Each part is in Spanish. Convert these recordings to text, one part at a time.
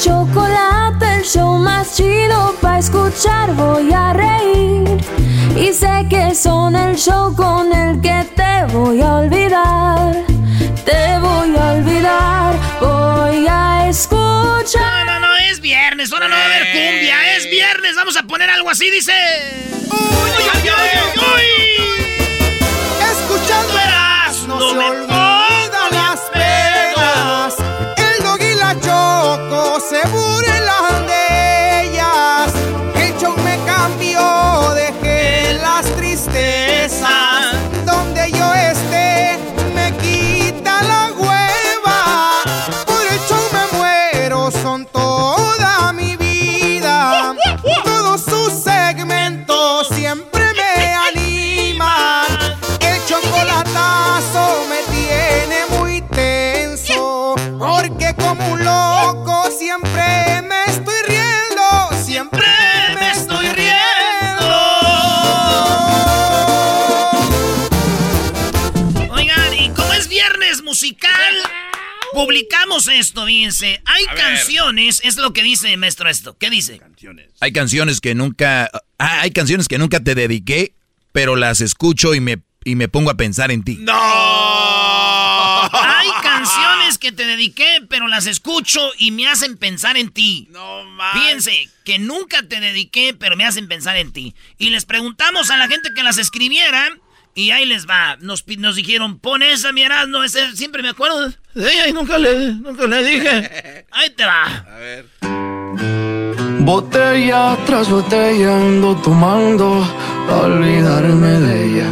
chocolate, el show más chido para escuchar. Voy a reír y sé que son el show con el que te voy a olvidar. Te voy a olvidar, voy a escuchar. No, no, no, es viernes, ahora no va a haber cumbia, es viernes, vamos a poner algo así, dice. ¡Uy, uy, uy, uy! Escuchando Verás, no, se me musical, publicamos esto, fíjense. Hay canciones, es lo que dice maestro esto. ¿Qué dice? Hay canciones que nunca, ah, hay canciones que nunca te dediqué, pero las escucho y me, y me pongo a pensar en ti. Hay canciones que te dediqué, pero las escucho y me hacen pensar en ti. No Fíjense, que nunca te dediqué, pero me hacen pensar en ti. Y les preguntamos a la gente que las escribiera, y ahí les va. Nos, nos dijeron, pon esa, mi no ese, siempre me acuerdo de ella y nunca le, nunca le dije. Ahí te va. Botella tras botella ando tomando pa' olvidarme de ella.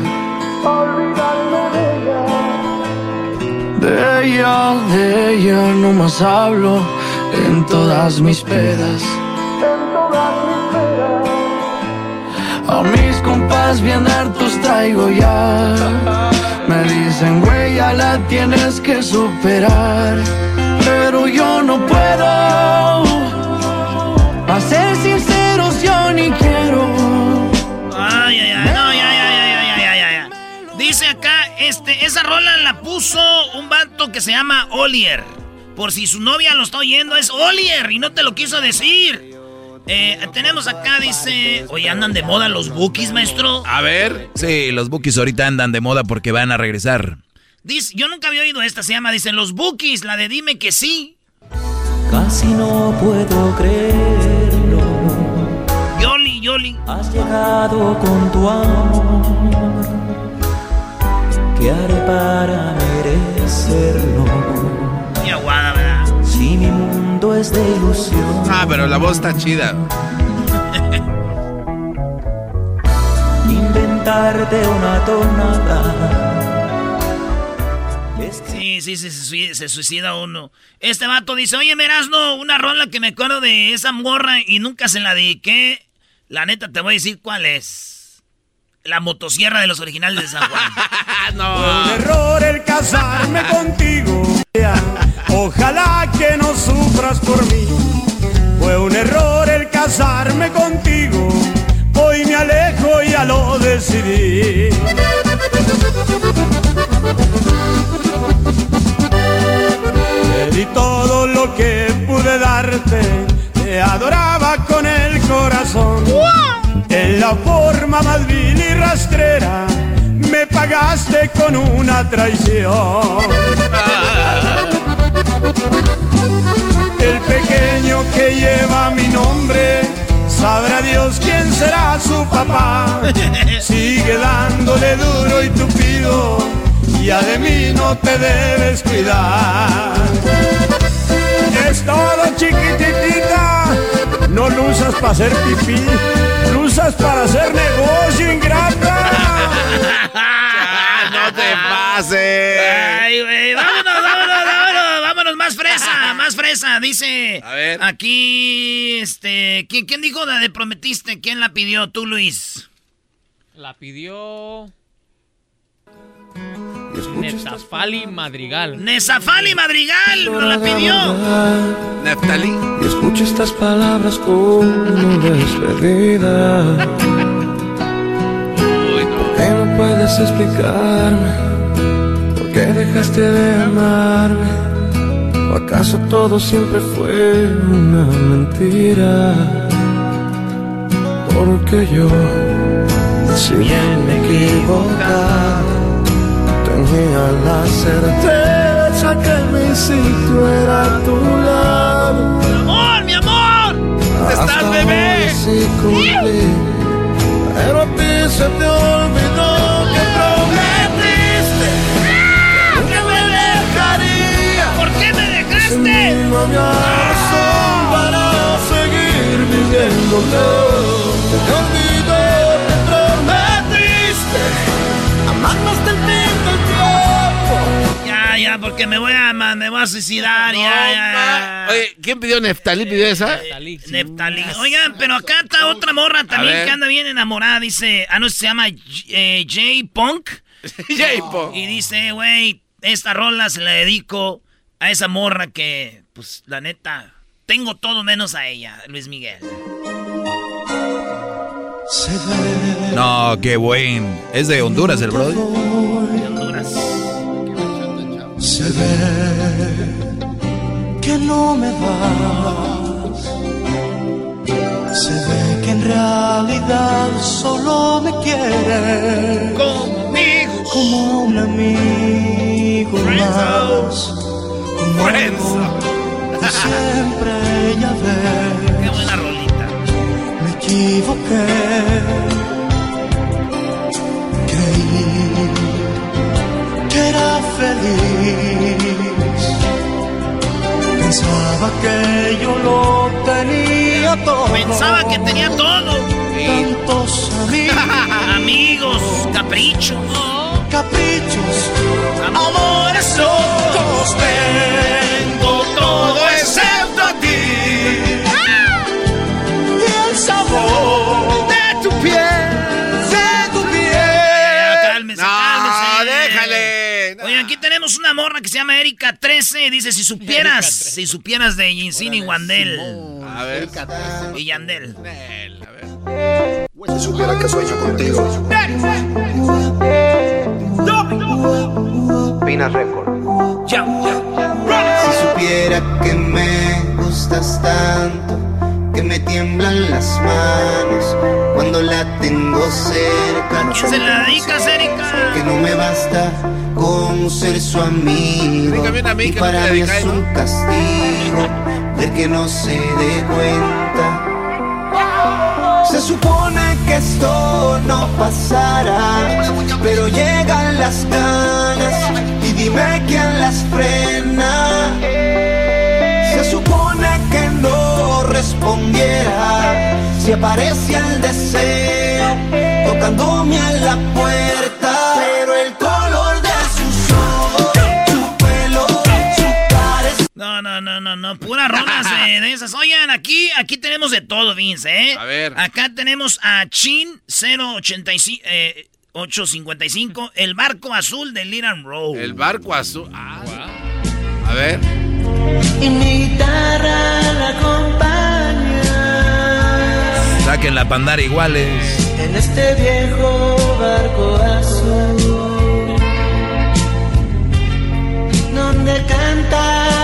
De ella, de ella no más hablo en todas mis pedas. A mis compas bien hartos traigo ya. Me dicen, güey, ya la tienes que superar. Pero yo no puedo. A ser sinceros, yo ni quiero. Ay, ay, ay, no, ya, ya, ya, ya, ya. Dice acá, este, esa rola la puso un vato que se llama Olier. Por si su novia lo está oyendo, es Olier y no te lo quiso decir. Eh, tenemos acá, dice, oye, andan de moda los bookies, maestro. A ver. Sí, los bookies ahorita andan de moda porque van a regresar. Dice, yo nunca había oído esta, se llama, dicen los bookies, la de dime que sí. Casi no puedo creerlo. Yoli, Yoli. Has llegado con tu amor. ¿Qué haré para merecerlo? Mundo es de ilusión. Ah, pero la voz está chida. Inventarte una tonada. Sí, sí, sí, se, sui- se suicida uno. Este vato dice, oye, Merasno, una rola que me acuerdo de esa morra y nunca se la dediqué. La neta, te voy a decir cuál es. La motosierra de los originales de San Juan. Fue un error el casarme contigo. me pagaste con una traición. El pequeño que lleva mi nombre, sabrá Dios quién será su papá. Sigue dándole duro y tupido, ya de mí no te debes cuidar. Es todo chiquititita, no lo usas para hacer pipí, lo usas para hacer negocio ingrata. no te pases. Ay, güey, vámonos, vámonos, vámonos, vámonos, más fresa, más fresa. Dice, A ver. aquí, este, ¿quién, quién dijo la de prometiste? ¿Quién la pidió? Tú, Luis. La pidió. Netafali Madrigal. Nezafali Madrigal, ¿no la pidió? Neftali. Y escucho estas palabras como despedida. ¿Por qué no puedes explicarme? ¿Por qué dejaste de amarme? ¿O acaso todo siempre fue una mentira? Porque yo, si bien me equivocaba, tenía la certeza que mi sitio era a tu lado. ¡Mi amor, mi amor! ¿Dónde estás, bebé? Sí cumplí, pero a ti se te olvidó que prometiste que me dejaría. ¿Por qué me dejaste? Razón para seguir viviéndote. Te olvidé, te prometiste amarnos del. Ya, porque me voy a, me voy a suicidar, ya, ya, ya. Oye, ¿quién pidió Neftali? ¿Pidió esa? Neftalí. Oigan, pero acá está otra morra también que anda bien enamorada. Dice, ah, no, se llama eh, J-Punk. J-Punk. Y dice, güey, esta rola se la dedico a esa morra que, pues, la neta, tengo todo menos a ella, Luis Miguel. No, qué buen. Es de Honduras el brother. De Honduras. Se ve que no me vas. Se ve que en realidad solo me quieres Conmigo. como un amigo más. Como algo que siempre ya ves. Qué buena rolita. Me equivoqué. Feliz. Pensaba que yo lo tenía todo. Pensaba que tenía todo. Tantos amigos, Amigos, caprichos. caprichos, amores locos. Tengo todo excepto una morra que se llama Erika 13. Dice, si supieras, si supieras de Yincin y Wandel. A ver. Y Yandel. Nel, a ver. Si supiera que sueño contigo. Pina Record. Si supiera que me gustas tanto, que me tiemblan las manos cuando la tengo cerca. ¿Quién se la dedicas, Erika? Que no me basta con ser su amigo. Y para mí es un castigo ver que no se dé cuenta. Se supone que esto no pasará, pero llegan las ganas y dime quién las frena. Se supone que no respondiera si aparece el deseo tocándome a la puerta, No, no, no, no, no, puras rolas de, de esas. Oigan, aquí, aquí tenemos de todo, Vince, ¿eh? A ver. Acá tenemos a Chin 085, eh, 855, el barco azul de Liran Road. El barco azul. Ah, A ver. Y mi guitarra la acompaña. Está Sáquenla para andar iguales. En este viejo barco azul, donde cantar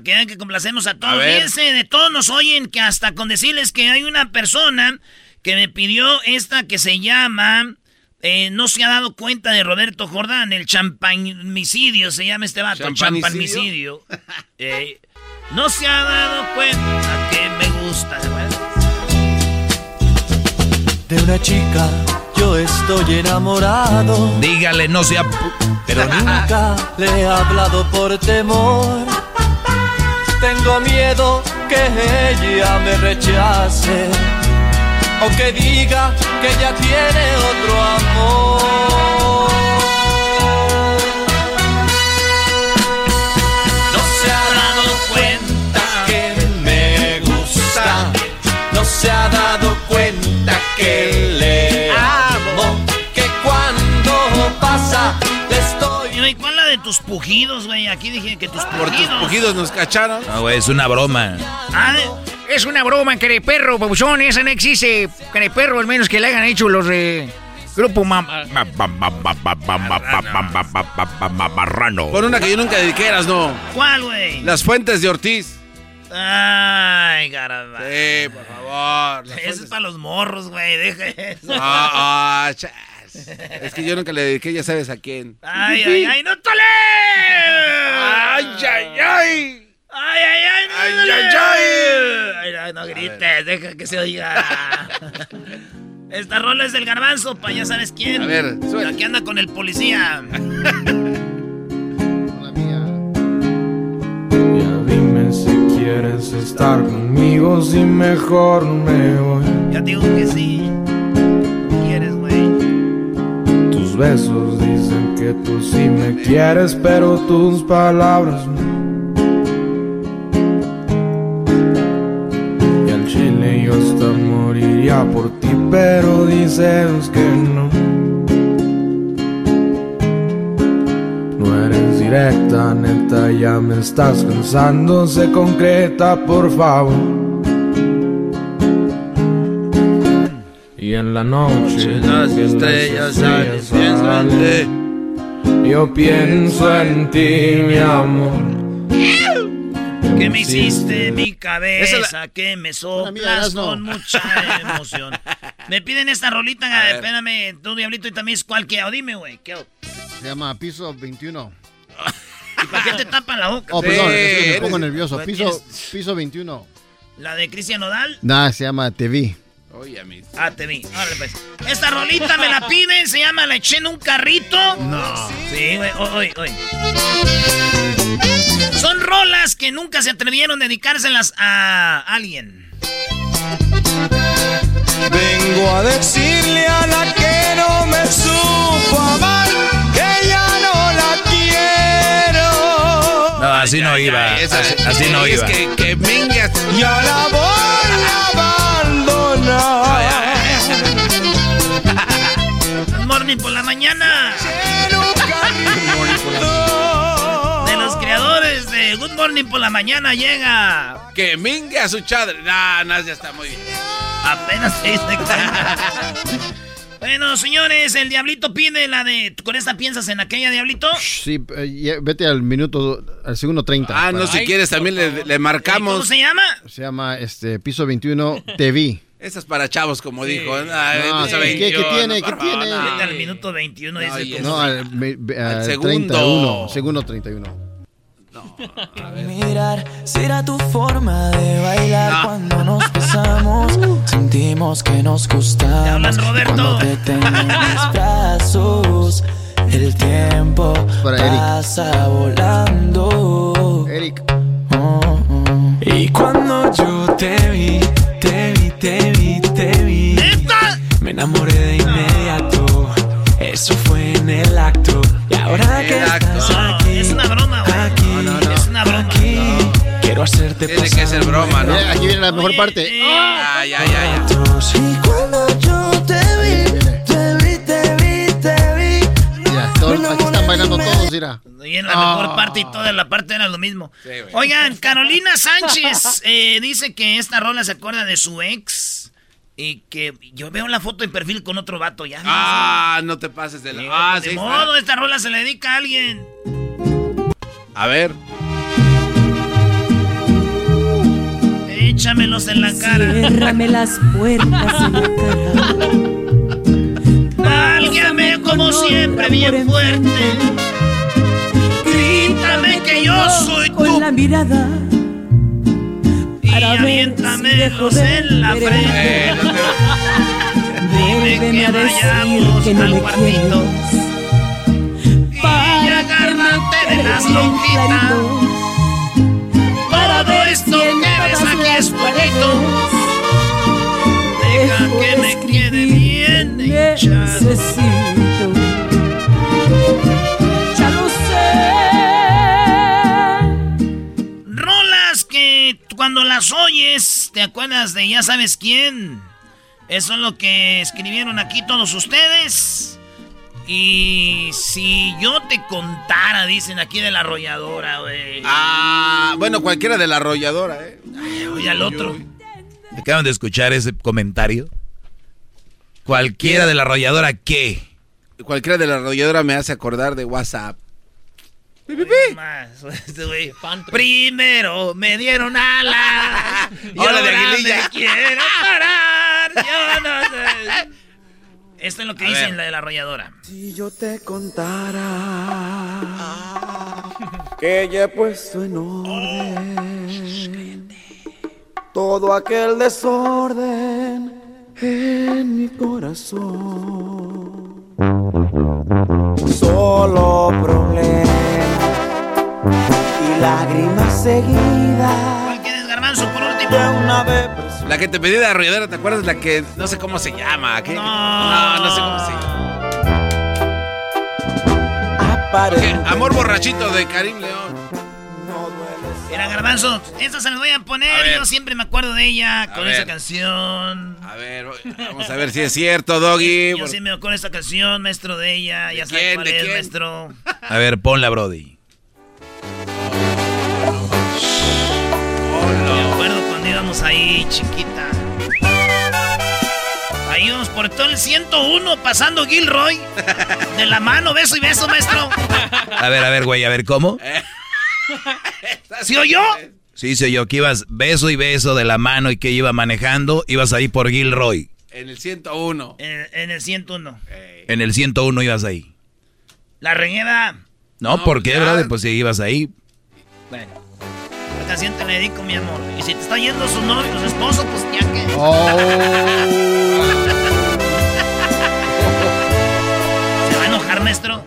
para que vean que complacemos a todos. A. Fíjense, de todos nos oyen que hasta con decirles que hay una persona que me pidió esta que se llama... eh, no se ha dado cuenta de Roberto Jordán, el champagnicidio se llama este vato, ¿Champanicidio? Eh, no se ha dado cuenta que me gusta. De una chica yo estoy enamorado. Dígale, no sea... Pero nunca le he hablado por temor. Tengo miedo que ella me rechace o que diga que ella tiene otro amor. Tus pujidos, güey? Aquí dije que tus Por tus pujidos. pujidos nos cacharon. No, güey, es una broma. Ah, Es una broma, perro, babuchón. Esa no existe. perro, al menos que le hayan hecho los de Grupo Mam. Marrano. Por una que yo nunca dediqué, eras no. ¿Cuál, güey? Las fuentes de Ortiz. Ay, caramba. Sí, por favor. Eso es para los morros, güey. Deja eso. Ah, ah. Es que yo nunca le dediqué, ya sabes a quién. Ay, ay, ay, no tole. Ay, ay, ay. Ay, ay, ay, no, Ay, ay, ay. Ay, no, no grites, deja que se oiga. Esta rola es del garbanzo, pa' ya sabes quién. A ver, suena. La que anda con el policía. Ya dime si quieres estar conmigo, si mejor me voy. Ya digo que sí. Besos dicen que tú sí me quieres, pero tus palabras no. Y al chile yo hasta moriría por ti, pero dices que no. No eres directa, neta, ya me estás cansando, sé concreta, por favor. Y en la noche Las que estrellas salen, estrellas pienso en salen, Yo pienso en ti, mi amor. Que me hiciste mi cabeza, Esa que me soplas con mucha emoción. me piden esta rolita, espérame, tú diablito y también es cualquiera. Dime, güey, ¿qué? Se llama Piso 21. ¿Y para qué te tapan la boca? Oh, perdón, es que me pongo nervioso. Piso, tienes- piso 21. ¿La de Cristian Nodal? Nah, se llama TV. Oye, mis. Ah, te vi. Órale, pues. Esta rolita me la piden, se llama La eché en un carrito. No. Sí, güey, hoy, hoy. Son rolas que nunca se atrevieron a dedicárselas a alguien. Vengo a decirle a la que no me supo amar que ya no la quiero. No, así no iba. esa- así, así no es iba. que, que mingas. Ya la voy a abandonar. Good morning por la mañana. De los creadores de Good Morning por la mañana llega. Que mingue a su chadre. No, no, ya está muy bien. Apenas se cuenta. Bueno, señores, el Diablito pide la de. ¿Con esta piensas en aquella, Diablito? Sí, eh, ya- vete al minuto, al segundo 30. Ah, no, Para- si quieres también le, le ¿Cómo marcamos. se llama? Se llama este Piso 21 TV. Esa es para chavos, como dijo. Ay, No, esa ¿qué- qué 21, tiene? por ¿Qué favor, tiene? no. Al minuto 21, dice. y tú. No, al, Al al segundo. 31. Segundo 31. Mirar será tu forma de bailar cuando nos besamos. Sentimos que nos ¿Te gustamos. hablas, Roberto? Cuando te tengo en mis brazos, el tiempo Para Eric. pasa volando. Eric. Oh, oh. Y cuando yo te vi, te vi, te vi. Me enamoré de inmediato. Eso fue en el acto. Y ahora que estás ah, aquí, es una broma. Aquí. Es una broma. Aquí, quiero hacerte Tiene pasar que ser broma, ¿no? Eh, aquí viene la mejor parte. Ah. Ay, ay, ay, ay. Y cuando yo bailando todos, mira. Y en la mejor parte y toda la parte era lo mismo. Oigan, Carolina Sánchez eh, dice que esta rola se acuerda de su ex. Y que yo veo la foto de perfil con otro vato ya. Ah, no te pases de la. Ah, de sí. está. modo, esta rola se le dedica a alguien. A ver. Échamelos en la cara. Ciérrame las puertas en la cara. Álgueme como siempre, bien fuerte. Grítame que yo soy Con tú. la mirada. Y dejo de en la frente. Dime que vayamos que no al me cuartito. Y agárrate de las lonjitas. Todo esto que ves aquí es fueguito. Deja que me hinchado. Necesito. Ya lo sé. Rolas que cuando las oyes te acuerdas de ya sabes quién. Eso es lo que escribieron aquí todos ustedes. Y si yo te contara, dicen aquí de la arrolladora, güey. Ah, bueno, cualquiera de la arrolladora, ¿eh? Oye, al otro. ¿Acaban de escuchar ese comentario? Cualquiera de la arrolladora, ¿qué? Cualquiera de la arrolladora me hace acordar de WhatsApp. Más, este güey. Primero me dieron alas. Y Ahora de aguililla. me quiero parar. Yo no sé. Esto es lo que A dicen ver. la de la arrolladora. Si yo te contara que ya he puesto en orden todo aquel desorden en mi corazón. Solo problemas y lágrimas seguidas. ¿Cuál quieres, Garbanzo, por último? De una vez La que te pedí de arrolladora, ¿te acuerdas? La que no sé cómo se llama. ¿qué? No, no sé cómo se llama. Amor borrachito de Karim León. Mira, Garbanzo, esta se las voy a poner. A. Yo siempre me acuerdo de ella con ver. esa canción. A ver, vamos a ver si es cierto, Doggy. Yo sí me acuerdo de esta canción, maestro de ella. Ya sabe quién, cuál de es, quién? maestro. A ver, ponla, Brody. Me acuerdo cuando íbamos ahí, chiquita. Ahí íbamos por todo el 101 pasando Gilroy. De la mano, beso y beso, maestro. A ver, a ver, güey, a ver, ¿cómo? ¿Sí oyó? Sí, sé yo, que ibas beso y beso de la mano y que iba manejando, ibas ahí por Gilroy. En el 101. En, en el 101. En el 101 ibas ahí. La reñeda. No, No, ¿por pues qué, ya. brother? Pues si ibas ahí. Bueno, te la dedico, mi amor. Y si te está yendo su novio, su esposo, pues ya que. ¿Se va a enojar, maestro?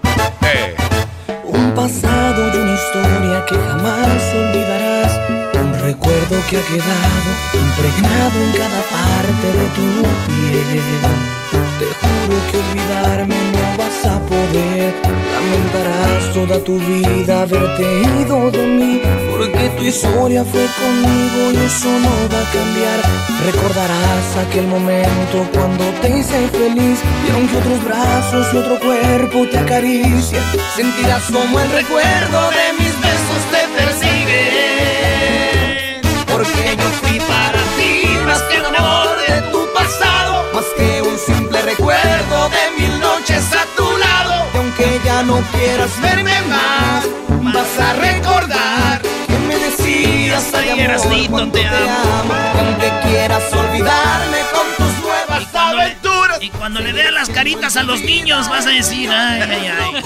Un pasado y una historia que jamás olvidarás. Un recuerdo que ha quedado impregnado en cada parte de tu piel. Te juro que olvidarme no vas a poder. Lamentarás toda tu vida haberte ido de mí. Porque tu historia fue conmigo y eso no va a cambiar. Recordarás aquel momento cuando te hice feliz. Y aunque otros brazos y otro cuerpo te acarician, sentirás como el recuerdo de mis besos te persigue. Porque yo fui para ti más que un amor de tu más que un simple recuerdo de mil noches a tu lado. Y aunque ya no quieras verme más, vas a recordar que me decías ay amor cuánto te amo. Y aunque quieras olvidarme con tus nuevas aventuras. Y cuando le veas las caritas a los niños, vas a decir, ay, ay, ay.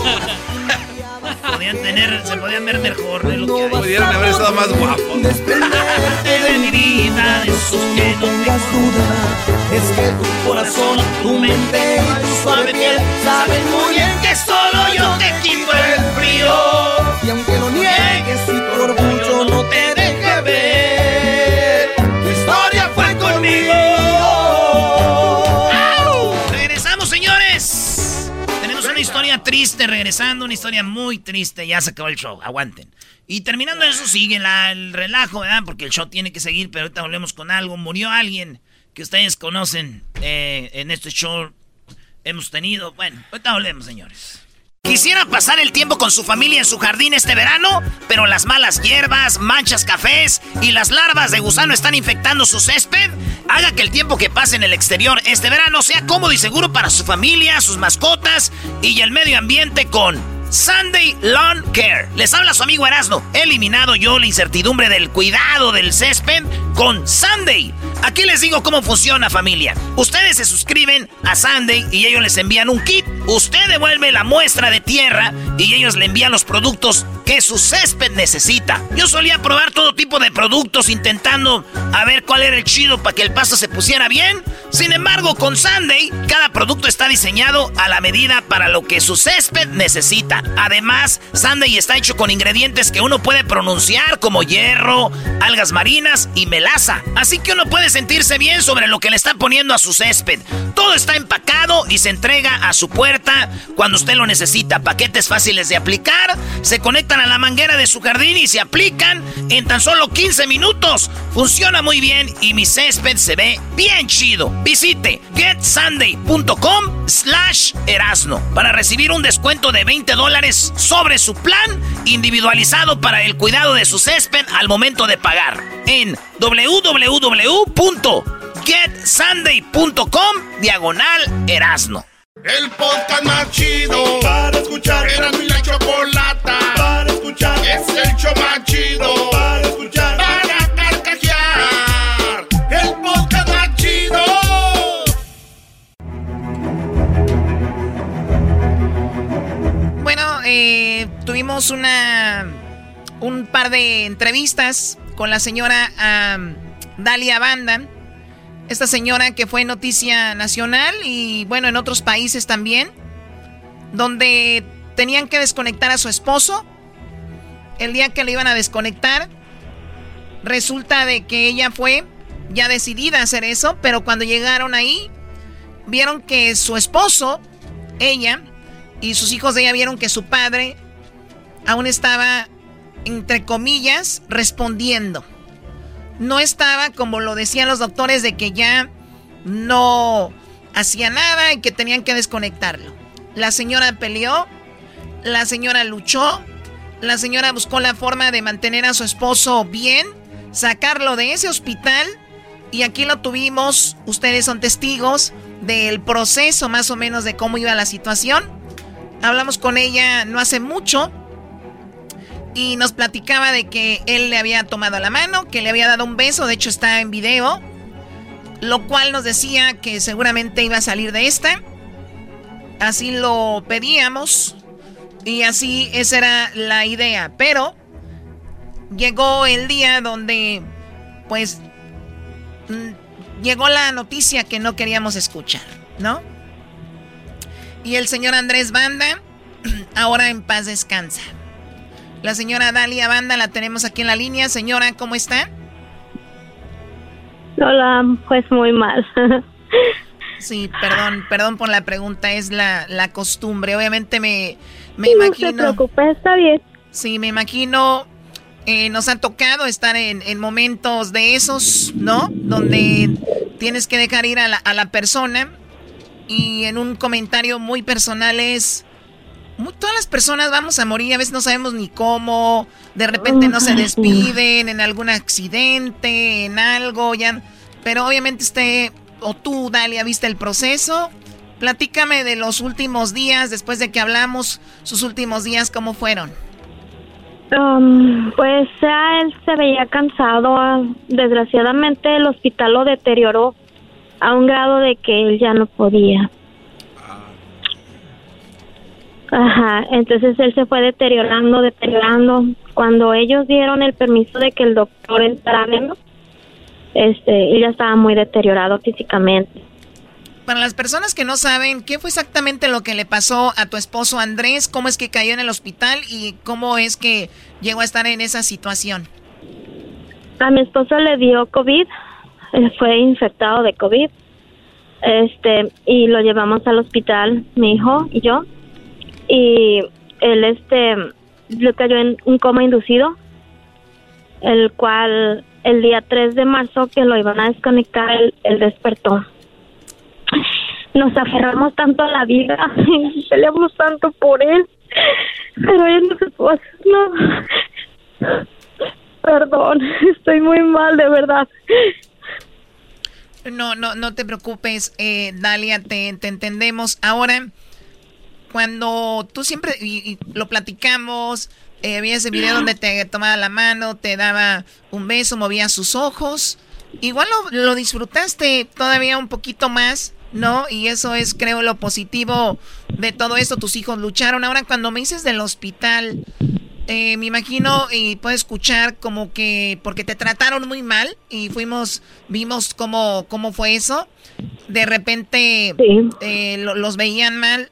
Podían tener, se podían ver mejor de lo que hay. Pudieron haber estado más guapos. Desprenderte de mi vida, de esos que no tengas duda. Es que tu corazón, tu mente y tu suave piel saben muy bien que solo yo te quito el frío. Y aunque lo niegues y tu orgullo no te deje ver, tu historia fue conmigo. Regresamos, señores. Tenemos una historia triste. Regresando, una historia muy triste. Ya se acabó el show, aguanten. Y terminando eso, sigue la, el relajo, ¿verdad? Porque el show tiene que seguir, pero ahorita volvemos con algo. Murió alguien que ustedes conocen eh, en este show. Hemos tenido. Bueno, ahorita volvemos, señores. Quisiera pasar el tiempo con su familia en su jardín este verano, pero las malas hierbas, manchas cafés y las larvas de gusano están infectando su césped. Haga que el tiempo que pase en el exterior este verano sea cómodo y seguro para su familia, sus mascotas y el medio ambiente con Sunday Lawn Care. Les habla su amigo Erasno. He eliminado yo la incertidumbre del cuidado del césped con Sunday. Aquí les digo cómo funciona familia. Ustedes se suscriben a Sunday y ellos les envían un kit. Usted devuelve la muestra de tierra y ellos le envían los productos que su césped necesita. Yo solía probar todo tipo de productos intentando a ver cuál era el chido para que el pasto se pusiera bien. Sin embargo, con Sunday, cada producto está diseñado a la medida para lo que su césped necesita. Además, Sunday está hecho con ingredientes que uno puede pronunciar como hierro, algas marinas y melaza. Así que uno puede sentirse bien sobre lo que le está poniendo a su césped. Todo está empacado y se entrega a su puerta cuando usted lo necesita. Paquetes fáciles de aplicar, se conectan a la manguera de su jardín y se aplican en tan solo 15 minutos. Funciona muy bien y mi césped se ve bien chido. Visite getsunday.com slash erasno para recibir un descuento de 20 dólares sobre su plan individualizado para el cuidado de su césped al momento de pagar en www.getsunday.com diagonal erasno. El podcast más chido para escuchar. Era mi la chocolata para escuchar. Es el show más chido para escuchar. Tuvimos una un par de entrevistas con la señora am, Dalia Banda. Esta señora que fue noticia nacional y bueno, en otros países también, donde tenían que desconectar a su esposo. El día que le iban a desconectar, resulta de que ella fue ya decidida a hacer eso, pero cuando llegaron ahí, vieron que su esposo, ella, y sus hijos de ella vieron que su padre aún estaba, entre comillas, respondiendo no estaba como lo decían los doctores de que ya no hacía nada y que tenían que desconectarlo. La señora peleó, la señora luchó, la señora buscó la forma de mantener a su esposo bien, sacarlo de ese hospital y aquí lo tuvimos, ustedes son testigos del proceso más o menos de cómo iba la situación. Hablamos con ella no hace mucho y nos platicaba de que él le había tomado la mano, que le había dado un beso, de hecho está en video, lo cual nos decía que seguramente iba a salir de esta. Así lo pedíamos y así esa era la idea, pero llegó el día donde pues mm, llegó la noticia que no queríamos escuchar, ¿no? Y el señor Andrés Banda ahora en paz descansa. La señora Dalia Banda la tenemos aquí en la línea. Señora, ¿cómo está? Hola, pues muy mal. Sí, perdón, perdón por la pregunta, es la, la costumbre. Obviamente me, me Sí, imagino. No se preocupe, está bien. Sí, me imagino. eh, nos ha tocado estar en, en momentos de esos, ¿no? Donde tienes que dejar ir a la, a la persona. Y en un comentario muy personal es. Todas las personas vamos a morir, a veces no sabemos ni cómo, de repente no se despiden, en algún accidente, en algo, ya. Pero obviamente usted, o tú, Dalia, viste el proceso. Platícame de los últimos días, después de que hablamos, sus últimos días, ¿cómo fueron? Um, pues ya él se veía cansado. ah, Desgraciadamente el hospital lo deterioró a un grado de que él ya no podía. Ajá, entonces él se fue deteriorando, deteriorando. Cuando ellos dieron el permiso de que el doctor entrara, verlo, este, él ya estaba muy deteriorado físicamente. Para las personas que no saben, ¿qué fue exactamente lo que le pasó a tu esposo Andrés? ¿Cómo es que cayó en el hospital y cómo es que llegó a estar en esa situación? A mi esposo le dio COVID, él fue infectado de COVID, este, y lo llevamos al hospital, mi hijo y yo, y él este le cayó en un coma inducido, el cual el día 3 de marzo que lo iban a desconectar, él, despertó. Nos aferramos tanto a la vida peleamos tanto por él, pero él no se pudo hacer nada. Perdón, estoy muy mal, de verdad. No, no, no te preocupes, eh, Dalia, te, te entendemos. Ahora, cuando tú siempre, y, y lo platicamos, eh, había ese video donde te tomaba la mano, te daba un beso, movía sus ojos. Igual lo, lo disfrutaste todavía un poquito más, ¿no? Y eso es, creo, lo positivo de todo esto. Tus hijos lucharon. Ahora, cuando me dices del hospital, eh, me imagino y puedo escuchar como que porque te trataron muy mal y fuimos vimos cómo cómo fue eso de repente eh, lo- los veían mal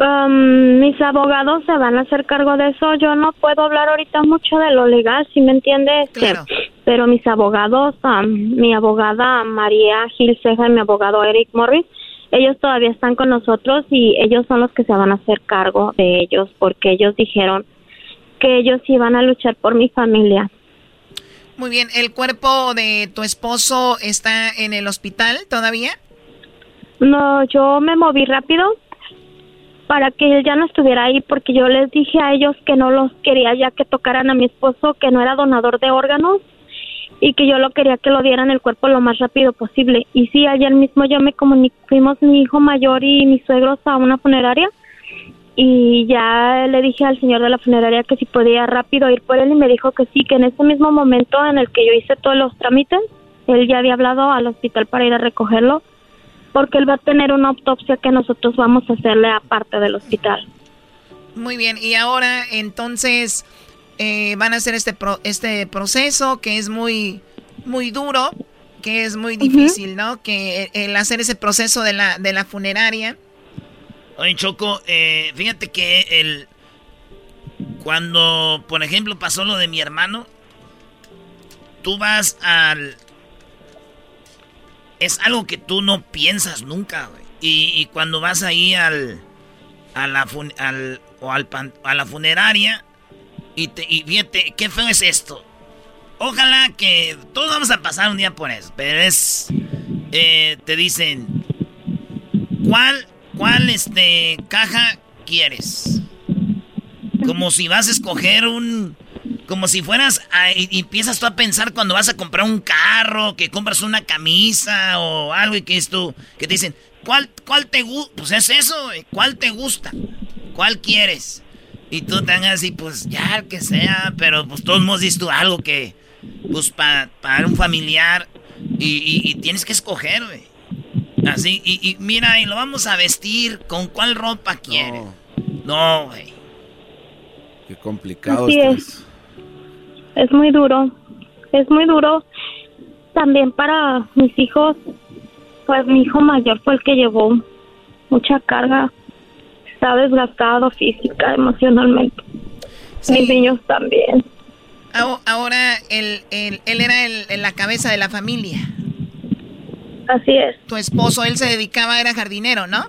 Um, mis abogados se van a hacer cargo de eso. Yo no puedo hablar ahorita mucho de lo legal, si me entiendes. Claro. Pero mis abogados, um, mi abogada María Gil Ceja y mi abogado Eric Morris, ellos todavía están con nosotros y ellos son los que se van a hacer cargo de ellos porque ellos dijeron que ellos iban a luchar por mi familia. muy bien el cuerpo de tu esposo está en el hospital todavía No, yo me moví rápido para que él ya no estuviera ahí porque yo les dije a ellos que no los quería ya que tocaran a mi esposo, que no era donador de órganos y que yo lo quería que lo dieran el cuerpo lo más rápido posible. Y sí, ayer mismo yo me comuniqué, fuimos mi hijo mayor y mis suegros a una funeraria y ya le dije al señor de la funeraria que si podía rápido ir por él y me dijo que sí, que en ese mismo momento en el que yo hice todos los trámites, él ya había hablado al hospital para ir a recogerlo porque él va a tener una autopsia que nosotros vamos a hacerle aparte del hospital. Muy bien, y ahora entonces eh, van a hacer este pro- este proceso que es muy muy duro, que es muy difícil, ¿no? Que el, el hacer ese proceso de la de la funeraria. Oye, Choco, eh, fíjate que el. Cuando, por ejemplo, pasó lo de mi hermano, tú vas al. Es algo que tú no piensas nunca, güey. Y, cuando vas ahí al. A la, al, o al a la funeraria, y, te, y fíjate, qué feo es esto. Ojalá que todos vamos a pasar un día por eso, pero es. eh, te dicen. ¿Cuál, cuál este, caja quieres? Como si vas a escoger un... Como si fueras a- y, y empiezas tú a pensar cuando vas a comprar un carro, que compras una camisa o algo y que es tú, que te dicen, ¿cuál, cuál te gusta? Pues es eso, güey, ¿cuál te gusta? ¿cuál quieres? Y tú te hagas así, pues ya, que sea, pero pues todos hemos visto algo que, pues para un familiar y, tienes que escoger, güey. Así, y, mira, y lo vamos a vestir, ¿con cuál ropa quiere? No, güey. Qué complicado es. Es muy duro, es muy duro. También para mis hijos, pues mi hijo mayor fue el que llevó mucha carga está desgastado física, emocionalmente. Mis niños también. Ahora él, él, él era el, la cabeza de la familia. Así es. Tu esposo, él se dedicaba, era jardinero, ¿no?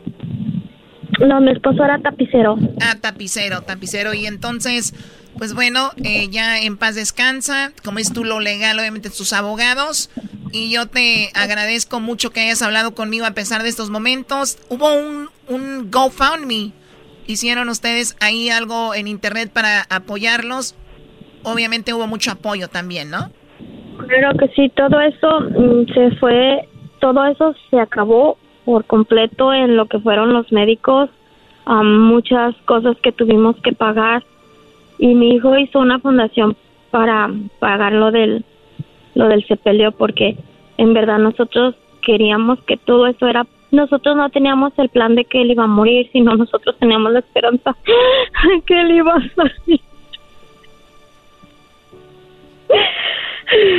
No, mi esposo era tapicero. Ah, tapicero, tapicero. Y entonces, pues bueno, eh, ya en paz descansa. Como es tú lo legal, obviamente sus abogados. Y yo te agradezco mucho que hayas hablado conmigo a pesar de estos momentos. Hubo un, un GoFundMe hicieron ustedes ahí algo en internet para apoyarlos. Obviamente hubo mucho apoyo también, ¿no? Claro que sí, todo eso mm, se fue, todo eso se acabó por completo en lo que fueron los médicos, muchas cosas que tuvimos que pagar y mi hijo hizo una fundación para pagar lo del lo del sepelio porque en verdad nosotros queríamos que todo eso era nosotros no teníamos el plan de que él iba a morir, sino nosotros teníamos la esperanza que él iba a salir.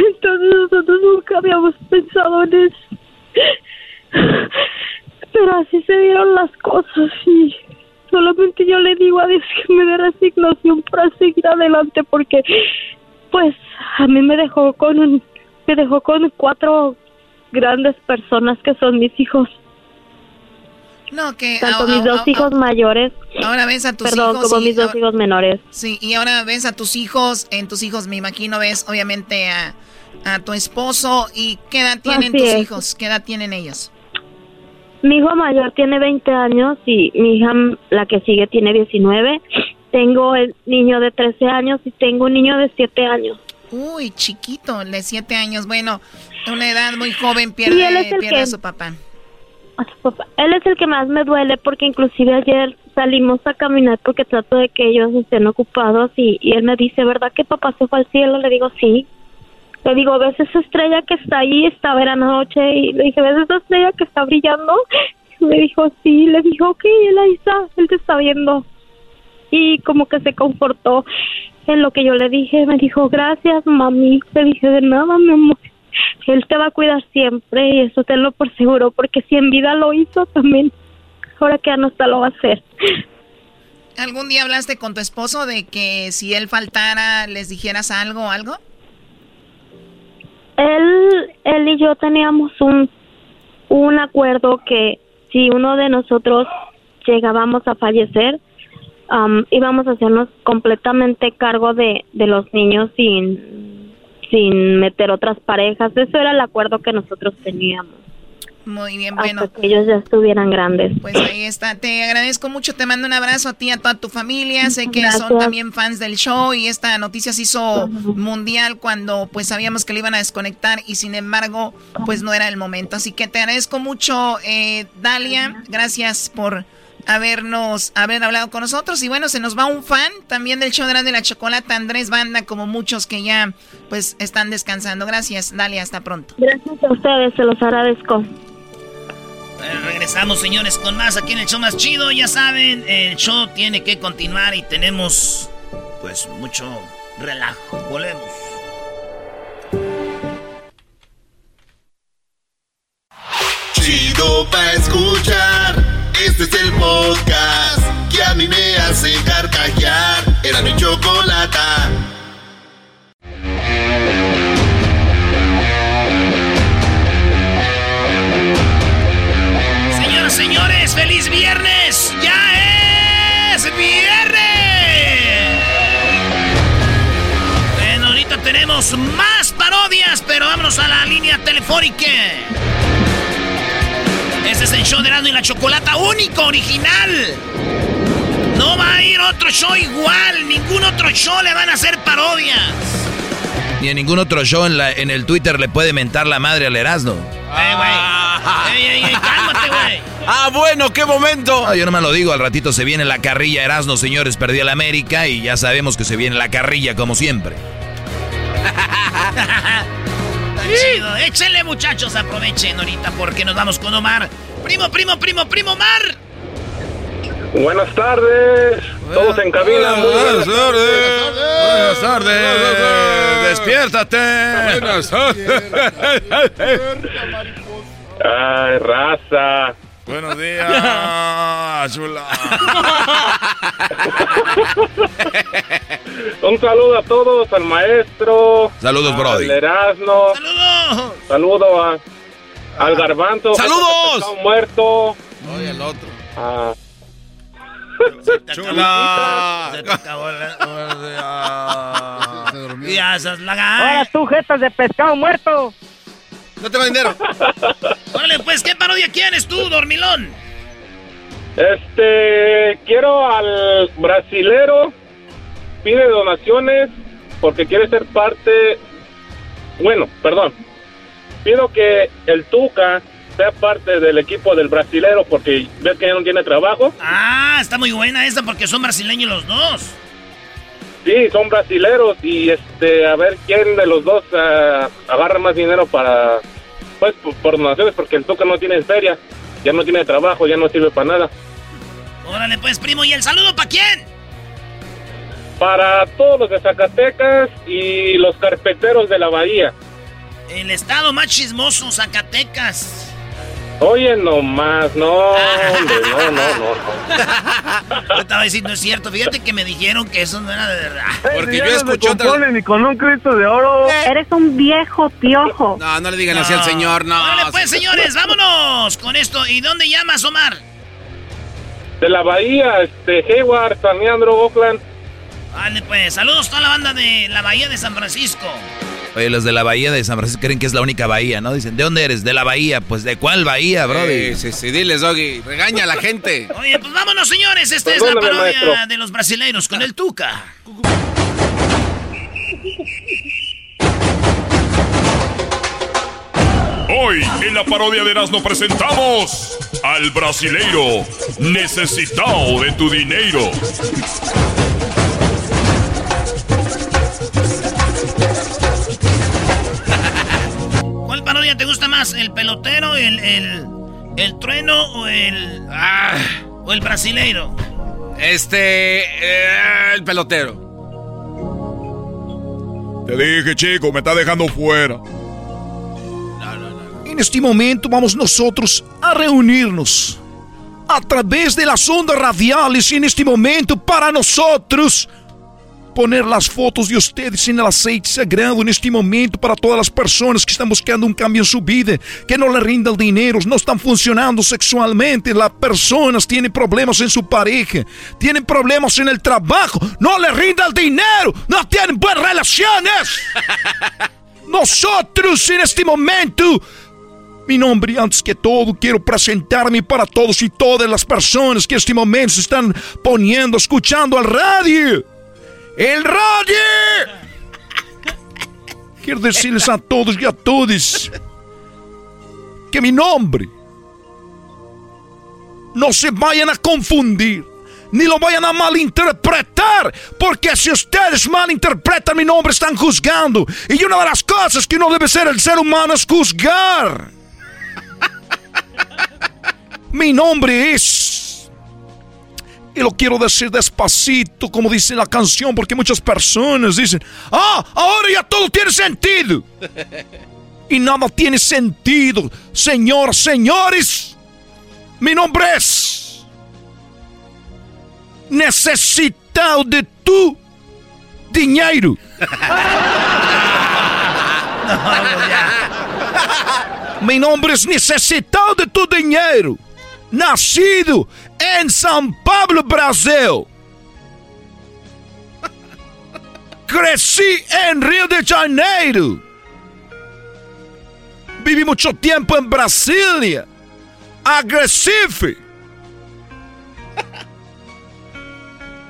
Entonces nosotros nunca habíamos pensado en eso. Pero así se dieron las cosas y solamente yo le digo a Dios que me dé resignación para seguir adelante porque pues a mí me dejó con un, me dejó con cuatro grandes personas que son mis hijos no, que... Tanto mis dos hijos mayores. Ahora ves a tus perdón, hijos... como mis dos hijos menores. Sí, y ahora ves a tus hijos, en tus hijos me imagino ves obviamente a, a tu esposo. ¿Y qué edad tienen tus hijos? ¿Qué edad tienen ellos? Mi hijo mayor tiene 20 años y mi hija, la que sigue, tiene 19. Tengo el niño de 13 años y tengo un niño de 7 años. Uy, chiquito, de 7 años. Bueno, una edad muy joven pierde, pierde a su papá. Él es el que más me duele porque inclusive ayer salimos a caminar porque trato de que ellos estén ocupados y, él me dice, ¿verdad que papá se fue al cielo? Le digo, sí. Le digo, ¿ves esa estrella que está ahí? Está ver noche y le dije, ¿ves esa estrella que está brillando? Me dijo, sí. Le dijo, ok, él ahí está, él te está viendo. Y como que se confortó en lo que yo le dije. Me dijo, gracias, mami. Le dije, de nada, mi amor. Él te va a cuidar siempre y eso tenlo por seguro, porque si en vida lo hizo también, ahora que ya no está lo va a hacer. ¿Algún día hablaste con tu esposo de que si él faltara les dijeras algo o algo? Él, él y yo teníamos un, un acuerdo que si uno de nosotros llegábamos a fallecer, um, íbamos a hacernos completamente cargo de, de los niños sin sin meter otras parejas. Eso era el acuerdo que nosotros teníamos. Muy bien, bueno. que ellos ya estuvieran grandes. Pues ahí está. Te agradezco mucho. Te mando un abrazo a ti y a toda tu familia. Sé que son también fans del show y esta noticia se hizo mundial cuando pues sabíamos que le iban a desconectar y sin embargo pues no era el momento. Así que te agradezco mucho, eh, Dalia. Gracias por habernos, haber hablado con nosotros. Y bueno, se nos va un fan también del show de la chocolate, Andrés Banda, como muchos que ya pues están descansando. Gracias, Dalia, hasta pronto. Gracias a ustedes, se los agradezco. Regresamos, señores, con más aquí en el show más chido. Ya saben, el show tiene que continuar y tenemos pues mucho relajo. Volvemos. Chido pa' escuchar. Este es el podcast que a mí me hace carcajear. Era mi chocolata. Señores, feliz viernes. Ya es viernes. Bueno, ahorita tenemos más parodias, pero vámonos a la línea telefónica. Este es el show de Erasmo y la Chocolata único, original. No va a ir otro show igual. Ningún otro show le van a hacer parodias. Ni en ningún otro show en, el Twitter le puede mentar la madre al Erasmo. ¡Ey, güey! ¡Ey, ey, ey! ¡Cálmate, güey! Ah, bueno, qué momento. No, yo no me lo digo, al ratito se viene la carrilla Erasmo, señores, perdió el América y ya sabemos que se viene la carrilla como siempre. chido. Échenle, muchachos, aprovechen ahorita porque nos vamos con Omar. Primo, primo, primo, primo, Omar. Buenas tardes. Todos en cabina. Buenas, tardes. Buenas tardes. Despiértate. Buenas tardes. Ay, raza. Buenos días, chula. Un saludo a todos, al maestro. Saludos, Brody. Al Erasmo. Saludos. Saludo a, al Garbanzo. ¡Saludos! Un muerto. Oye, el otro. A, Chula. Se te acabó la... Ya, esas Ahora lagas. tú, jetas de pescado muerto. No tengo dinero. Órale, pues, ¿qué parodia quieres tú, dormilón? Este, quiero al brasilero, pide donaciones porque quiere ser parte, bueno, perdón, pido que el Tuca sea parte del equipo del brasilero porque ves que ya no tiene trabajo. Ah, está muy buena esta porque son brasileños los dos. Sí, son brasileros y este, a ver quién de los dos ah, agarra más dinero para, pues, por, por donaciones porque el Tuca no tiene feria, ya no tiene trabajo, ya no sirve para nada. Órale, pues, primo, ¿y el saludo para quién? Para todos los de Zacatecas y los carpeteros de la bahía. El estado más chismoso, Zacatecas. Oye, nomás, no, hombre, no, no, no. Yo estaba diciendo, es cierto, fíjate que me dijeron que eso no era de verdad. Porque yo escuché otra... ni con un Cristo de oro. Eres un viejo piojo. No, no le digan así al señor, no. Órale, pues, señores, vámonos con esto. ¿Y dónde llamas, Omar? De la bahía, este, Hayward, San Leandro, Oakland. Vale, pues, saludos a toda la banda de la Bahía de San Francisco. Oye, los de la bahía de San Francisco creen que es la única bahía, ¿no? Dicen, ¿de dónde eres? De la bahía. Pues, ¿de cuál bahía, brody? Sí, sí, sí, diles, Doggy. Regaña a la gente. Oye, pues vámonos, señores. Esta es la parodia maestro. de los brasileiros con el Tuca. Hoy en la parodia de Erasmo presentamos al brasileiro necesitado de tu dinero. ¿Cuál parodia te gusta más? ¿El pelotero, el, el, el trueno o el. Ah, o el brasileiro? Este. eh, el pelotero. Te dije, chico, me está dejando fuera. En este momento vamos nosotros a reunirnos a través de las ondas radiales y en este momento para nosotros poner las fotos de ustedes en el aceite sagrado en este momento para todas las personas que están buscando un cambio en su vida, que no le rinda el dinero, no están funcionando sexualmente, las personas tienen problemas en su pareja, tienen problemas en el trabajo, no le rinda el dinero, no tienen buenas relaciones. Nosotros en este momento mi nombre, antes que todo, quiero presentarme para todos y todas las personas que en este momento se están poniendo, escuchando al radio. ¡El radio! Quiero decirles a todos y a todas que mi nombre no se vayan a confundir, ni lo vayan a malinterpretar, porque si ustedes malinterpretan mi nombre están juzgando. Y una de las cosas que no debe ser el ser humano es juzgar. Mi nombre es... Y lo quiero decir despacito, como dice la canción, porque muchas personas dicen, ah, ahora ya todo tiene sentido. Y nada tiene sentido, señoras, señores. Mi nombre es... Necesitado de tu dinheiro. Mi nombre es necesitado de tu dinheiro. Nascido em São Paulo, Brasil. Cresci em Rio de Janeiro. Vivi muito tempo em Brasília. Agressivo.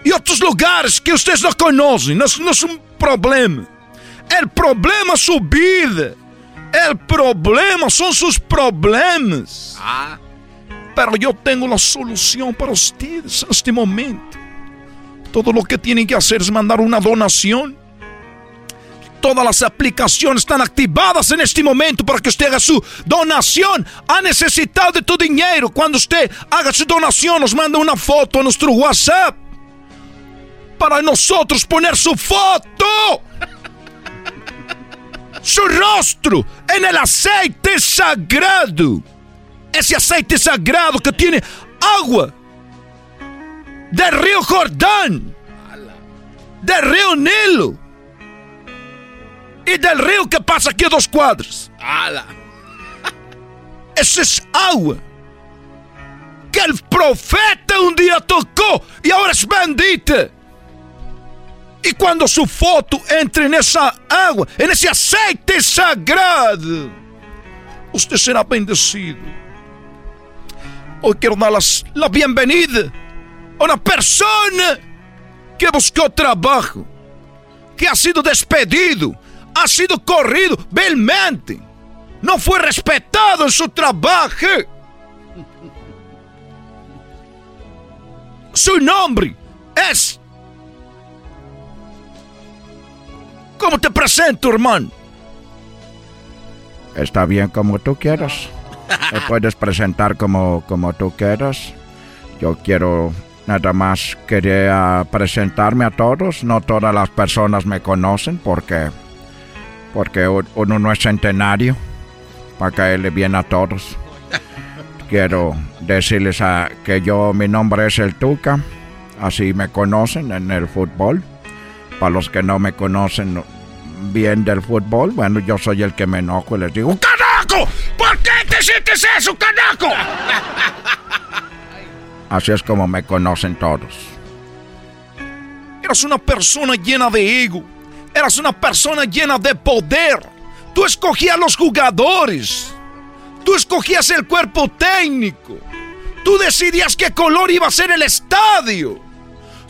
E outros lugares que vocês não conhecem. Não, não é um problema. O problema é. O problema são seus problemas. Ah. Pero yo tengo la solución para ustedes en este momento. Todo lo que tienen que hacer es mandar una donación. Todas las aplicaciones están activadas en este momento para que usted haga su donación. Ha necesitado de tu dinero. Cuando usted haga su donación, nos manda una foto a nuestro WhatsApp. Para nosotros poner su foto. Su rostro en el aceite sagrado. Ese aceite sagrado que tiene agua del río Jordán, del río Nilo y del río que pasa aquí a dos cuadras. Esa es agua que el profeta un día tocó y ahora es bendita. Y cuando su foto entre en esa agua, en ese aceite sagrado, usted será bendecido. Hoy quiero dar la bienvenida a una persona que buscó trabajo, que ha sido despedido, ha sido corrido vilmente, no fue respetado en su trabajo. Su nombre es... ¿Cómo te presento, hermano? Está bien como tú quieras. Te puedes presentar como, como tú quieras. Yo quiero nada más quería presentarme a todos. No todas las personas me conocen porque porque uno no es centenario para caerle bien a todos. Quiero decirles a, que yo mi nombre es el Tuca. Así me conocen en el fútbol. Para los que no me conocen bien del fútbol, bueno, yo soy el que me enojo y les digo, ¡Caraco! ¿Por qué te sientes eso, caraco? Así es como me conocen todos. Eras una persona llena de ego. Eras una persona llena de poder. Tú escogías los jugadores. Tú escogías el cuerpo técnico. Tú decidías qué color iba a ser el estadio.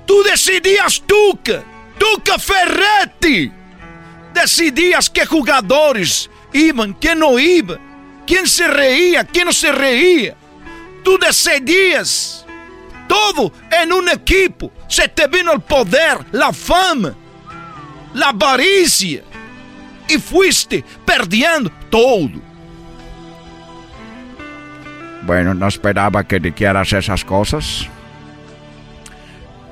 Tú decidías Tuca. Tuca Ferretti. Decidías qué jugadores iban, quién no iba. Quién se reía, quién no se reía. Tú decidías todo en un equipo. Se te vino el poder, la fama, la avaricia. Y fuiste perdiendo todo. Bueno, no esperaba que dijeras esas cosas.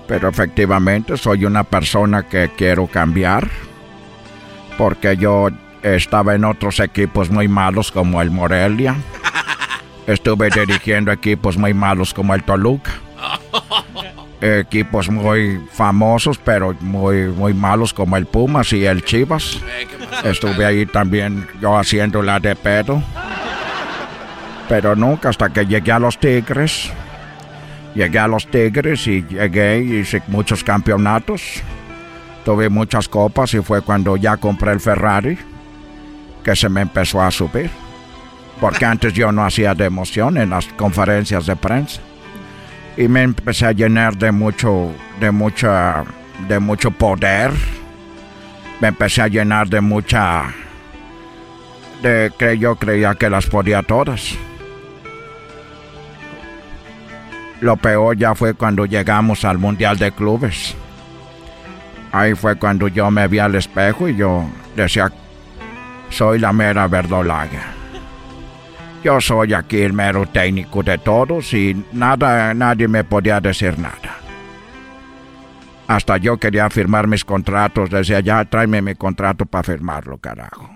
Pero efectivamente soy una persona que quiero cambiar. Porque yo estaba en otros equipos muy malos como el Morelia. Estuve dirigiendo equipos muy malos como el Toluca. Equipos muy famosos pero muy, muy malos como el Pumas y el Chivas. Estuve ahí también yo haciendo la de pedo. Pero nunca hasta que llegué a los Tigres. Llegué a los Tigres y llegué y hice muchos campeonatos. Tuve muchas copas y fue cuando ya compré el Ferrari que se me empezó a subir. Porque antes yo no hacía de emoción en las conferencias de prensa. Y me empecé a llenar de mucho, de mucha, de mucho poder. Me empecé a llenar de mucha, de que yo creía que las podía todas. Lo peor ya fue cuando llegamos al Mundial de Clubes. Ahí fue cuando yo me vi al espejo y yo decía, soy la mera verdolaga. Yo soy aquí el mero técnico de todos y nada, nadie me podía decir nada. Hasta yo quería firmar mis contratos, decía, ya tráeme mi contrato para firmarlo, carajo.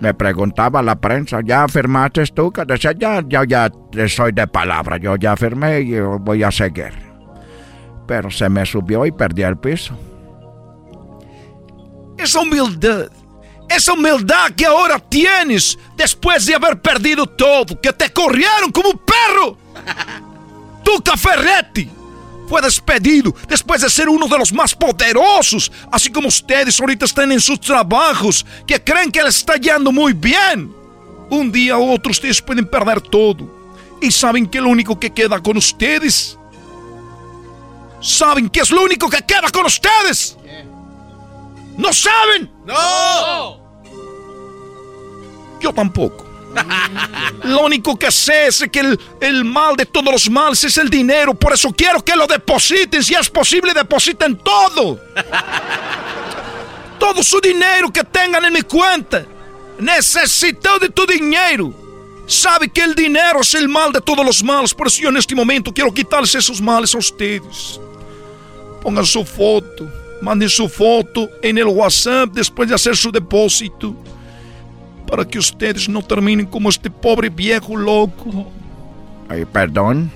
Me preguntaba la prensa, ¿ya firmaste tú? Decía, ya, ya, ya soy de palabra, yo ya firmé y voy a seguir. Pero se me subió y perdí el piso. Esa humildad. Esa humildad que ahora tienes después de haber perdido todo, que te corrieron como un perro. Tuca Ferretti fue despedido después de ser uno de los más poderosos, así como ustedes ahorita están en sus trabajos, que creen que les está yendo muy bien. Un día u otro ustedes pueden perder todo. Y saben que lo único que queda con ustedes. ¿Saben qué es lo único que queda con ustedes? ¿No saben? ¡No! Yo tampoco. Lo único que sé es que el, el mal de todos los males es el dinero. Por eso quiero que lo depositen. Si es posible, depositen todo. todo su dinero que tengan en mi cuenta. Necesito de tu dinero. Sabe que el dinero es el mal de todos los males. Por eso yo en este momento quiero quitarles esos males a ustedes. Pongan su foto. Manden su foto en el WhatsApp después de hacer su depósito. Para que ustedes no terminen como este pobre viejo loco. Ay, perdón.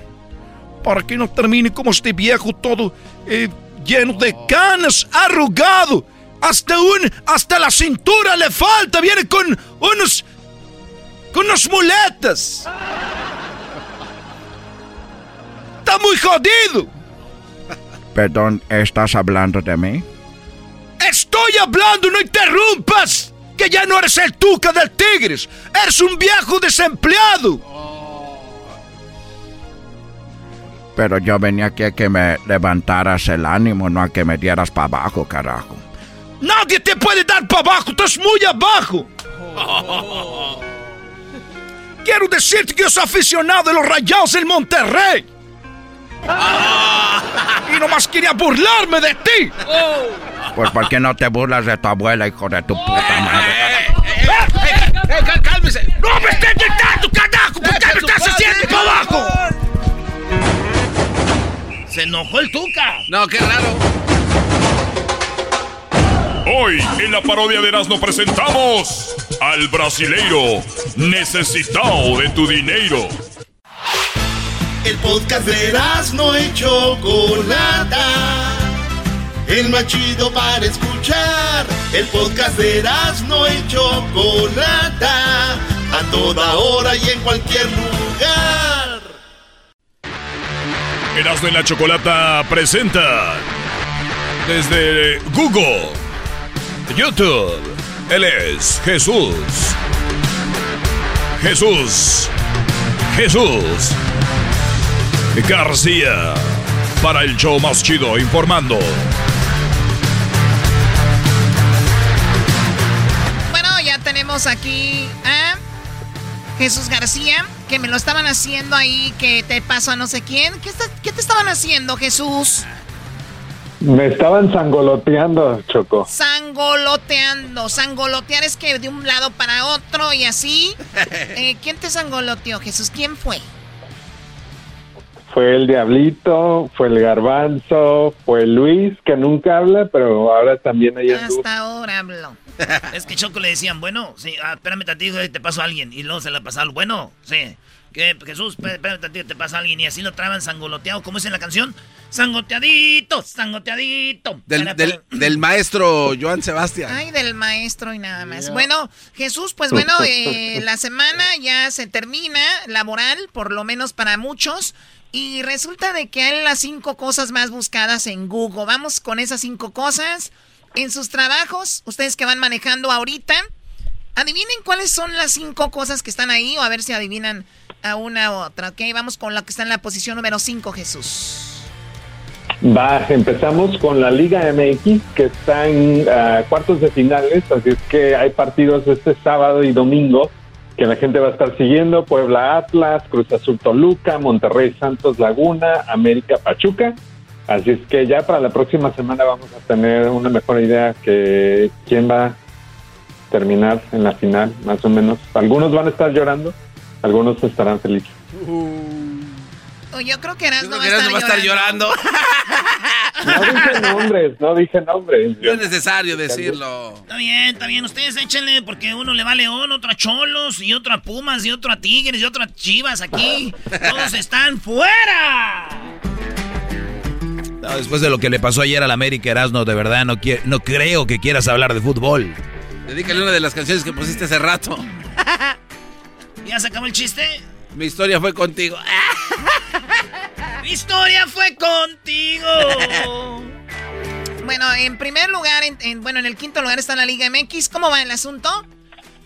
Para que no terminen como este viejo todo eh, lleno de canas, arrugado. Hasta un, hasta la cintura le falta. Viene con unos, con unas muletas. Está muy jodido. Perdón, ¿estás hablando de mí? Estoy hablando, no interrumpas. Que ya no eres el tuca del Tigres. Eres un viejo desempleado. Pero yo venía aquí a que me levantaras el ánimo, no a que me dieras para abajo, carajo. Nadie te puede dar para abajo, estás muy abajo. Quiero decirte que yo soy aficionado de los rayados del Monterrey. y nomás quería burlarme de ti. Pues ¿por qué no te burlas de tu abuela, hijo de tu puta madre? ¡Cálmese! ¡No me estés gritando, carajo! ¿Por qué me estás haciendo para abajo? Se enojó el Tuca. No, qué raro. Hoy en la parodia de Erasmo presentamos al brasileiro necesitado de tu dinero. El podcast de Erasmo y Chocolata. El más chido para escuchar. El podcast de Erasmo y Chocolata. A toda hora y en cualquier lugar. Erasmo y la Chocolata presenta desde Google, YouTube. Él es Jesús. Jesús. Jesús. García. Para el show más chido informando. Bueno, ya tenemos aquí a Jesús García, que me lo estaban haciendo ahí, que te pasó a no sé quién. ¿Qué, está- qué te estaban haciendo, Jesús? Me estaban sangoloteando, Choco. Sangoloteando. Sangolotear es que de un lado para otro y así. Eh, ¿Quién te sangoloteó, Jesús? ¿Quién fue? Fue el Diablito, fue el Garbanzo, fue Luis, que nunca habla, pero ahora también hay Hasta ahora hablo. Es que Choco le decían, bueno, sí, ah, espérame tantito, te pasó a alguien. Y luego se la pasaron, bueno, sí. Que Jesús, espé- espérame tantito, te pasa a alguien. Y así lo traban sangoloteado, ¿cómo es en la canción? Sangoteadito, sangoteadito. Del, Para- del, del maestro Joan Sebastián. Ay, del maestro y nada más. Bueno, Jesús, pues bueno, eh, la semana ya se termina laboral, por lo menos para muchos. Y resulta de que hay las cinco cosas más buscadas en Google. Vamos con esas cinco cosas. En sus trabajos, ustedes que van manejando ahorita, adivinen cuáles son las cinco cosas que están ahí o a ver si adivinan a una u otra. Ok, vamos con la que está en la posición número cinco, Jesús. Va, empezamos con la Liga MX, que está en ah, cuartos de finales, así es que hay partidos este sábado y domingo que la gente va a estar siguiendo, Puebla Atlas, Cruz Azul Toluca, Monterrey Santos Laguna, América Pachuca. Así es que ya para la próxima semana vamos a tener una mejor idea que quién va a terminar en la final, más o menos. Algunos van a estar llorando, algunos estarán felices. O yo creo que Eras no va va a estar llorando. No dije nombres, no dije nombres. No es necesario decirlo. Está bien, está bien. Ustedes échenle porque uno le va a León, otro a Cholos, y otro a Pumas, y otro a Tigres, y otro a Chivas aquí. Todos están fuera. No, después de lo que le pasó ayer al América Erasmo, de verdad no, quie- no creo que quieras hablar de fútbol. Dedícale una de las canciones que pusiste hace rato. ¿Ya se acabó el chiste? Mi historia fue contigo. Mi historia fue contigo. Bueno, en primer lugar, en, en- bueno, en el quinto lugar está la Liga MX. ¿Cómo va el asunto?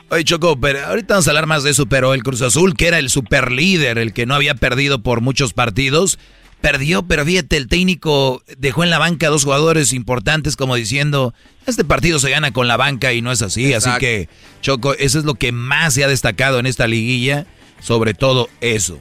Oye, Choco, pero ahorita vamos a hablar más de eso, pero el Cruz Azul, que era el super líder, el que no había perdido por muchos partidos, perdió, pero fíjate, el técnico dejó en la banca a dos jugadores importantes como diciendo, este partido se gana con la banca y no es así. Así que, Choco, eso es lo que más se ha destacado en esta liguilla, sobre todo eso.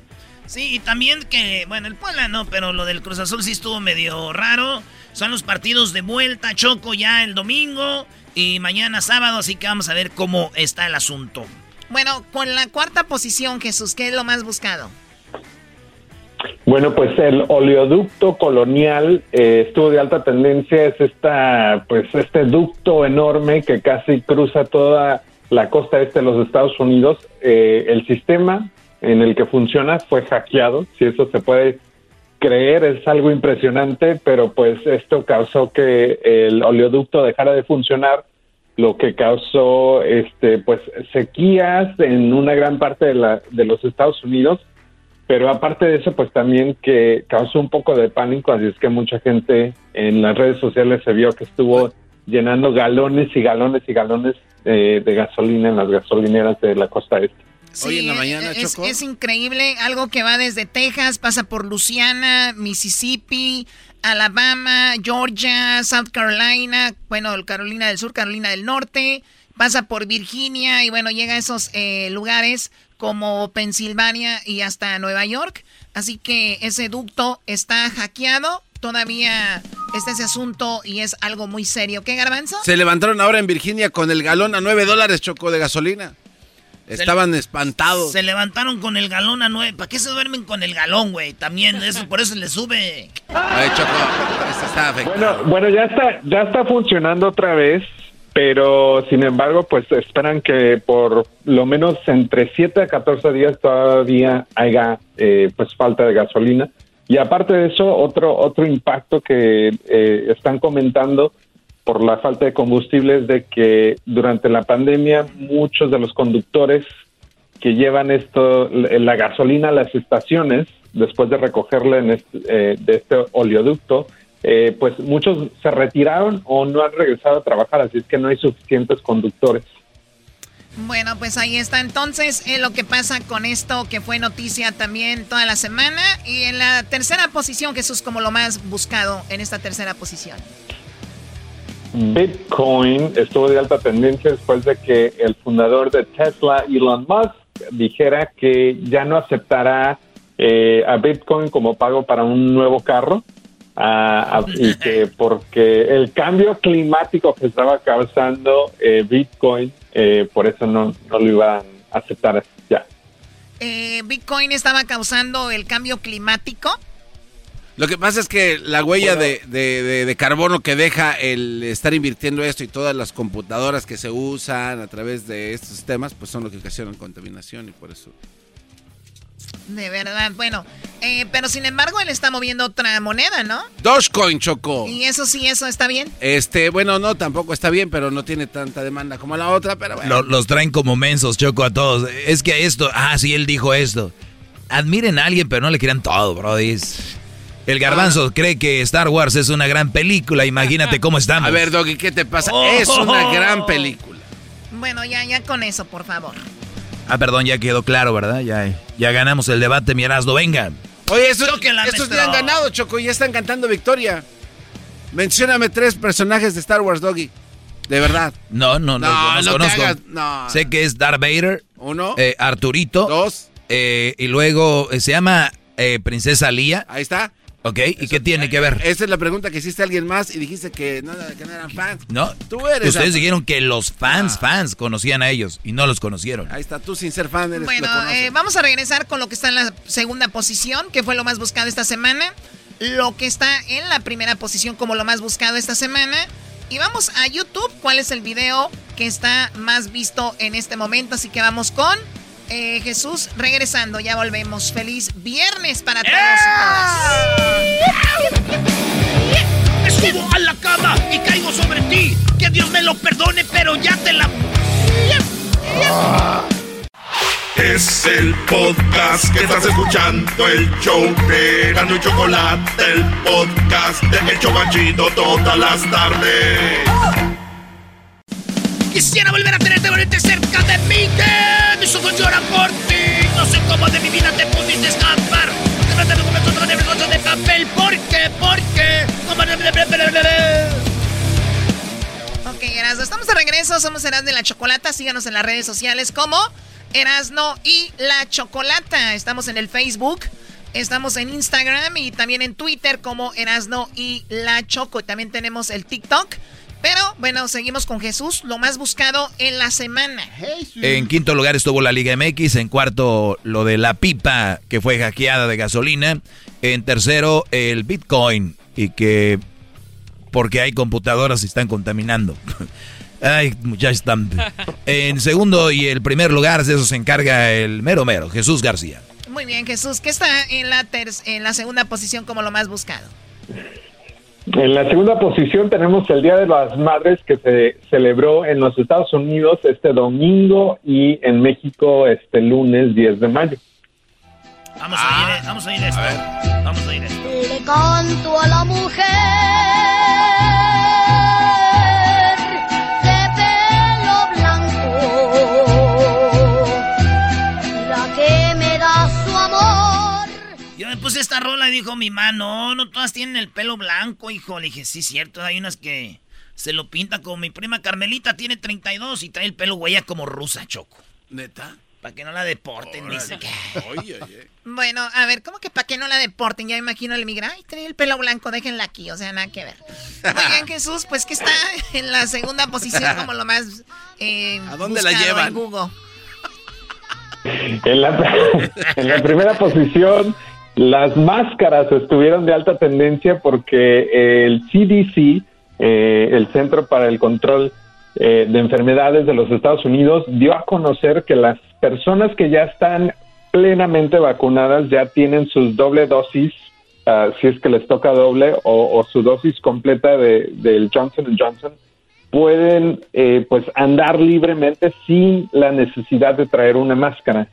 Sí, y también que, bueno, el Puebla no, pero lo del Cruz Azul sí estuvo medio raro. Son los partidos de vuelta, Choco, ya el domingo y mañana sábado, así que vamos a ver cómo está el asunto. Bueno, con la cuarta posición, Jesús, ¿qué es lo más buscado? Bueno, pues el oleoducto colonial eh, estuvo de alta tendencia, es esta, pues este ducto enorme que casi cruza toda la costa este de los Estados Unidos. Eh, el sistema en el que funciona fue hackeado, si eso se puede creer, es algo impresionante, pero pues esto causó que el oleoducto dejara de funcionar, lo que causó este pues sequías en una gran parte de, la, de los Estados Unidos pero aparte de eso, pues también que causó un poco de pánico, así es que mucha gente en las redes sociales se vio que estuvo llenando galones y galones y galones de, gasolina en las gasolineras de la costa este. Sí, en la mañana, es, es increíble, algo que va desde Texas, pasa por Luisiana, Mississippi, Alabama, Georgia, South Carolina, bueno, Carolina del Sur, Carolina del Norte, pasa por Virginia y bueno, llega a esos eh, lugares como Pensilvania y hasta Nueva York. Así que ese ducto está hackeado. Todavía está ese asunto y es algo muy serio. ¿Qué, Garbanzo? Se levantaron ahora en Virginia con el galón a 9 dólares, Choco, de gasolina. Estaban espantados. Se levantaron con el galón a 9. ¿Para qué se duermen con el galón, güey? También eso, por eso le sube. Ay, Choco, está Bueno, bueno, ya está, ya está funcionando otra vez pero sin embargo, pues esperan que por lo menos entre 7 a 14 días todavía haya eh, pues falta de gasolina. Y aparte de eso, otro, otro impacto que eh, están comentando por la falta de combustible es de que durante la pandemia muchos de los conductores que llevan esto, la gasolina a las estaciones, después de recogerla en este, eh, de este oleoducto, eh, pues muchos se retiraron o no han regresado a trabajar, así es que no hay suficientes conductores. Bueno, pues ahí está entonces eh, lo que pasa con esto que fue noticia también toda la semana. Y en la tercera posición, Jesús, como lo más buscado en esta tercera posición. Bitcoin estuvo de alta tendencia después de que el fundador de Tesla, Elon Musk, dijera que ya no aceptará eh, a Bitcoin como pago para un nuevo carro y que porque el cambio climático que estaba causando eh, Bitcoin, eh, por eso no, no, lo iban a aceptar ya. Eh, Bitcoin estaba causando el cambio climático. Lo que pasa es que la huella de, de, de, carbono que deja el estar invirtiendo esto y todas las computadoras que se usan a través de estos sistemas, pues son lo que ocasionan contaminación y por eso de verdad, bueno. Eh, pero sin embargo, él está moviendo otra moneda, ¿no? Dogecoin, Choco. ¿Y eso sí, eso está bien? Este, bueno, no, tampoco está bien, pero no tiene tanta demanda como la otra, pero bueno. Los, traen como mensos, Choco, a todos. Es que esto, ah, sí, él dijo esto. Admiren a alguien, pero no le quieran todo, brody. El garbanzo ah. cree que Star Wars es una gran película. Imagínate cómo estamos. A ver, Doggy, ¿qué te pasa? Es una gran película. Bueno, ya, ya con eso, por favor. Ah, perdón, ya quedó claro, ¿verdad? Ya, ya ganamos el debate, mi Erasmo, venga. Oye, eso, estos ya han ganado, Choco, ya están cantando victoria. Mencióname tres personajes de Star Wars, Doggy. De verdad. No, no, no, no, conozco. Sé que es Darth Vader. Uno. Eh, Arturito. Dos. Eh, y luego eh, se llama Princesa Lía. Ahí está. Ok, ¿y qué tiene que ver? Esa es la pregunta que hiciste a alguien más y dijiste que no, eran fans. No, tú eres. Ustedes dijeron que los fans, ah. fans, conocían a ellos y no los conocieron. Ahí está, tú sin ser fan eres Bueno, eh, vamos a regresar con lo que está en la segunda posición, que fue lo más buscado esta semana. Lo que está en la primera posición como lo más buscado esta semana. Y vamos a YouTube, cuál es el video que está más visto en este momento. Así que vamos con eh, Jesús, regresando, ya volvemos. Feliz viernes para todos Me subo a la cama y caigo sobre ti. Que Dios me lo perdone, pero ya te la. Es el podcast que estás escuchando, el show de Gano y Chocolate, el podcast de El Chobachito todas las tardes. Quisiera volver a tenerte bonito cerca de mí, que mis ojos lloran por ti. No sé cómo de mi vida te pudiste escapar. de papel. ¿Por qué? ¿Por qué? Ok, Erasno, estamos de regreso. Somos Erasno de la Chocolata. Síganos en las redes sociales como Erasno y la Chocolata. Estamos en el Facebook. Estamos en Instagram y también en Twitter como Erasno y la Choco. También tenemos el TikTok. Pero bueno, seguimos con Jesús, lo más buscado en la semana. En quinto lugar estuvo la Liga MX, en cuarto lo de la pipa que fue hackeada de gasolina, en tercero el Bitcoin y que porque hay computadoras y están contaminando. Ay, están. En segundo y el primer lugar de eso se encarga el mero mero, Jesús García. Muy bien, Jesús, ¿qué está en la, en la segunda posición como lo más buscado? En la segunda posición tenemos el Día de las Madres que se celebró en los Estados Unidos este domingo y en México este lunes 10 de mayo. Vamos a ir, vamos a ir esto. Vamos a ir esto. Le canto a la mujer puse esta rola y dijo mi mano, no, todas tienen el pelo blanco, hijo. Le dije, sí, cierto, hay unas que se lo pinta como mi prima Carmelita, tiene 32 y trae el pelo huella como rusa, Choco. ¿Neta? Para que no la deporten, dice que. Oye, oye. Bueno, a ver, ¿cómo que para que no la deporten? Ya me imagino el migra. Ay, trae el pelo blanco, déjenla aquí, o sea, nada que ver. Bien, Jesús, pues que está en la segunda posición como lo más. Eh, ¿A dónde la llevan? En Google. En la, en la primera posición las máscaras estuvieron de alta tendencia porque el CDC, eh, el Centro para el Control eh, de Enfermedades de los Estados Unidos, dio a conocer que las personas que ya están plenamente vacunadas ya tienen sus doble dosis, ah, si es que les toca doble, o, su dosis completa de, del Johnson Johnson, pueden eh, pues andar libremente sin la necesidad de traer una máscara.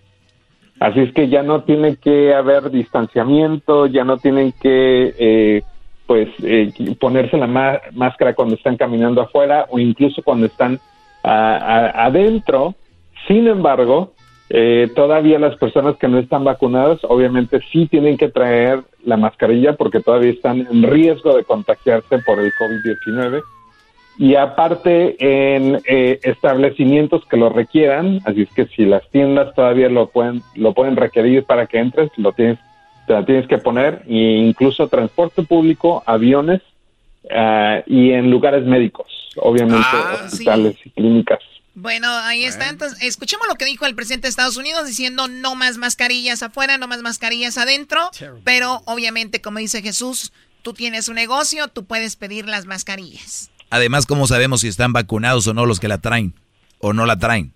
Así es que ya no tiene que haber distanciamiento, ya no tienen que eh, pues eh, ponerse la máscara cuando están caminando afuera o incluso cuando están adentro. Sin embargo, eh, todavía las personas que no están vacunadas obviamente sí tienen que traer la mascarilla porque todavía están en riesgo de contagiarse por el COVID-19 y aparte en eh, establecimientos que lo requieran, así es que si las tiendas todavía lo pueden lo pueden requerir para que entres, lo tienes te la tienes que poner e incluso transporte público, aviones uh, y en lugares médicos, obviamente ah, hospitales y clínicas. Bueno, ahí está. Entonces, escuchemos lo que dijo el presidente de Estados Unidos diciendo no más mascarillas afuera, no más mascarillas adentro, pero obviamente, como dice Jesús, tú tienes un negocio, tú puedes pedir las mascarillas. Además, ¿cómo sabemos si están vacunados o no los que la traen? ¿O no la traen?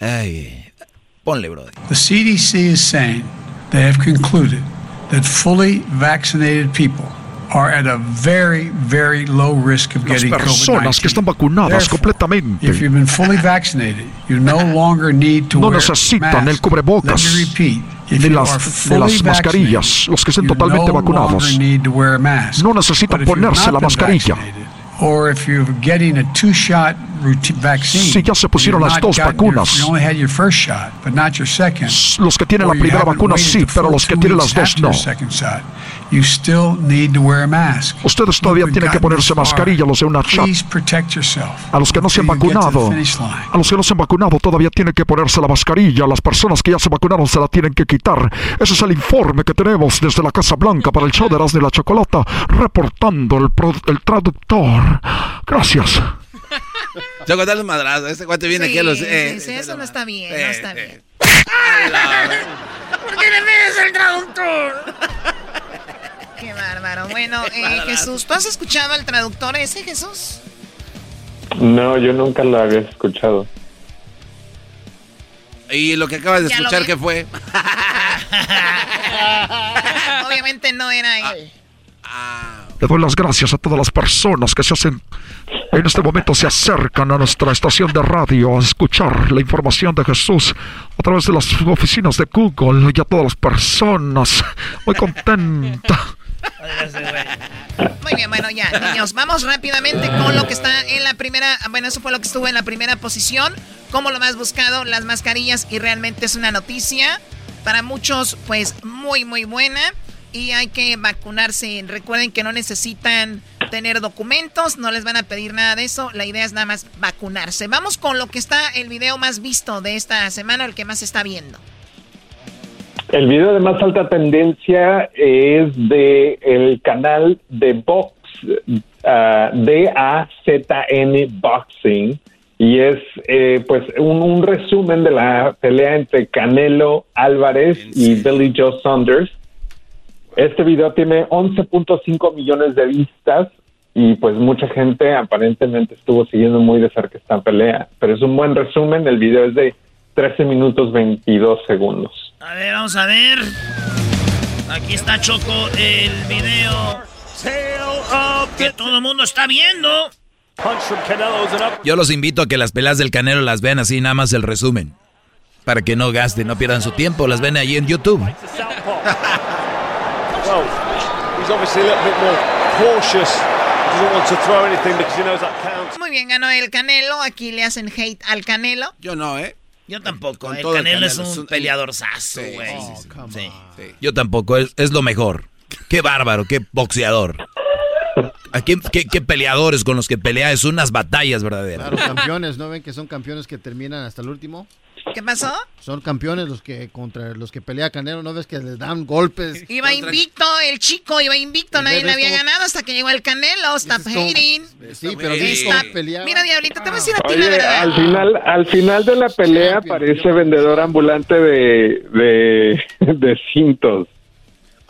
Ay, ponle, brother. The CDC is saying they have concluded that fully vaccinated people are at a very, very low risk of getting Las personas que están vacunadas completamente if you've been fully vaccinated, you no longer need to no necesitan el cubrebocas ni las, de las mascarillas. Los que estén totalmente vacunados no necesitan ponerse la mascarilla. Or if you're getting a two-shot vaccine, si ya se pusieron las dos vacunas, you only had your first shot, but not your second, los que tienen la primera vacuna sí, pero los que tienen las dos no. You still need to wear a mask. Ustedes todavía tienen que ponerse mascarilla, los de una chat. A los que no se han vacunado, a los que no se han vacunado todavía tienen que ponerse la mascarilla. Las personas que ya se vacunaron se la tienen que quitar. Ese es el informe que tenemos desde la Casa Blanca para el show de de la Chocolata, reportando el, el traductor. Gracias. Choco, dale madrazo. Ese cuate viene aquí a los. Eh, sí, eso no está bien, no está bien. ¿Por qué le pides el traductor? Qué bárbaro. Bueno, eh, Jesús, ¿tú has escuchado al traductor ese, Jesús? No, yo nunca lo había escuchado. ¿Y lo que acabas de escuchar qué fue? Obviamente no era él. Ah. Le doy las gracias a todas las personas que se hacen, en este momento se acercan a nuestra estación de radio a escuchar la información de Jesús a través de las oficinas de Google y a todas las personas. Muy contenta. Muy bien, bueno, ya, niños, vamos rápidamente con lo que está en la primera. Bueno, eso fue lo que estuvo en la primera posición. Como lo más buscado, las mascarillas, y realmente es una noticia. Para muchos, pues muy, muy buena. Y hay que vacunarse. Recuerden que no necesitan tener documentos, no les van a pedir nada de eso. La idea es nada más vacunarse. Vamos con lo que está el video más visto de esta semana, el que más se está viendo. El video de más alta tendencia es de el canal de box ah, D-A-Z-N Boxing y es eh, pues un, un resumen de la pelea entre Canelo Álvarez y Billy Joe Saunders. Este video tiene 11.5 millones de vistas y pues mucha gente aparentemente estuvo siguiendo muy de cerca esta pelea, pero es un buen resumen, el video es de 13 minutos 22 segundos. A ver, vamos a ver. Aquí está Choco, el video que todo el mundo está viendo. Yo los invito a que las peleas del Canelo las vean así, nada más el resumen. Para que no gasten, no pierdan su tiempo, las ven ahí en YouTube. Muy bien, ganó el Canelo. Aquí le hacen hate al Canelo. Yo no, ¿eh? Yo tampoco. Con el todo el Canelo es Canelo, un es un- peleadorzazo, Sí, güey. sí, sí, Sí. Yo tampoco, es, es lo mejor. Qué bárbaro, qué boxeador. ¿A qué, qué- qué peleadores con los que pelea? Es unas batallas verdaderas. Claro, campeones, ¿no ven que son campeones que terminan hasta el último? ¿Qué pasó? Son campeones los que contra los que pelea Canelo, ¿no ves que les dan golpes? Iba invicto, el chico iba invicto, nadie le había ganado hasta que llegó el Canelo. Stop hating. Sí, pero Está- ¿viste cómo peleaba? Mira, Diablito, te voy a decir a ti la verdad. al final, al final de la pelea parece vendedor ambulante de, de, de cintos.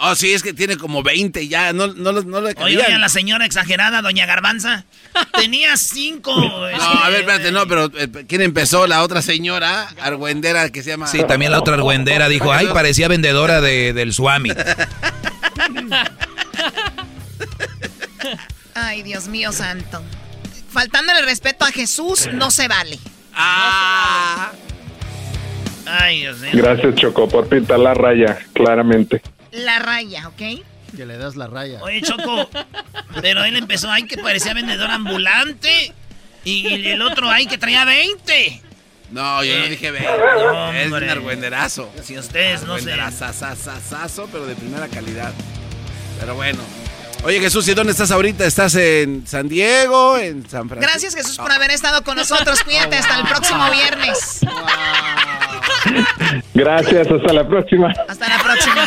Oh, sí, es que tiene como 20 ya, no, no, no, le Oye, cabían. oye, la señora exagerada, doña Garbanza. Tenía cinco. No, a ver, espérate, no, pero eh, ¿quién empezó? La otra señora, argüendera, que se llama... Sí, también la otra argüendera dijo, ay, parecía vendedora de, del Swami. Ay, Dios mío santo. Faltándole respeto a Jesús, no se vale. Ah. Ay, Dios mío. Gracias, Choco, por pintar la raya, claramente. La raya, ¿ok? Que le das la raya. Oye, Choco, pero él empezó, ay, que parecía vendedor ambulante. Y, y el otro, ay, que traía 20. No, yo no Eh, dije 20. no, es un argüenderazo. Si ustedes no sé. Argüenderazazazazazo, pero de primera calidad. Pero bueno. Oye, Jesús, ¿y dónde estás ahorita? ¿Estás en San Diego? ¿En San Francisco? Gracias Jesús por haber estado con nosotros. Cuídate hasta el próximo viernes. Gracias, hasta la próxima. Hasta la próxima.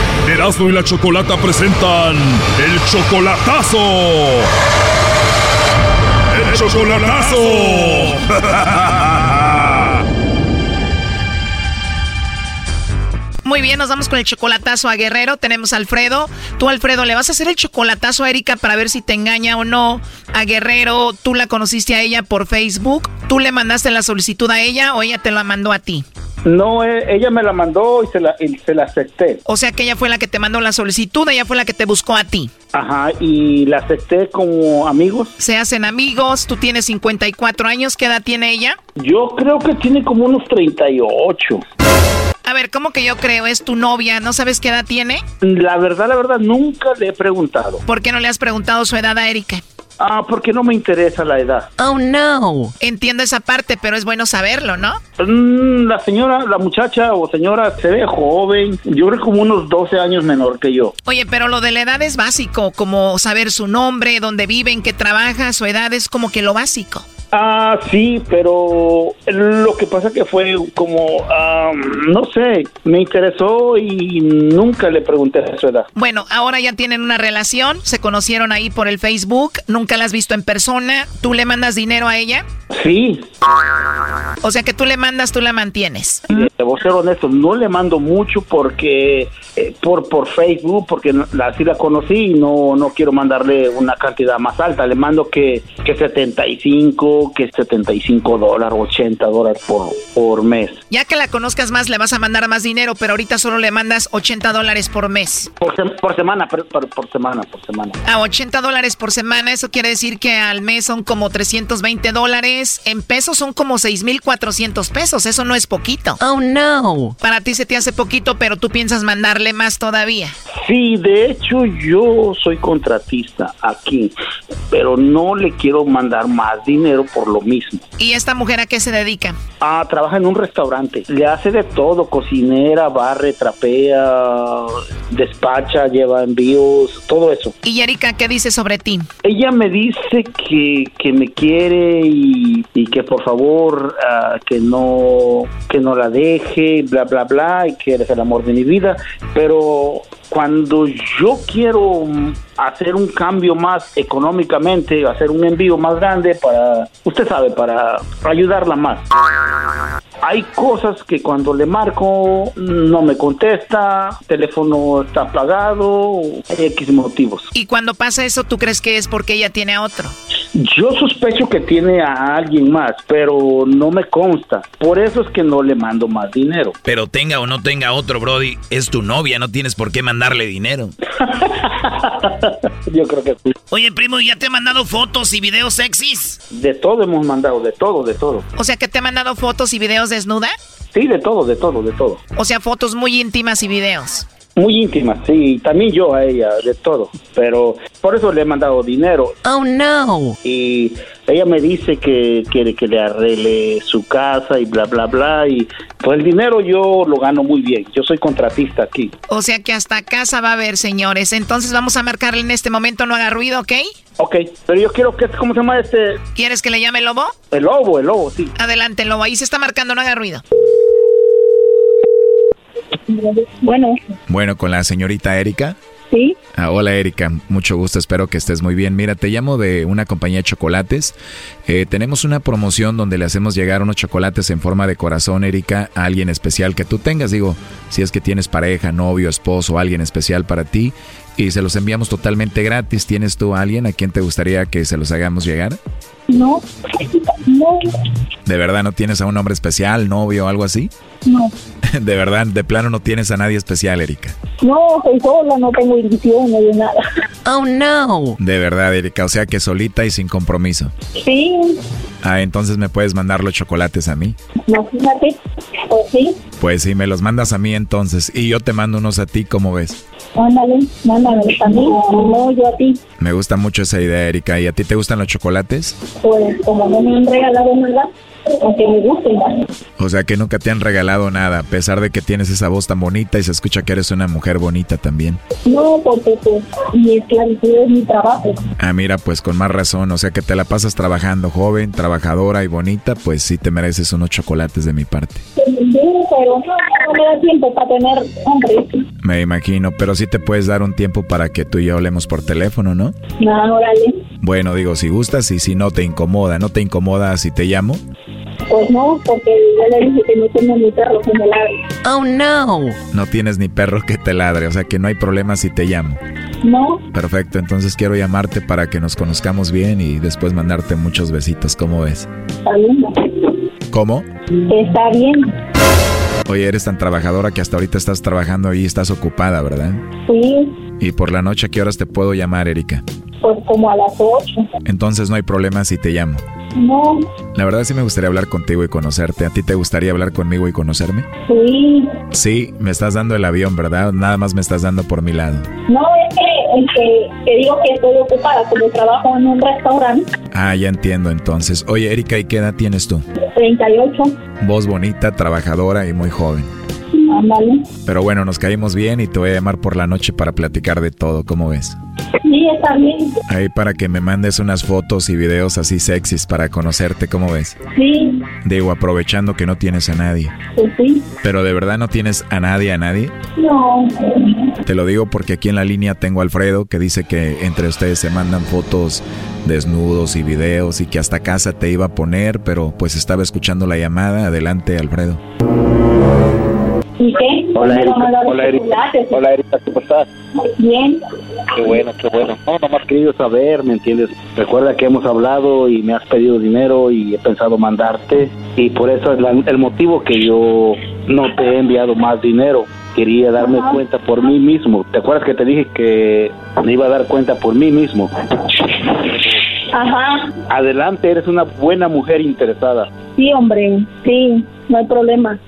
Erasmo y la Chocolata presentan el chocolatazo. El chocolatazo. Muy bien, nos vamos con el chocolatazo a Guerrero. Tenemos a Alfredo. Tú, Alfredo, le vas a hacer el chocolatazo a Erika para ver si te engaña o no a Guerrero. Tú la conociste a ella por Facebook. ¿Tú le mandaste la solicitud a ella o ella te la mandó a ti? No, eh, ella me la mandó y se la, y se la acepté. O sea que ella fue la que te mandó la solicitud, ella fue la que te buscó a ti. Ajá, y la acepté como amigos. Se hacen amigos, tú tienes 54 años, ¿qué edad tiene ella? Yo creo que tiene como unos 38. A ver, ¿cómo que yo creo? ¿Es tu novia? ¿No sabes qué edad tiene? La verdad, la verdad, nunca le he preguntado. ¿Por qué no le has preguntado su edad a Erika? Ah, porque no me interesa la edad. Oh, no. Entiendo esa parte, pero es bueno saberlo, ¿no? Mm, la señora, la muchacha o señora se ve joven. Yo creo como unos 12 años menor que yo. Oye, pero lo de la edad es básico, como saber su nombre, dónde vive, en qué trabaja, su edad es como que lo básico. Ah, sí, pero lo que pasa que fue como, ah, no sé, me interesó y nunca le pregunté su edad. Bueno, ahora ya tienen una relación, se conocieron ahí por el Facebook, nunca la has visto en persona, ¿tú le mandas dinero a ella? Sí. O sea que tú le mandas, tú la mantienes. Te voy a ser honesto, no le mando mucho porque eh, por por Facebook, porque la, así la conocí y no, no quiero mandarle una cantidad más alta. Le mando que, que 75, que 75 dólares, 80 dólares por, por mes. Ya que la conozcas más, le vas a mandar más dinero, pero ahorita solo le mandas 80 dólares por mes. Por, por semana, por, por, semana, por semana. A 80 dólares por semana, eso quiere decir que al mes son como 320 dólares. En pesos son como 6,400 pesos. Eso no es poquito. Oh, no. Para ti se te hace poquito, pero tú piensas mandarle más todavía. Sí, de hecho yo soy contratista aquí, pero no le quiero mandar más dinero por lo mismo. ¿Y esta mujer a qué se dedica? Ah, trabaja en un restaurante. Le hace de todo, cocinera, barre, trapea, despacha, lleva envíos, todo eso. ¿Y Erika qué dice sobre ti? Ella me dice que, que me quiere y, y que por favor ah, que no que no la deje, bla bla bla, y que eres el amor de mi vida, pero cuando yo quiero hacer un cambio más económicamente, hacer un envío más grande para, usted sabe, para ayudarla más. Hay cosas que cuando le marco no me contesta, teléfono está apagado, hay X motivos. Y cuando pasa eso, ¿tú crees que es porque ella tiene a otro? Yo sospecho que tiene a alguien más, pero no me consta. Por eso es que no le mando más dinero. Pero tenga o no tenga otro, Brody, es tu novia, no tienes por qué mandarle dinero. Yo creo que sí. Oye, primo, ¿ya te he mandado fotos y videos sexys? De todo hemos mandado, de todo, de todo. O sea, que te he mandado fotos y videos desnuda? Sí, de todo, de todo, de todo. O sea, fotos muy íntimas y videos. Muy íntimas, sí, también yo a ella, de todo, pero por eso le he mandado dinero. Oh, no. Y ella me dice que quiere que le arregle su casa y bla, bla, bla, y pues el dinero yo lo gano muy bien, yo soy contratista aquí. O sea que hasta casa va a haber, señores, entonces vamos a marcarle en este momento, no haga ruido, ¿ok? Ok, pero yo quiero que, ¿cómo se llama este? ¿Quieres que le llame el lobo? El lobo, el lobo, sí. Adelante, lobo, ahí se está marcando, no haga ruido. Bueno. Bueno, con la señorita Erika. Sí. Ah, hola Erika, mucho gusto, espero que estés muy bien. Mira, te llamo de una compañía de chocolates. Eh, tenemos una promoción donde le hacemos llegar unos chocolates en forma de corazón, Erika, a alguien especial que tú tengas. Digo, si es que tienes pareja, novio, esposo, alguien especial para ti. Y se los enviamos totalmente gratis. ¿Tienes tú a alguien a quien te gustaría que se los hagamos llegar? No, no. ¿De verdad no tienes a un hombre especial, novio o algo así? No. De verdad, de plano no tienes a nadie especial, Erika. No, soy sola, no tengo ilusión de nada. Oh, no. De verdad, Erika, o sea que solita y sin compromiso. Sí. Ah, entonces me puedes mandar los chocolates a mí. No, fíjate, pues sí. Pues sí, me los mandas a mí entonces y yo te mando unos a ti, ¿cómo ves? Mándale, mándale también, no yo a ti. Me gusta mucho esa idea, Erika. ¿Y a ti te gustan los chocolates? Pues como no me han regalado nada, aunque me gusten. O sea que nunca te han regalado nada, a pesar de que tienes esa voz tan bonita y se escucha que eres una mujer bonita también. No, porque pues mi esclavitud es mi trabajo. Ah, mira, pues con más razón, o sea que te la pasas trabajando, joven, trabajadora y bonita, pues sí te mereces unos chocolates de mi parte. Sí, pero no, no me da tiempo para tener hombres. Me imagino, pero sí te puedes dar un tiempo para que tú y yo hablemos por teléfono, ¿no? No, órale. Bueno, digo, si gustas y si no te incomoda, ¿no te incomoda si te llamo? Pues no, porque yo le dije que no tengo ni perro que me ladre. Oh, no. No tienes ni perro que te ladre, o sea que no hay problema si te llamo. No. Perfecto, entonces quiero llamarte para que nos conozcamos bien y después mandarte muchos besitos, ¿cómo ves? Está bien. ¿Cómo? Está bien. Oye, eres tan trabajadora que hasta ahorita estás trabajando y estás ocupada, ¿verdad? Sí, ¿Y por la noche a qué horas te puedo llamar, Erika? Pues como a las ocho. Entonces no hay problema si te llamo. No, La verdad sí me gustaría hablar contigo y conocerte. ¿A ti te gustaría hablar conmigo y conocerme? sí. Sí, me estás dando el avión, ¿verdad? Nada más me estás dando por mi lado. No, es que, es que, que digo que estoy ocupada, como trabajo en un restaurante. Ah, ya entiendo entonces. Oye, Erika, ¿y qué edad tienes tú? 38. Voz bonita, trabajadora y muy joven. Ándale. Pero bueno, nos caímos bien y te voy a llamar por la noche para platicar de todo, ¿cómo ves? Sí, está bien. Ahí para que me mandes unas fotos y videos así sexys para conocerte, ¿cómo ves? Sí, Digo, aprovechando que no tienes a nadie. pues sí. Pero de verdad no tienes a nadie, a nadie. No, Te lo digo porque aquí en la línea tengo a Alfredo que dice que entre ustedes se mandan fotos desnudos y videos y que hasta casa te iba a poner, pero pues estaba escuchando la llamada. Adelante, Alfredo. ¿Y qué? Hola, ¿Por qué no me Erika. Hola, Erika. Hola, Erika, ¿cómo estás? Bien. Qué bueno, qué bueno. No, nomás querido saber, ¿me entiendes? Recuerda que hemos hablado y me has pedido dinero y he pensado mandarte. Y por eso es la- el motivo que yo no te he enviado más dinero. Quería darme cuenta por mí mismo. ¿Te acuerdas que te dije que me iba a dar cuenta por mí mismo? Ajá. Adelante, eres una buena mujer interesada. Sí, hombre. Sí, no hay problema.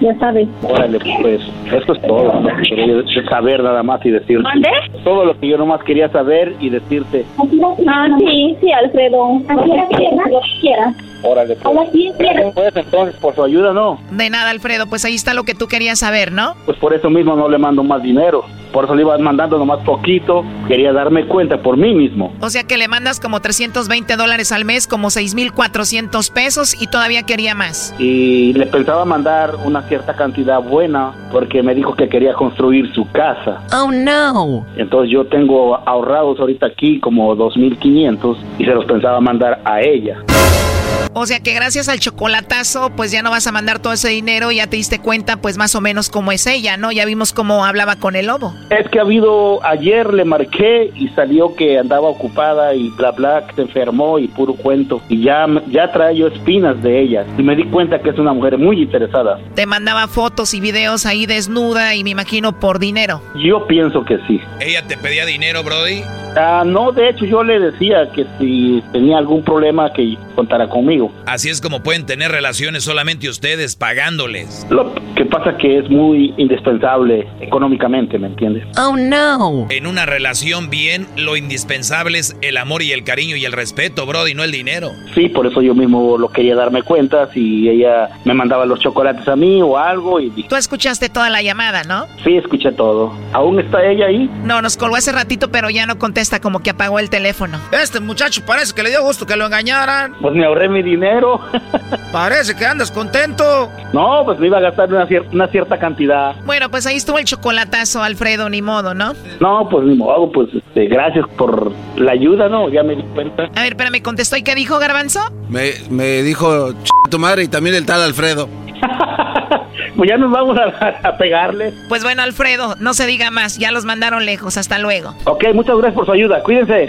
Ya sabes. Órale, pues eso es todo. ¿no? Quería saber nada más y decirte. ¿Mande? Todo lo que yo nomás quería saber y decirte. Ah, sí, sí, Alfredo. Lo que quieras. Órale, pues. Quieras. Pues entonces, por su ayuda, no. De nada, Alfredo, pues ahí está lo que tú querías saber, ¿no? Pues por eso mismo no le mando más dinero. Por eso le iba mandando nomás poquito. Quería darme cuenta por mí mismo. O sea que le mandas como 320 dólares al mes, como 6,400 pesos y todavía quería más. Y le pensaba mandar una cierta cantidad buena porque me dijo que quería construir su casa. Oh no. Entonces yo tengo ahorrados ahorita aquí como 2.500 y se los pensaba mandar a ella. O sea que gracias al chocolatazo, pues ya no vas a mandar todo ese dinero y ya te diste cuenta, pues más o menos cómo es ella, ¿no? Ya vimos cómo hablaba con el lobo. Es que ha habido, ayer le marqué y salió que andaba ocupada y bla bla, que se enfermó y puro cuento. Y ya, ya trae yo espinas de ella. Y me di cuenta que es una mujer muy interesada. Te mandaba fotos y videos ahí desnuda y me imagino por dinero. Yo pienso que sí. ¿Ella te pedía dinero, Brody? Ah, no, de hecho yo le decía que si tenía algún problema que contara conmigo. Así es como pueden tener relaciones solamente ustedes, pagándoles. Lo que pasa que es muy indispensable económicamente, ¿me entiendes? Oh no. En una relación bien, lo indispensable es el amor y el cariño y el respeto, Brody, no el dinero. Sí, por eso yo mismo lo quería darme cuenta si ella me mandaba los chocolates a mí o algo y Tú escuchaste toda la llamada, ¿no? sí, escuché todo. ¿Aún está ella ahí? No, nos colgó hace ratito, pero ya no contesta, como que apagó el teléfono. Este muchacho parece que le dio gusto que lo engañaran. Pues me ahorré mi dinero. Parece que andas contento. No, pues me iba a gastar una, cier- una cierta cantidad. Bueno, pues ahí estuvo el chocolatazo, Alfredo, ni modo, ¿no? No, pues ni modo, pues este, gracias por la ayuda, ¿no? Ya me di cuenta. A ver, espérame, contestó. ¿Y qué dijo Garbanzo? Me, me dijo "Ch- tu madre y también el tal Alfredo. Pues ya nos vamos a, a pegarle. Pues bueno, Alfredo, no se diga más, ya los mandaron lejos, hasta luego. Ok, muchas gracias por su ayuda. Cuídense.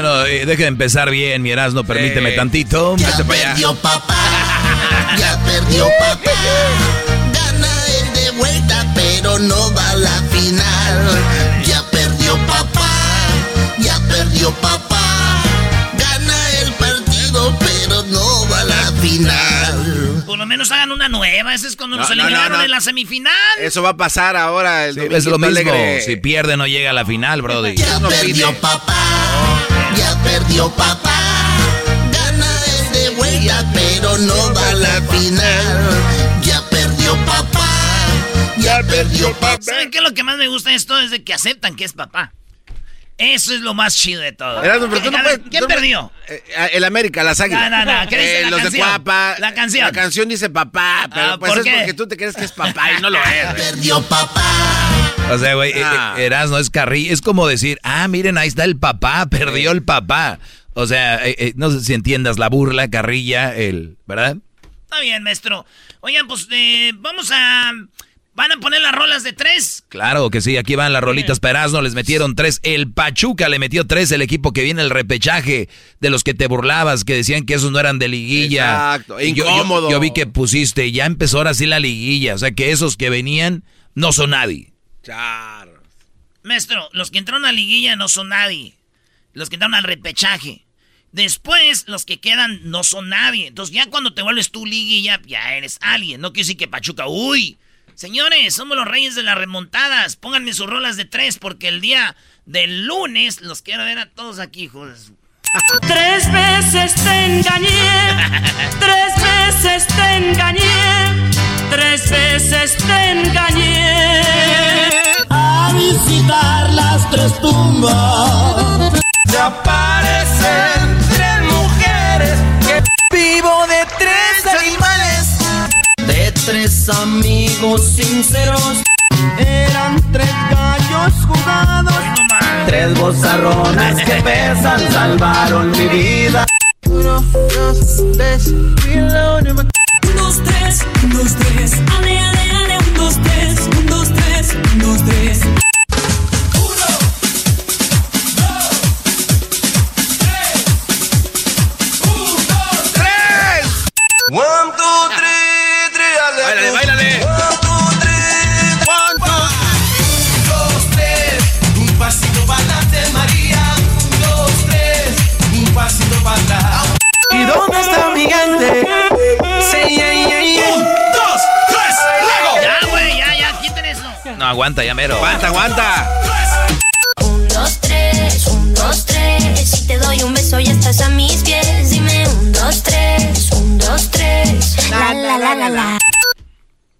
Bueno, eh, deje de empezar bien, mi Erasno, permíteme tantito. Ya Vete allá. perdió papá. Ya perdió papá. Gana el de vuelta, pero no va a la final. Ya perdió papá. Ya perdió papá. Gana el partido, pero no va a la final. Por lo menos hagan una nueva. Ese es cuando No, nos no, eliminaron no, no. en la semifinal. Eso va a pasar ahora. El Sí, dominguito es lo mismo. alegre. Si pierde, no llega a la final, Brody. Ya perdió papá. Ya perdió papá. Gana el de vuelta, pero no va a la final. Ya perdió papá. Ya perdió papá. ¿Saben qué es lo que más me gusta de esto? Es de que aceptan que es papá. Eso es lo más chido de todo. Erasmo, pero tú no A ver, puedes- ¿Quién tú perdió? Eh, el América, las águilas. No, no, no, ¿qué dice la los canción? de Cuapa. La canción. La canción dice papá, pero Ah, pues ¿por es qué? porque tú te crees que es papá y no lo es. Perdió papá. O sea, güey, eh, Ah. eh, Erasno es carril. Es como decir, ah, miren, ahí está el papá, perdió el papá. O sea, eh, eh, no sé si entiendas la burla, carrilla, el, ¿verdad? Está bien, maestro. Oigan, pues eh, vamos a... ¿Van a poner las rolas de tres? Claro que sí, aquí van las rolitas Perazno, les metieron tres. El Pachuca le metió tres, el equipo que viene el repechaje de los que te burlabas, que decían que esos no eran de liguilla. Exacto, incómodo. Yo, vi que pusiste, ya empezó ahora sí la liguilla, o sea que esos que venían no son nadie. Maestro, los que entraron a liguilla no son nadie. Los que entraron al repechaje. Después, los que quedan no son nadie. Entonces, ya cuando te vuelves tú liguilla, ya eres alguien. No quiere decir que Pachuca, uy, Señores, somos los reyes de las remontadas. Pónganme sus rolas de tres porque el día del lunes los quiero ver a todos aquí, hijos. Tres veces te engañé, tres veces te engañé, tres veces te engañé. A visitar las tres tumbas. Se aparecen tres mujeres que vivo de tres animales de tres amigos sinceros. Eran tres gallos jugados, tres bozarrones que pesan, salvaron mi vida. Uno, dos, tres, un, dos, tres, un, dos, tres, ale, ale, ale, un, dos, tres, un, dos, tres, un, dos, tres. One, two, three, three, ale, Báilale, báilale. One, two, three, one, two. Un, dos, tres, un pasito para adelante, María. Un, dos, tres, un pasito para atrás. ¿Y dónde está mi gente? Aguanta, ya mero. Aguanta, aguanta. Un, dos, tres, un, dos, tres. Si te doy un beso ya estás a mis pies. Dime un, dos, tres, un, dos, tres. La, la, la, la, la.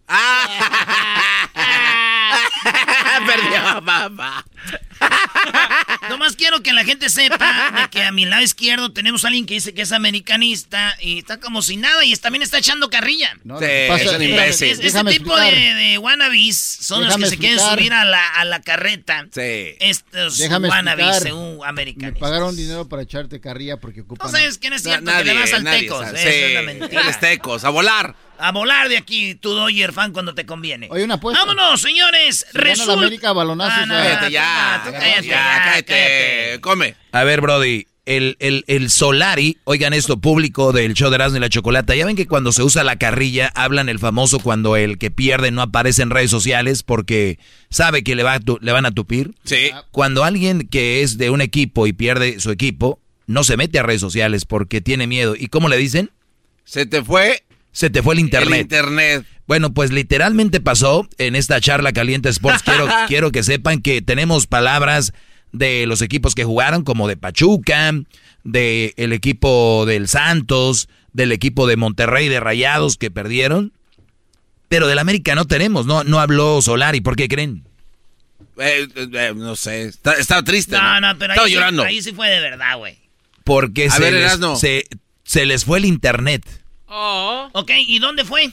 Perdió, papá. Nomás quiero que la gente sepa de que a mi lado izquierdo tenemos a alguien que dice que es americanista y está como sin nada y también está echando carrilla. No, Sí, es un imbécil. Es- ese tipo de, de wannabes son Déjame los que se quieren subir a la, a la carreta. Sí. Estos Déjame wannabes explicar. según Me americanistas. pagaron dinero para echarte carrilla porque ocupan. No sabes quién es Na- cierto, que le vas al nadie tecos. sabe. Esa es Sí, la mentira. eres tecos, a volar. A volar de aquí, tu Dodger fan cuando te conviene. Oye, una apuesta. Vámonos, señores. Si Resulta. América, balonazos, Ah, no, ya. tú Cállate ya. cállate, ya, cállate. cállate. Come. A ver, Brody, el, el, el Solari, oigan esto, público del show de Erasmo y la Chocolata, ya ven que cuando se usa la carrilla, hablan el famoso cuando el que pierde no aparece en redes sociales porque sabe que le, va a tu- le van a tupir. Sí. Cuando alguien que es de un equipo y pierde su equipo, no se mete a redes sociales porque tiene miedo. ¿Y cómo le dicen? Se te fue Se te fue el internet. el internet. Bueno, pues literalmente pasó en esta charla caliente Sports. Quiero, quiero que sepan que tenemos palabras de los equipos que jugaron, como de Pachuca, del el equipo del Santos, del equipo de Monterrey de Rayados que perdieron. Pero del América no tenemos, no, no habló Solari, ¿por qué creen? Eh, eh, eh, no sé. Está, estaba triste. No, no, pero Estaba ahí sí, llorando. ahí sí fue de verdad, güey. Porque A se, ver, les, se, se les fue el internet. Ok, ¿y dónde fue?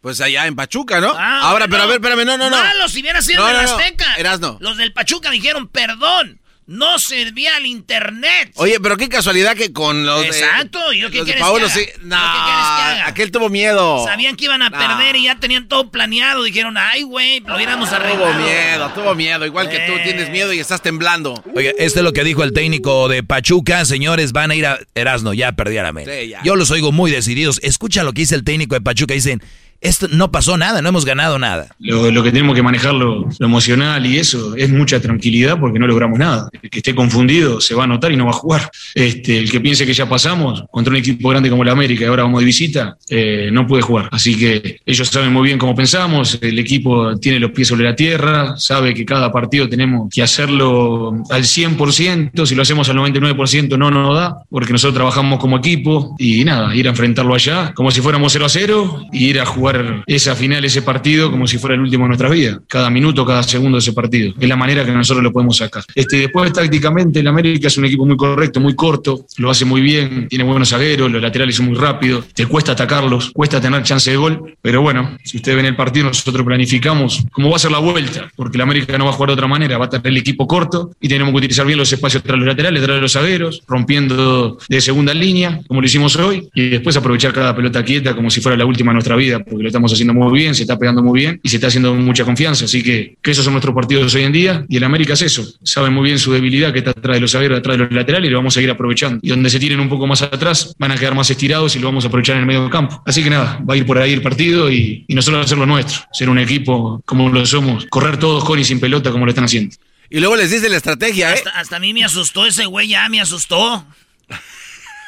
Pues allá en Pachuca, ¿no? Ah, Ahora, pero a ver, espérame, no, no, no. Malo, si hubiera sido No, en no, el no. Azteca. Erasno. Los del Pachuca dijeron, perdón, no servía el internet. Oye, pero qué casualidad que con los de- Exacto, ¿y yo qué los de quieres Paolo que sí. haga? No, ¿Yo qué quieres que haga? aquel tuvo miedo. Sabían que iban a perder y ya tenían todo planeado. Dijeron, ay, güey, lo hubiéramos arreglado. Tuvo miedo, tuvo miedo. Igual que tú Eh. tienes miedo y estás temblando. Oiga, esto es lo que dijo el técnico de Pachuca. Señores, van a ir a Erasno, ya perdí a la. Sí, ya. Yo los oigo muy decididos. Escucha lo que dice el técnico de Pachuca. Dicen, esto no pasó nada, no hemos ganado nada. Lo, que tenemos que manejar lo, emocional y eso es mucha tranquilidad porque no logramos nada. El que esté confundido se va a notar y no va a jugar. Este, el que piense que ya pasamos contra un equipo grande como el América y ahora vamos de visita, eh, no puede jugar. Así que ellos saben muy bien cómo pensamos, el equipo tiene los pies sobre la tierra, sabe que cada partido tenemos que hacerlo al 100%, si lo hacemos al 99% no nos da, porque nosotros trabajamos como equipo y nada, ir a enfrentarlo allá como si fuéramos 0 a 0 y ir a jugar esa final, ese partido como si fuera el último de nuestra vida, cada minuto, cada segundo de ese partido. Es la manera que nosotros lo podemos sacar. Este, después tácticamente el América es un equipo muy correcto, muy corto, lo hace muy bien, tiene buenos zagueros, los laterales son muy rápidos, te cuesta atacarlos, cuesta tener chance de gol, pero bueno, si ustedes ven el partido nosotros planificamos cómo va a ser la vuelta, porque el América no va a jugar de otra manera, va a tener el equipo corto y tenemos que utilizar bien los espacios tras los laterales, tras los zagueros, rompiendo de segunda línea, como lo hicimos hoy, y después aprovechar cada pelota quieta como si fuera la última de nuestra vida, porque lo estamos haciendo muy bien, se está pegando muy bien y se está haciendo mucha confianza. Así que, que esos son nuestros partidos hoy en día y el América es eso. Saben muy bien su debilidad que está atrás de los zagueros, atrás de los laterales y lo vamos a seguir aprovechando. Y donde se tiren un poco más atrás, van a quedar más estirados y lo vamos a aprovechar en el medio del campo. Así que nada, va a ir por ahí el partido y, y nosotros hacer lo nuestro, ser un equipo como lo somos, correr todos con y sin pelota como lo están haciendo. Y luego les dice la estrategia, ¿eh? Hasta, hasta a mí me asustó ese güey, ya me asustó.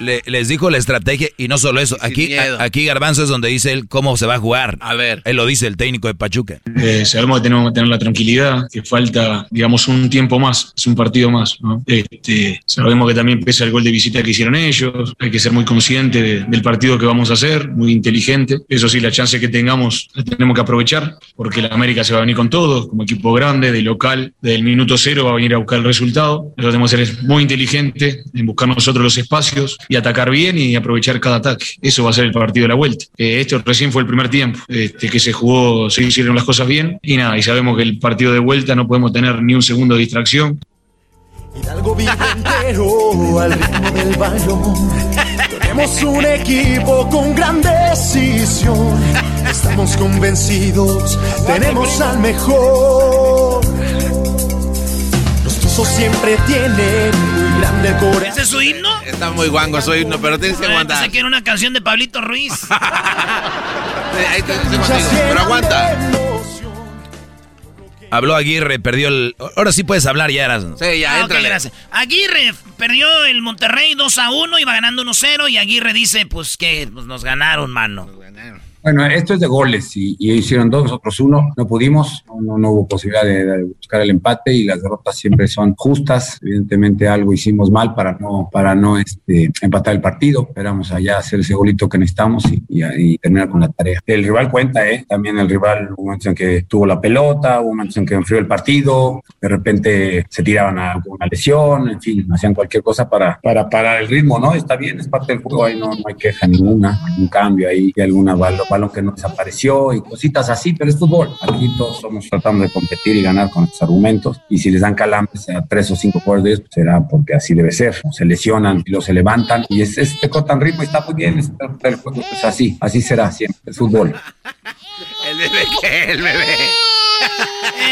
Le- les dijo la estrategia y no solo eso. Aquí, a- aquí Garbanzo es donde dice él cómo se va a jugar. A ver. Él lo dice el técnico de Pachuca. Eh, sabemos que tenemos que tener la tranquilidad, que falta, digamos, un tiempo más, es un partido más. ¿no? Este, sabemos que también pesa el gol de visita que hicieron ellos, hay que ser muy consciente de- del partido que vamos a hacer, muy inteligente. Eso sí, la chance que tengamos la tenemos que aprovechar, porque la América se va a venir con todo, como equipo grande, de local, del minuto cero va a venir a buscar el resultado. Nosotros tenemos que ser muy inteligentes en buscar nosotros los espacios y atacar bien y aprovechar cada ataque. Eso va a ser el partido de la vuelta. Eh, este recién fue el primer tiempo, este, que se jugó, se hicieron las cosas bien y nada, y sabemos que el partido de vuelta no podemos tener ni un segundo de distracción. Hidalgo entero al ritmo del bailón. Tenemos un equipo con gran decisión. Estamos convencidos, tenemos al mejor. Tuzos siempre tienen muy grande corazón. ¿Ese es su himno? Está muy guango su himno, pero tienes que aguantar. Pensé que era una canción de Pablito Ruiz. Ahí te pero aguanta. Habló Aguirre, perdió el... Ahora sí puedes hablar ya, Erasmo. Sí, ya, Ah, ok, entrale. gracias. Aguirre perdió el Monterrey 2 a 1, iba ganando 1-0 y Aguirre dice, pues que pues, nos ganaron, mano. Bueno, esto es de goles y, y hicieron dos, nosotros uno. No pudimos, no, no, hubo posibilidad de, buscar el empate y las derrotas siempre son justas. Evidentemente algo hicimos mal para no, para no este, empatar el partido. Esperamos allá hacer ese golito que necesitamos y, terminar con la tarea. El rival cuenta, ¿eh? También el rival hubo momentos en que tuvo la pelota, hubo momentos en que enfrió el partido, de repente se tiraban a una lesión, en fin, hacían cualquier cosa para, para parar el ritmo, ¿no? Está bien, es parte del juego, ahí no, no hay queja ninguna, un cambio ahí, y alguna balón, balón que no desapareció y cositas así, pero es fútbol. Aquí todos somos tratando de competir y ganar con estos argumentos, y si les dan calambres a tres o cinco jugadores de ellos, pues será porque así debe ser. Se lesionan y luego se levantan, y es, es te cortan ritmo y está muy bien, es juego, pues así, así será siempre, es fútbol. El bebé, ¿qué? El bebé.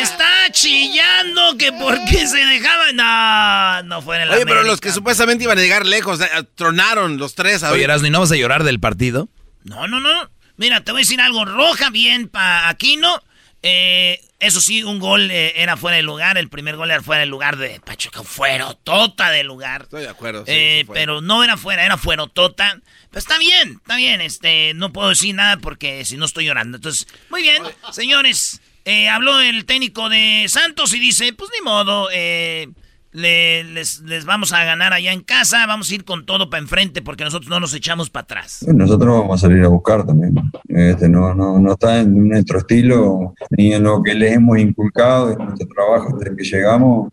Está chillando que porque se dejaba... No, no fue en el Oye, pero los que supuestamente iban a llegar lejos, eh, tronaron los tres. Oye, ahorita. Erasmo, ¿y no vas a llorar del partido? No, no, no. Mira, te voy a decir algo. Roja bien para Aquino. Eh, eso sí, un gol eh, era fuera de lugar. El primer gol era fuera del lugar de Pachuca. Fuera tota de lugar. Estoy de acuerdo. sí, Eh, sí pero no era fuera, era fuera tota. Pero está bien, está bien. Este, no puedo decir nada porque si no estoy llorando. Entonces, muy bien, señores. eh, habló el técnico de Santos y dice, pues ni modo, eh, le- les, les vamos a ganar allá en casa, vamos a ir con todo para enfrente porque nosotros no nos echamos para atrás. Nosotros vamos a salir a buscar también. Este, no, no, no está en nuestro estilo ni en lo que les hemos inculcado en nuestro trabajo desde que llegamos,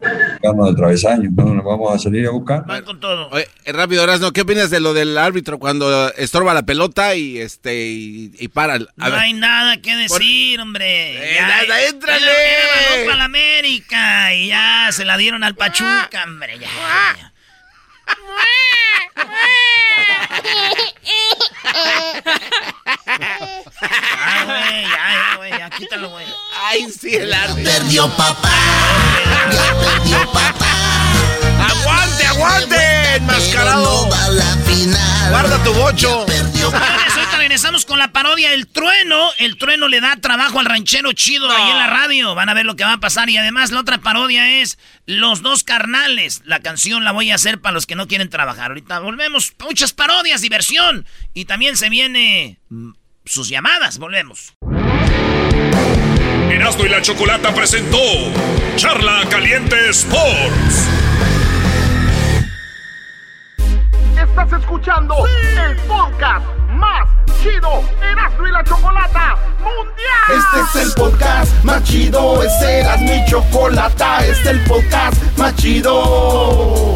buscando de travesaños. ¿no? Nos vamos a salir a buscar. Van con todo. Oye, rápido, Erasmo, ¿qué opinas de lo del árbitro cuando estorba la pelota y este y, y para? A No ver. hay nada que decir, hombre. Eh, nada, éntrale. Era, era para la América y ya se la dieron al Pachuca, hombre. Ya, ya. Güey, ya, ya, güey, ya, quítalo, güey. Ay, sí, el árbitro. Perdió papá. Ya perdió papá. ¡Aguante, aguante! ¡Enmascarado! ¡Guarda tu bocho! Señores, ahorita regresamos con la parodia El Trueno. El Trueno le da trabajo al ranchero chido ahí en la radio. Van a ver lo que va a pasar. Y además, la otra parodia es Los Dos Carnales. La canción la voy a hacer para los que no quieren trabajar. Ahorita volvemos. Muchas parodias, diversión. Y también se viene mm, sus llamadas. Volvemos. Erasmo y la Chocolata presentó Charla Caliente Sports. Estás escuchando el podcast más chido Erasmo Chocolata Mundial. Este es el podcast más chido. Este era mi chocolata. Este es el podcast más chido.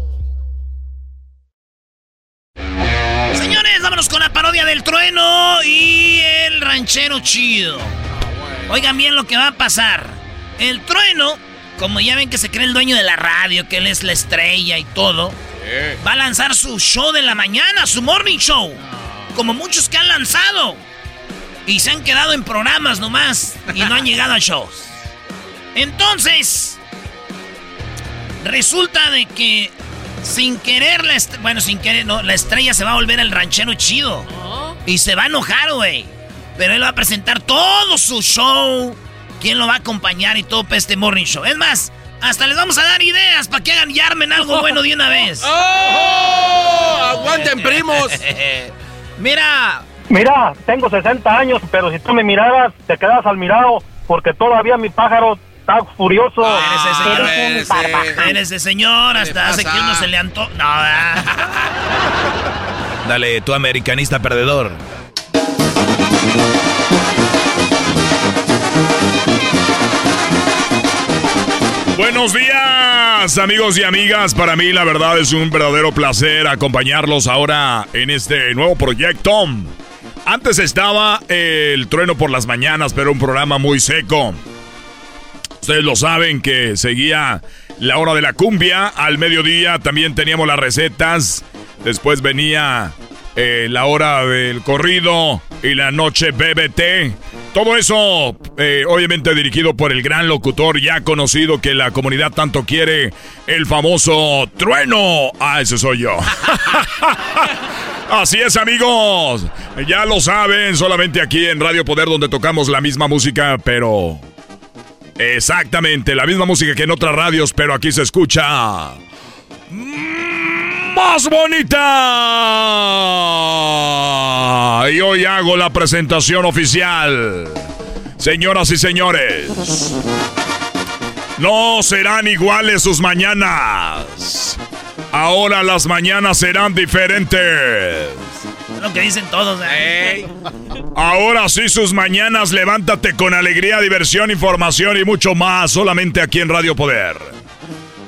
Señores, vámonos con la parodia del trueno y el ranchero chido. Oigan bien lo que va a pasar. El trueno, como ya ven que se cree el dueño de la radio, que él es la estrella y todo, va a lanzar su show de la mañana, su morning show. Como muchos que han lanzado. Y se han quedado en programas nomás y no han llegado a shows. Entonces, resulta de que sin querer, la bueno, sin querer, no, la estrella se va a volver el ranchero chido. Y se va a enojar, güey. Pero él va a presentar todo su show. ¿Quién lo va a acompañar y todo para este morning show? Es más, hasta les vamos a dar ideas para que hagan y armen algo bueno de una vez. ¡Oh! ¡Aguanten, primos! Mira. Mira, tengo 60 años, pero si tú me miraras, te quedas al mirado, porque todavía mi pájaro furioso. Eres ese, Eres ese señor, hasta hace que uno se le anto... No, ¿verdad? Dale, tu americanista perdedor. Buenos días, amigos y amigas. Para mí, la verdad, es un verdadero placer acompañarlos ahora en este nuevo proyecto. Antes estaba el trueno por las mañanas, pero un programa muy seco. Ustedes lo saben que seguía la hora de la cumbia. Al mediodía también teníamos las recetas. Después venía eh, la hora del corrido y la noche BBT. Todo eso, eh, obviamente dirigido por el gran locutor ya conocido que la comunidad tanto quiere, el famoso Trueno. Ah, ese soy yo. Así es, amigos. Ya lo saben, solamente aquí en Radio Poder donde tocamos la misma música, pero... Exactamente, la misma música que en otras radios, pero aquí se escucha... ¡Más bonita! Y hoy hago la presentación oficial. Señoras y señores, no serán iguales sus mañanas. Ahora las mañanas serán diferentes. Lo que dicen todos, ¿eh? Ahora sí sus mañanas, levántate con alegría, diversión, información y mucho más, solamente aquí en Radio Poder.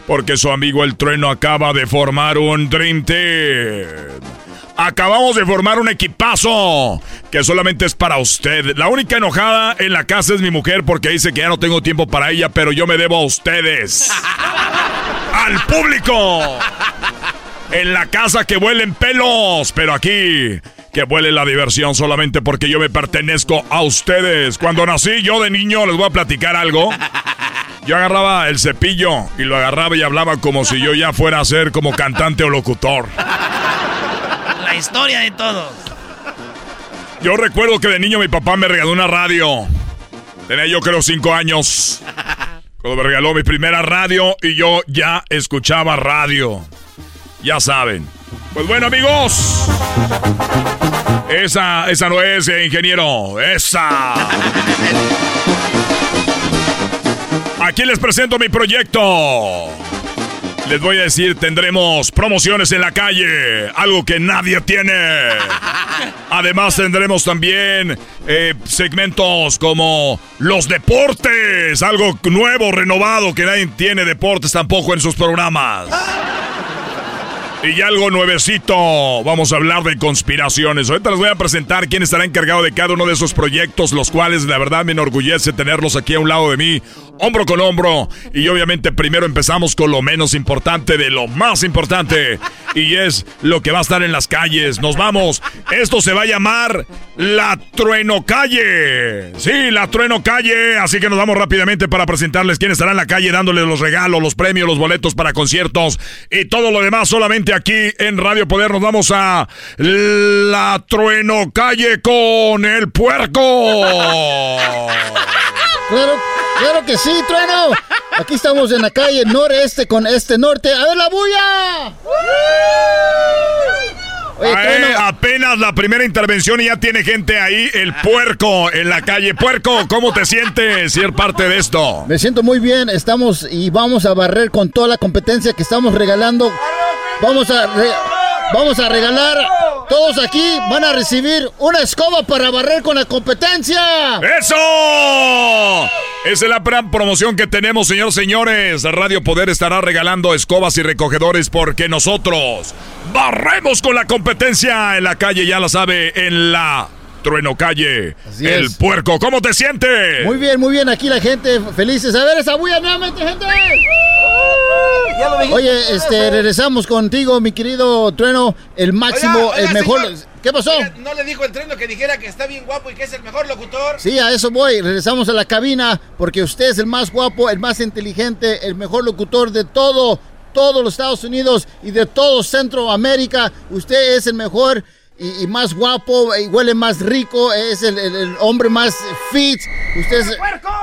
Porque su amigo el trueno acaba de formar un Dream Team. Acabamos de formar un equipazo que solamente es para usted. La única enojada en la casa es mi mujer porque dice que ya no tengo tiempo para ella, pero yo me debo a ustedes. ¡Al público! En la casa que vuelen pelos, pero aquí que vuele la diversión solamente porque yo me pertenezco a ustedes. Cuando nací yo de niño, les voy a platicar algo. Yo agarraba el cepillo y lo agarraba y hablaba como si yo ya fuera a ser como cantante o locutor. La historia de todos. Yo recuerdo que de niño mi papá me regaló una radio. Tenía yo creo cinco años. Cuando me regaló mi primera radio y yo ya escuchaba radio. Ya saben. Pues bueno amigos. Esa, esa no es, eh, ingeniero. Esa. Aquí les presento mi proyecto. Les voy a decir, tendremos promociones en la calle, algo que nadie tiene. Además tendremos también eh, segmentos como los deportes, algo nuevo, renovado, que nadie tiene deportes tampoco en sus programas. Y algo nuevecito, vamos a hablar de conspiraciones. Ahorita les voy a presentar quién estará encargado de cada uno de esos proyectos, los cuales la verdad me enorgullece tenerlos aquí a un lado de mí, hombro con hombro. Y obviamente primero empezamos con lo menos importante de lo más importante. Y es lo que va a estar en las calles. Nos vamos. Esto se va a llamar La Trueno Calle. Sí, La Trueno Calle. Así que nos vamos rápidamente para presentarles quién estará en la calle dándoles los regalos, los premios, los boletos para conciertos y todo lo demás solamente aquí en Radio Poder. Nos vamos a La Trueno Calle con el puerco. Claro que sí, trueno. Aquí estamos en la calle noreste con este norte. ¡A ver la bulla! Eh, apenas la primera intervención y ya tiene gente ahí, el puerco en la calle. Puerco, ¿cómo te sientes ser parte de esto? Me siento muy bien, estamos y vamos a barrer con toda la competencia que estamos regalando. Vamos a, vamos a regalar, todos aquí van a recibir una escoba para barrer con la competencia. ¡Eso! Esa es la gran promoción que tenemos, señores señores. Radio Poder estará regalando escobas y recogedores porque nosotros barremos con la competencia en la calle, ya la sabe, en la Trueno Calle. el puerco, ¿cómo te sientes? Muy bien, muy bien. Aquí la gente felices. A ver esa bulla nuevamente, gente. Oye, este, regresamos contigo, mi querido Trueno, el máximo, el mejor. ¿Qué pasó? ¿No le dijo el Trueno que dijera que está bien guapo y que es el mejor locutor? Sí, a eso voy. Regresamos a la cabina porque usted es el más guapo, el más inteligente, el mejor locutor de todo, todos los Estados Unidos y de todo Centroamérica. Usted es el mejor y, más guapo y huele más rico, es el, hombre más fit. Usted es,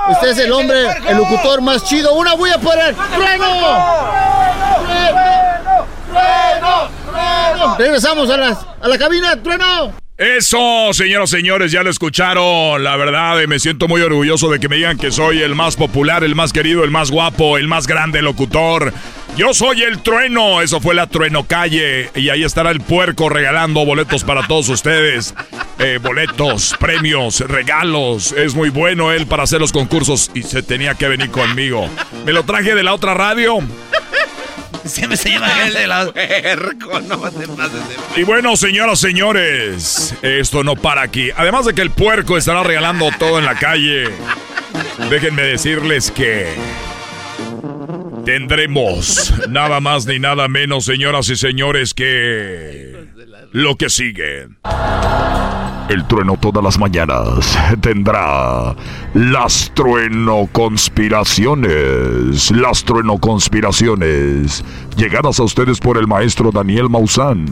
usted es el hombre, el locutor más chido. Una bulla para el trueno. Regresamos a la, a la cabina, trueno. Eso, señoras y señores, ya lo escucharon. La verdad, me siento muy orgulloso de que me digan que soy el más popular, el más querido, el más guapo, el más grande locutor. Yo soy el trueno. Eso fue la trueno calle. Y ahí estará el puerco regalando boletos para todos ustedes. Eh, boletos, premios, regalos. Es muy bueno él para hacer los concursos y se tenía que venir conmigo. Me lo traje de la otra radio. Siempre se llama el de la... Y bueno, señoras, señores, esto no para aquí. Además de que el puerco estará regalando todo en la calle, déjenme decirles que tendremos nada más ni nada menos, señoras y señores, que lo que sigue. El trueno todas las mañanas tendrá las trueno conspiraciones. Las trueno conspiraciones. Llegadas a ustedes por el maestro Daniel Maussan.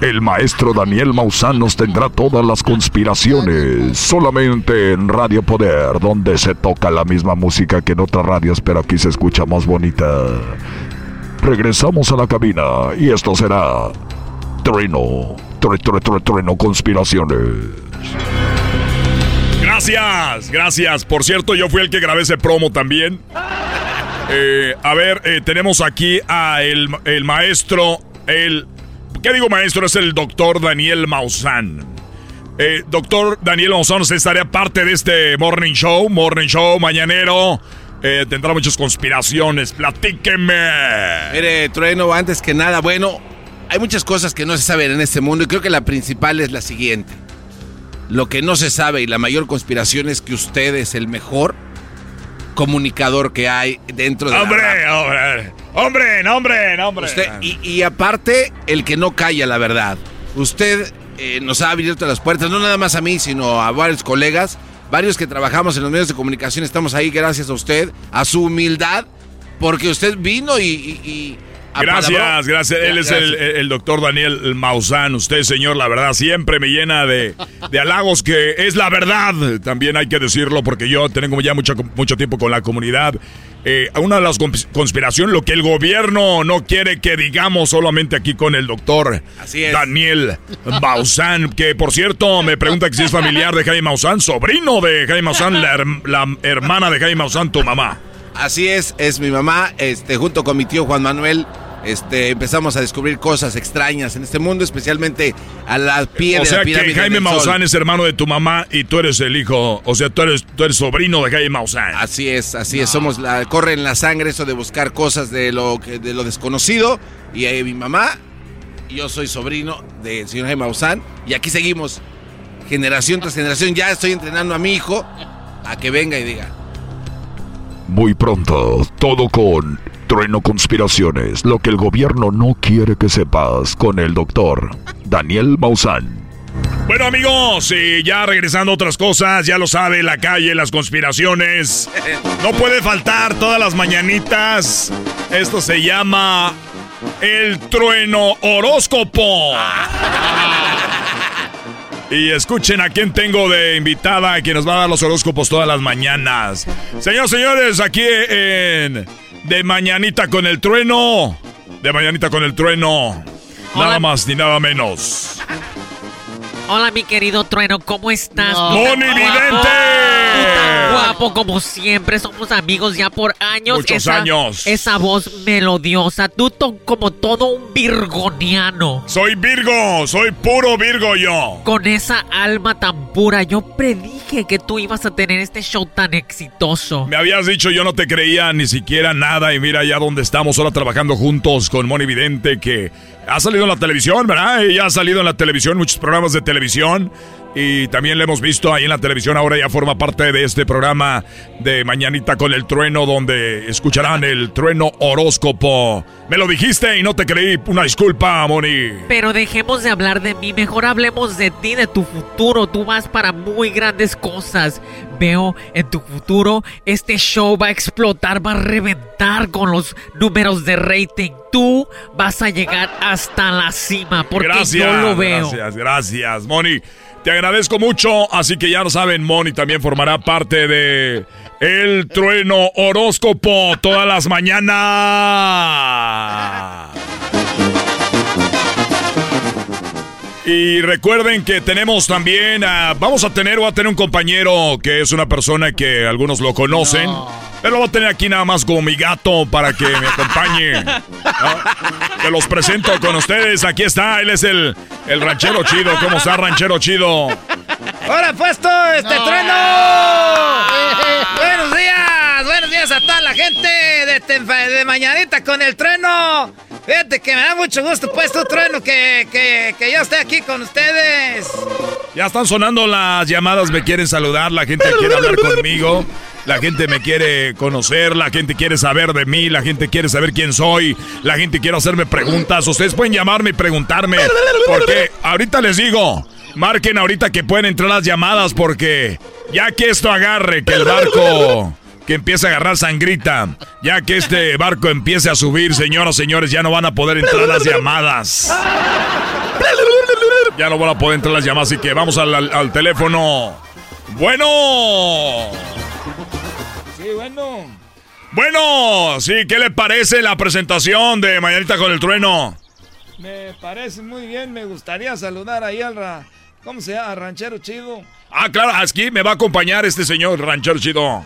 El maestro Daniel Maussan nos tendrá todas las conspiraciones. Solamente en Radio Poder, donde se toca la misma música que en otras radios, pero aquí se escucha más bonita. Regresamos a la cabina y esto será Trueno trueno conspiraciones. Gracias, gracias. Por cierto, yo fui el que grabé ese promo también. Eh, a ver, eh, tenemos aquí a el, maestro, el... ¿Qué digo maestro? Es el doctor Daniel Maussan. Eh, doctor Daniel Maussan, usted estaría parte de este Morning Show, Morning Show mañanero. tendrá muchas conspiraciones, platíqueme. Mire, Trueno, antes que nada, bueno, hay muchas cosas que no se saben en este mundo y creo que la principal es la siguiente. Lo que no se sabe y la mayor conspiración es que usted es el mejor comunicador que hay dentro de hombre, la hombre, hombre, hombre, hombre. Usted, y, aparte, el que no calla la verdad. Usted eh, nos ha abierto las puertas, no nada más a mí, sino a varios colegas, varios que trabajamos en los medios de comunicación, estamos ahí gracias a usted, a su humildad, porque usted vino y Gracias, gracias. Él es el, doctor Daniel Maussan. Usted, señor, la verdad, siempre me llena de, halagos que es la verdad. También hay que decirlo porque yo tengo ya mucho, mucho tiempo con la comunidad. Eh, una de las conspiraciones, lo que el gobierno no quiere que digamos solamente aquí con el doctor Daniel Maussan, que por cierto me pregunta que si es familiar de Jaime Maussan, sobrino de Jaime Maussan, la, la hermana de Jaime Maussan, tu mamá. Así es, es mi mamá, este, junto con mi tío Juan Manuel este, empezamos a descubrir cosas extrañas en este mundo, especialmente a la piel o sea que Jaime Maussan es hermano de tu mamá y tú eres el hijo, o sea, tú eres, tú eres sobrino de Jaime Maussan. Así es, así es, somos la, corre en la sangre eso de buscar cosas de lo, de lo desconocido y eh, mi mamá, yo soy sobrino del señor Jaime Maussan y aquí seguimos, generación tras generación, ya estoy entrenando a mi hijo a que venga y diga. Muy pronto, todo con Trueno Conspiraciones, lo que el gobierno no quiere que sepas con el doctor Daniel Maussan. Bueno amigos, y ya regresando a otras cosas, ya lo sabe, la calle, las conspiraciones. No puede faltar todas las mañanitas. Esto se llama el trueno horóscopo. Y escuchen a quién tengo de invitada, que nos va a dar los horóscopos todas las mañanas. Señores, señores, aquí en De Mañanita con el Trueno. De Mañanita con el Trueno. Nada más ni nada menos. Hola, mi querido Trueno, ¿cómo estás? No. ¡Moni guapo, Vidente! Guapo como siempre, somos amigos ya por años. Muchos esa, años. Esa voz melodiosa, tú to- como todo un virgoniano. Soy Virgo, soy puro Virgo yo. Con esa alma tan pura, yo predije que tú ibas a tener este show tan exitoso. Me habías dicho yo no te creía ni siquiera nada y mira ya dónde estamos ahora trabajando juntos con Moni Vidente que ha salido en la televisión, ¿verdad? Ella ha salido en la televisión, muchos programas de televisión y también le hemos visto ahí en la televisión, ahora ya forma parte de este programa de Mañanita con el Trueno donde escucharán el Trueno Horóscopo. Me lo dijiste y no te creí, una disculpa, Moni. Pero dejemos de hablar de mí, mejor hablemos de ti, de tu futuro. Tú vas para muy grandes cosas. Veo en tu futuro este show va a explotar, va a reventar con los números de rating. Tú vas a llegar hasta la cima porque gracias, yo lo veo. Gracias, gracias, Moni. Te agradezco mucho, así que ya lo saben, Moni también formará parte de El Trueno Horóscopo todas las mañanas. Y recuerden que tenemos también, a- vamos a tener, voy a tener un compañero que es una persona que algunos lo conocen. Pero lo voy a tener aquí nada más como mi gato para que me acompañe. ¿no? Te los presento con ustedes. Aquí está, él es el, el ranchero chido. ¿Cómo está, ranchero chido? ¡Ahora puesto este trueno! buenos días, buenos días a toda la gente de, de Mañanita con el trueno. Fíjate que me da mucho gusto, pues, tu trueno, que, que, que yo esté aquí con ustedes. Ya están sonando las llamadas, me quieren saludar, la gente quiere hablar conmigo, la gente me quiere conocer, la gente quiere saber de mí, la gente quiere saber quién soy, la gente quiere hacerme preguntas. Ustedes pueden llamarme y preguntarme, porque ahorita les digo, marquen ahorita que pueden entrar las llamadas, porque ya que esto agarre, que el barco que empiece a agarrar sangrita, ya que este barco empiece a subir, señoras, señores, ya no van a poder entrar las llamadas. Ya no van a poder entrar las llamadas, así que vamos al, al- al teléfono. Bueno. Sí, bueno. Bueno, sí, ¿qué le parece la presentación de Mañanita con el Trueno? Me parece muy bien, me gustaría saludar ahí al ra- ¿Cómo se llama? Ranchero chido. Ah, claro, aquí me va a acompañar este señor ranchero chido.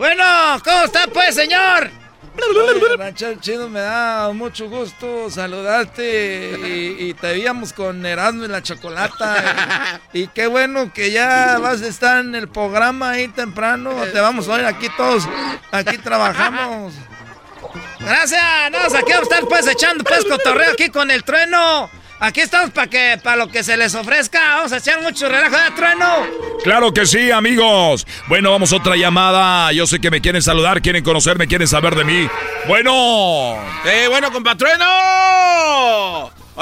Bueno, ¿cómo está pues, señor? Oye, ranchero chido, me da mucho gusto saludarte y, y te veíamos con Erasmo y la Chocolata. Y, y qué bueno que ya vas a estar en el programa ahí temprano. Te vamos a oír aquí todos. Aquí trabajamos. Gracias, no, aquí vamos a estar pues echando pues cotorreo aquí con el trueno. Aquí estamos para que para lo que se les ofrezca. Vamos a echar mucho relajo de trueno. Claro que sí, amigos. Bueno, vamos a otra llamada. Yo sé que me quieren saludar, quieren conocerme, quieren saber de mí. Bueno. Eh, bueno, compatrueno.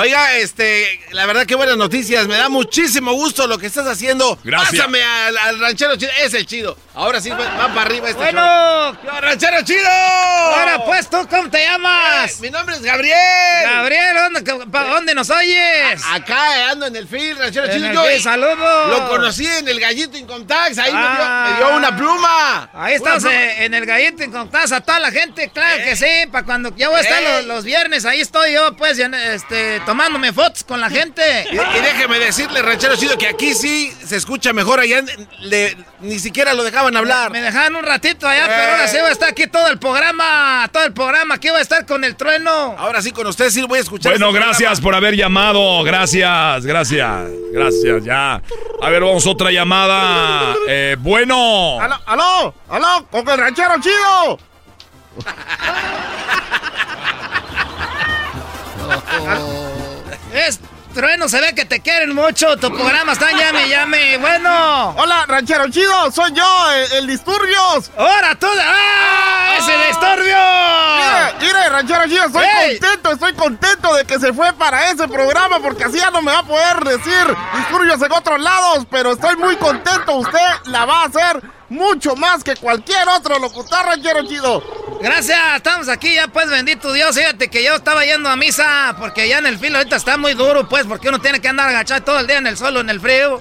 Oiga, este, la verdad que buenas noticias. Me da muchísimo gusto lo que estás haciendo. Gracias. Pásame al, al ranchero chido. Es el chido. Ahora sí va, va para arriba este Bueno. show. ¡Yo, ranchero chido! Ahora pues, ¿tú cómo te llamas? Eh, mi nombre es Gabriel. Gabriel, ¿dónde, pa- dónde nos oyes? A- acá eh, ando en el field, ranchero En chido. el Yo, eh, saludos. Lo conocí en el Gallito Income Tax. Ahí me, dio, Ah. me dio una pluma. Ahí estamos eh, en el gallito en contás a toda la gente, claro que sí, para cuando ya voy a estar Eh. los, los viernes, ahí estoy yo pues ya, este, tomándome fotos con la gente. Y, y déjeme decirle, ranchero chido, que aquí sí se escucha mejor. Allá le- ni siquiera lo dejaban hablar. Me dejaban un ratito allá, Eh. pero ahora sí voy a estar aquí todo el programa, todo el programa, aquí voy a estar con el trueno. Ahora sí, con usted sí voy a escuchar. Bueno, este gracias programa. por haber llamado. Gracias, gracias, gracias, ya. A ver, vamos a otra llamada. Eh, bueno. ¡Aló, aló, aló! ¡Con el ranchero chido! Es trueno, se ve que te quieren mucho, tu programa está en llame, llame, bueno. ¡Hola, ranchero chido! ¡Soy yo, el, el Disturbios! ¡Ahora tú! ¡Ah! ¡Es el estorbio! Mire, mire, ranchero chido, estoy contento, estoy contento de que se fue para ese programa porque así ya no me va a poder decir disturbios en otros lados, pero estoy muy contento, usted la va a hacer mucho más que cualquier otro locutor, ranchero chido. Gracias, estamos aquí ya pues bendito Dios, fíjate que yo estaba yendo a misa porque ya en el filo ahorita está muy duro pues porque uno tiene que andar agachado todo el día en el sol o en el frío.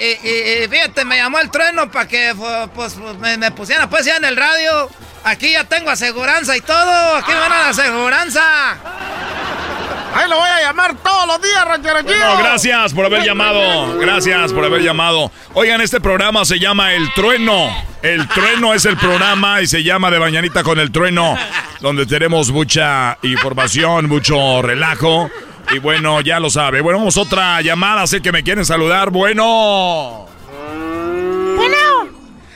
Y, fíjate, me llamó el trueno para que pues, me, me pusiera pues ya en el radio. Aquí ya tengo aseguranza y todo, aquí me van a la aseguranza. Ahí lo voy a llamar todos los días, ranchero chido. No, gracias por haber llamado. Gracias por haber llamado. Oigan, este programa se llama El Trueno. El Trueno es el programa y se llama De Mañanita con el Trueno, donde tenemos mucha información, mucho relajo. Y bueno, ya lo sabe. Bueno, vamos a otra llamada. Sé que me quieren saludar. Bueno. Bueno.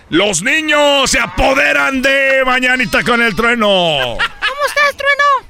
Los niños se apoderan de Mañanita con el Trueno. ¿Cómo estás, Trueno?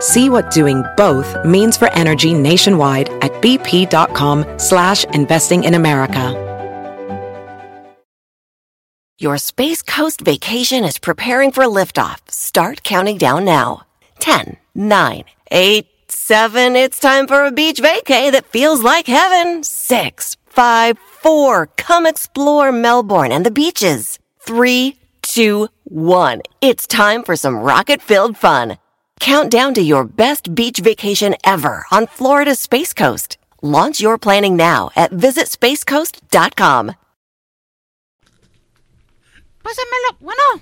See what doing both means for energy nationwide at bp.com slash investing in America. Your Space Coast vacation is preparing for liftoff. Start counting down now. 10, 9, 8, 7. It's time for a beach vacay that feels like heaven. 6, 5, 4. Come explore Melbourne and the beaches. 3, 2, 1. It's time for some rocket filled fun. Count down to your best beach vacation ever on Florida's Space Coast. Launch your planning now at visitspacecoast.com. Pásamelo. Bueno.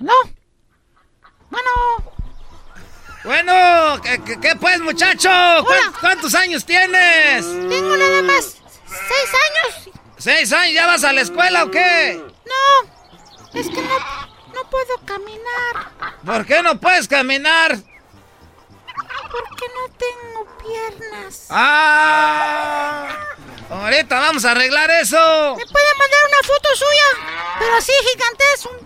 ¿Aló? Bueno. Bueno, ¿qué, qué- qué pues, muchacho? ¿Cuán- ¿Cuántos años tienes? Tengo nada más seis años. ¿Seis años? ¿Ya vas a la escuela o qué? No. Es que no, no puedo caminar. ¿Por qué no puedes caminar? Porque no tengo piernas. ¡Ah! Ahorita vamos a arreglar eso. ¿Me puede mandar una foto suya? Pero así gigante es un... un-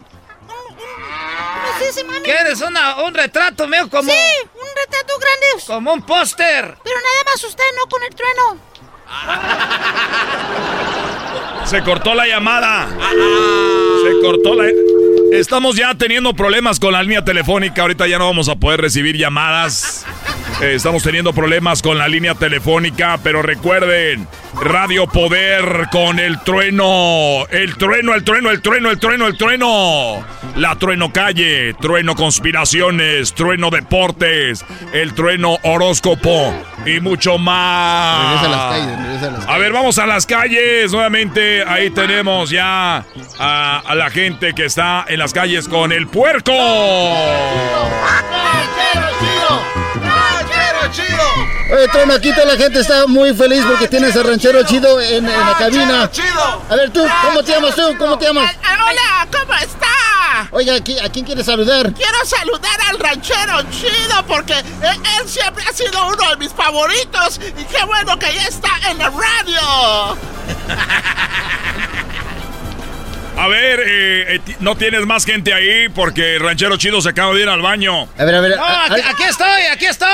un- ¿Cómo se dice, mami? ¿Quieres una, un retrato mío como... Sí, un retrato grande. Como un póster. Pero nada más usted, no con el trueno. Se cortó la llamada. Se cortó la... Estamos ya teniendo problemas con la línea telefónica. Ahorita ya no vamos a poder recibir llamadas. Eh, estamos teniendo problemas con la línea telefónica, pero recuerden, Radio Poder con el trueno. El trueno, el trueno, el trueno, el trueno, el trueno. La trueno calle, trueno conspiraciones, trueno deportes, el trueno horóscopo y mucho más. Regresa a las calles, regresa a las A ver, vamos a las calles. Nuevamente, ahí tenemos ya a, a la gente que está en las calles con el puerco. ¡Ranchero chido! ¡Ranchero chido! Oye, Trueno, aquí toda la gente está muy feliz porque tienes a Ranchero Chido en, en la cabina. A ver, tú, ¿cómo te llamas tú? ¿Cómo te llamas? Hola, ¿cómo está? Oiga, ¿a qui- ¿a quién quieres saludar? Quiero saludar al ranchero chido porque él, él siempre ha sido uno de mis favoritos y qué bueno que ya está en la radio. A ver, eh, eh, no tienes más gente ahí porque el ranchero chido se acaba de ir al baño. A ver, a ver. No, aquí, aquí estoy, aquí estoy.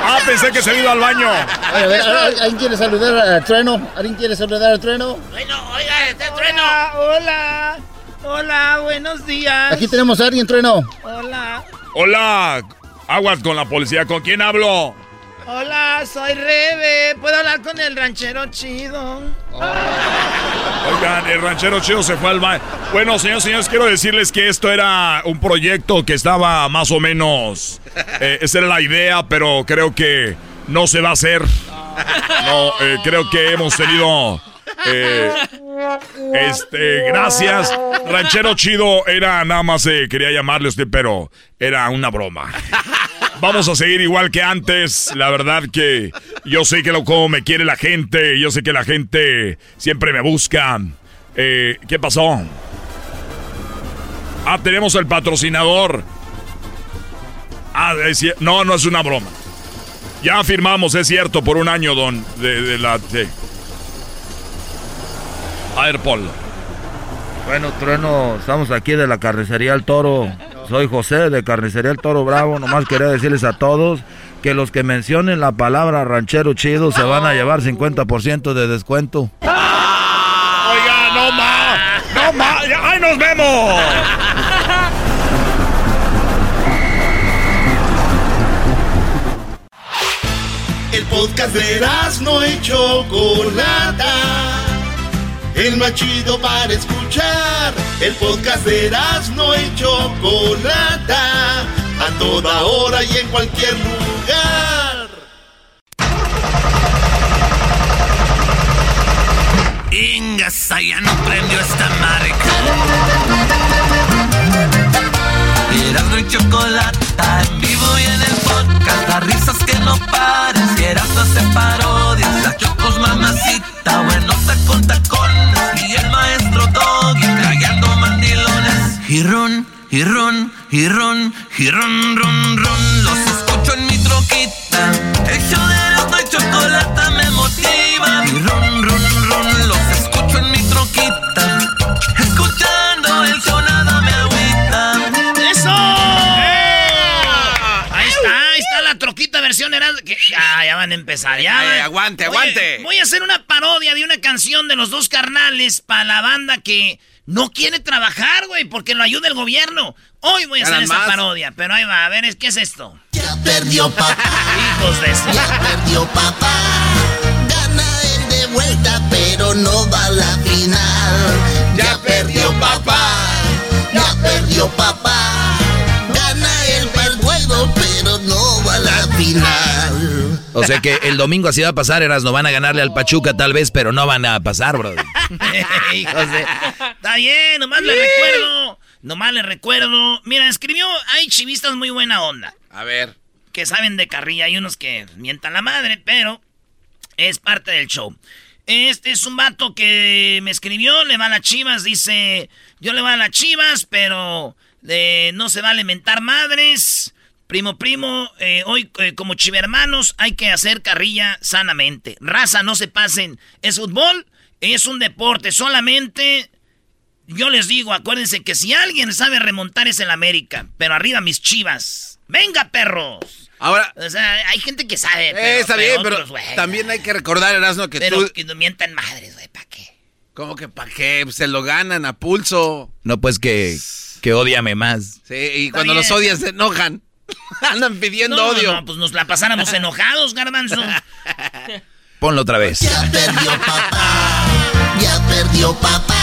Ah, pensé que se había ido al baño. A ver, ¿al- ¿alguien quiere saludar al Trueno? ¿Alguien quiere saludar al Trueno? Bueno, oiga, este trueno. Hola, hola, buenos días. Aquí tenemos a alguien, Trueno. Hola, Hola, aguas con la policía. ¿Con quién hablo? Hola, soy Rebe. ¿Puedo hablar con el ranchero chido? Oigan, el ranchero chido se fue al baño. Bueno, señores, señores, quiero decirles que esto era un proyecto que estaba más o menos. eh, esa era la idea, pero creo que no se va a hacer. No, eh, creo que hemos tenido. eh, este, gracias. Ranchero chido era nada más, quería llamarle a usted, pero era una broma. Vamos a seguir igual que antes. La verdad que yo sé que lo como me quiere la gente. Yo sé que la gente siempre me busca. Eh, ¿Qué pasó? Ah, tenemos el patrocinador. Ah, es no, no es una broma. Ya firmamos, es cierto, por un año, don. De, de la. sí. A. Bueno, Trueno, estamos aquí de la carnicería El Toro. Soy José de Carnicería El Toro Bravo. Nomás quería decirles a todos que los que mencionen la palabra ranchero chido se van a llevar 50% de descuento. Oiga, no más. No más. ¡Ay, nos vemos! El podcast de no y Chocolata. El más chido para escuchar. El podcast de no y Chocolata. A toda hora y en cualquier lugar. Ingas, ya no prendió esta marca. Erasmo y chocolata en vivo y en el podcast. Las risas que no pares. Y Erasmo hace parodias. La chocos mamacita. Bueno, con tacones. Y el maestro mandilones. Y ron, y ron, y ron, y ron, ron, ron. Los escucho en mi troquita. El show de Erasmo y chocolata me motiva. Y ron, ron, ron. Los escucho en mi troquita. Escuchando el show nada me agüita. ¡Eso! Ahí está, ahí está la troquita versión que- Ya, ya van a empezar, ya. Eh, van. aguante, Oye, aguante. voy a hacer una parodia de una canción de los dos carnales para la banda que no quiere trabajar, güey, porque lo ayuda el gobierno. Hoy voy a hacer esa más. parodia, pero ahí va, a ver, es- ¿qué es esto? Ya perdió papá. Hijos de eso. Ya perdió papá. Gana él de vuelta, pero no va a la final. Ya perdió papá. Ya perdió papá. Gana el juego, pero no va a la final. O sea que el domingo así va a pasar, Eras, no van a ganarle al Pachuca tal vez, pero no van a pasar, bro. Hijos de- Está bien, nomás le recuerdo. Nomás le recuerdo. Mira, escribió, hay chivistas muy buena onda. A ver. Que saben de carrilla. Hay unos que mientan la madre, pero es parte del show. Este es un vato que me escribió, le va a las chivas, dice, yo le voy a las chivas, pero eh, no se vale mentar madres. Primo, primo, eh, hoy eh, como chivermanos hay que hacer carrilla sanamente. Raza, no se pasen. Es fútbol, es un deporte, solamente... Yo les digo, acuérdense que si alguien sabe remontar es el América, pero arriba mis chivas. ¡Venga, perros! Ahora. O sea, hay gente que sabe. Pero, Eh, está bien, pero también hay que recordar, Erasmo, que pero tú... que no mientan madres, güey, ¿para qué? ¿Cómo que para qué? Pues Se lo ganan a pulso. No, pues que, que odiame más. Sí, y Está cuando bien. los odias se enojan. Andan pidiendo No, odio. no, pues nos la pasáramos enojados, garbanzo. Ponlo otra vez. Ya perdió papá. Ya perdió papá.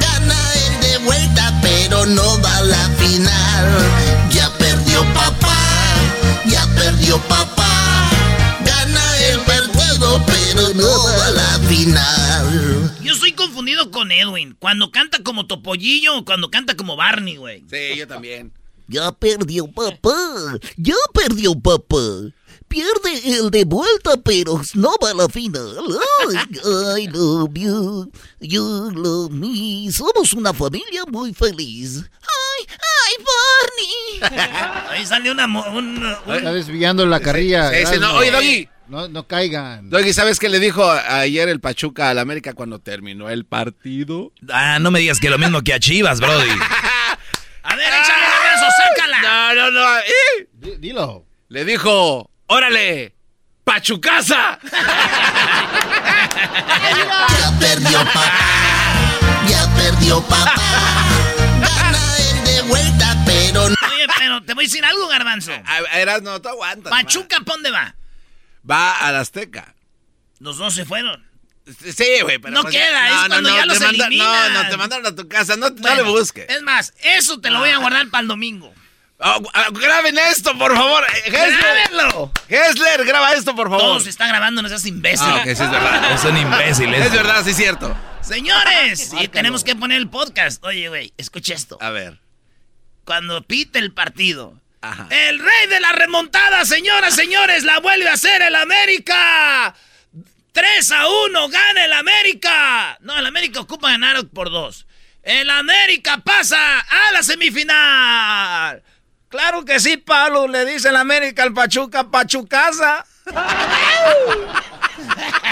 Gana él de vuelta, pero no va a la final. Ya perdió papá. Ya perdió papá. Gana el juego, pero no va a la final. Yo estoy confundido con Edwin. Cuando canta como Topollillo o cuando canta como Barney, güey. Sí, yo también. Ya perdió papá. Ya perdió papá. Pierde el de vuelta, pero no va a la final. Ay, I love you. You love me. Somos una familia muy feliz. Ay, ay, Barney. Ahí sale una... mo- un- un- Está desviando la carrilla. Sí, sí, no, oye, Doggy. No, no caigan. Doggy, ¿sabes qué le dijo ayer el Pachuca al América cuando terminó el partido? Ah, no me digas que lo mismo que a Chivas, Brody. A ver, échale garbanzo, sácala. No, no, no. ¡eh! Di- Dilo. Le dijo, órale, Pachucasa. Ya perdió papá. Ya perdió papá. Gana él de vuelta, pero no. Oye, pero te voy a decir algo, garbanzo. A- Erasmo, tú aguantas. Pachuca, ¿pa' dónde va? Va al Azteca. Los dos se fueron. Sí, güey, pero... No pues, queda, es cuando ya te los manda- eliminan. No, no, te mandaron a tu casa, no, no le busques. Es más, eso te lo voy a guardar para el domingo. Oh, ah, graben esto, por favor. Eh. ¡Grábenlo! Hessler, graba esto, por favor. Todo se está grabando, no seas imbécil. Ah, ok, sí es verdad. Es un imbécil. Es verdad, sí es cierto. Señores, y tenemos que poner el podcast. Oye, güey, escucha esto. A ver. Cuando pite el partido. Ajá. El rey de la remontada, señoras, señores, la vuelve a hacer el América. 3 a 1, gana el América. No, el América ocupa ganar por dos. El América pasa a la semifinal. Claro que sí, Pablo, le dice el América al Pachuca, Pachucasa.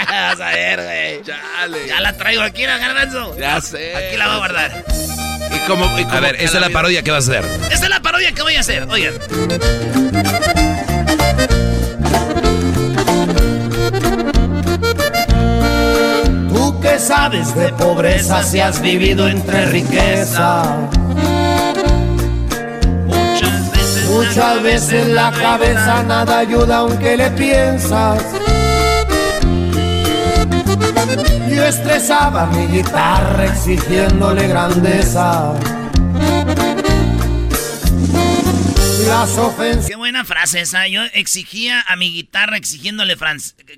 Vas a ver, güey. Chale. Ya la traigo aquí, la garbanzo. Ya sé. Aquí la voy a guardar. Y como, y como A ver, esta es la parodia que vas a hacer. Esta es la parodia que voy a hacer. Oigan. Tú que sabes de pobreza si has vivido entre riqueza. Muchas veces veces la cabeza nada ayuda aunque le piensas. Yo estresaba mi guitarra exigiéndole grandeza. Las ofensas. Qué buena frase esa. Yo exigía a mi guitarra exigiéndole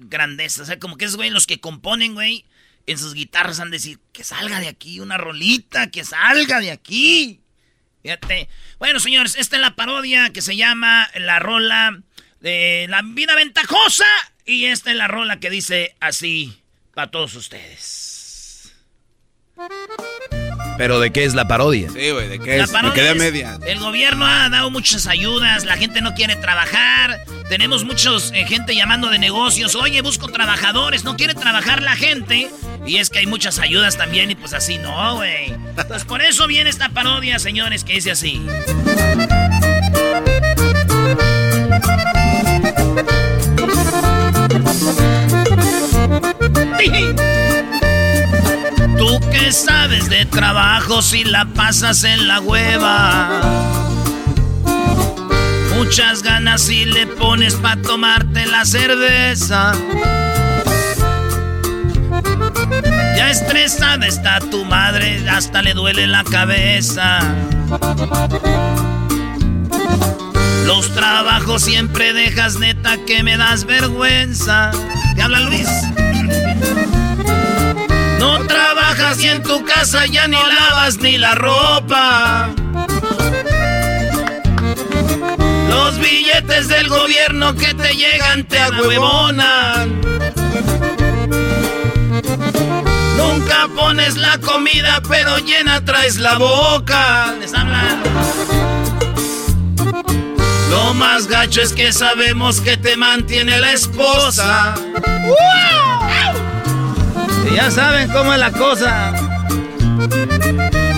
grandeza. O sea, como que es, güey, los que componen, güey, en sus guitarras han de decir, que salga de aquí una rolita, que salga de aquí. Fíjate. Bueno, señores, esta es la parodia que se llama La Rola de la Vida Ventajosa. Y esta es la rola que dice así para todos ustedes. ¿Pero de qué es la parodia? Sí, güey, ¿de qué La es? Me parodia quedé a es, media. El gobierno ha dado muchas ayudas, la gente no quiere trabajar, tenemos muchos eh, gente llamando de negocios, oye, busco trabajadores, no quiere trabajar la gente. Y es que hay muchas ayudas también y pues así no, güey. Entonces por eso viene esta parodia, señores, que dice así. Tú que sabes de trabajo si la pasas en la hueva. Muchas ganas si le pones pa' tomarte la cerveza. Ya estresada está tu madre, hasta le duele la cabeza. Los trabajos siempre dejas neta que me das vergüenza. ¿Te habla Luis? No trabajas y en tu casa ya ni lavas ni la ropa. Los billetes del gobierno que te llegan te ahuevonan. Nunca pones la comida, pero llena traes la boca. Les hablan. Lo más gacho es que sabemos que te mantiene la esposa. Y ya saben cómo es la cosa.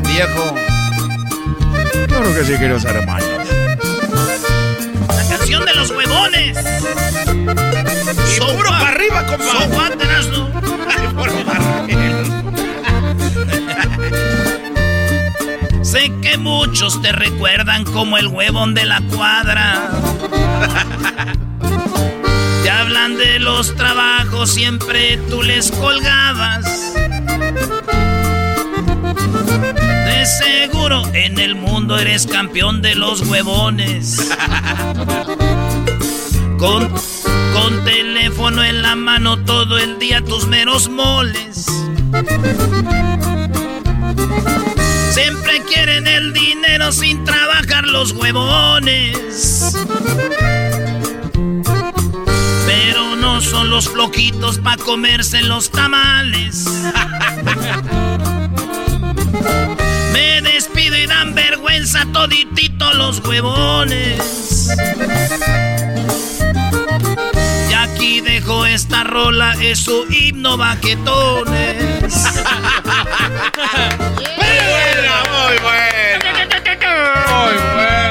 Viejo. Claro que sí quiero ser hermano. La canción de los huevones. Seguro para arriba, compa. Soguátenas, ¿no? Sé que muchos te recuerdan como el huevón de la cuadra. Hablan de los trabajos, siempre tú les colgabas. De seguro en el mundo eres campeón de los huevones. Con, con teléfono en la mano todo el día tus meros moles. Siempre quieren el dinero sin trabajar los huevones. Son los flojitos pa' comerse los tamales. Me despido y dan vergüenza toditito los huevones. Y aquí dejo esta rola, es su himno baquetones. Muy buena. Muy buena.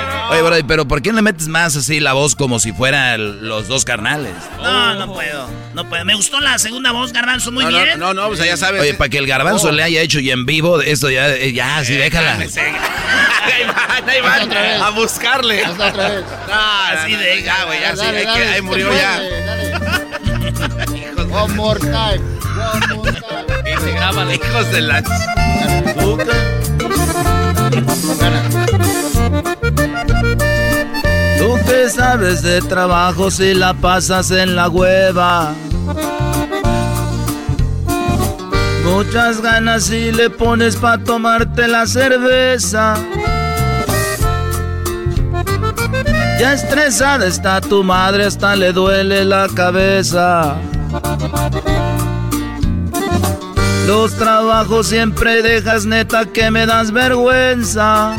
Oye, bro, pero ¿por qué no le metes más así la voz como si fueran los dos carnales? No, no puedo. No puedo. Me gustó la segunda voz, Garbanzo, muy No, no, bien. no, no, pues ya sabes. Oye, para que el garbanzo Oh. le haya hecho y en vivo, esto ya, eh, ya, sí, déjala. Ahí van, ahí van otra vez. a buscarle. Hazla otra vez. No, Así de- ya, güey, ya, sí, Dale, dale, ahí murió ya. One more time. One more time. Y se graban hijos de la... Tú que sabes de trabajo si la pasas en la hueva. Muchas ganas si le pones pa' tomarte la cerveza. Ya estresada está tu madre, hasta le duele la cabeza. Los trabajos siempre dejas neta que me das vergüenza.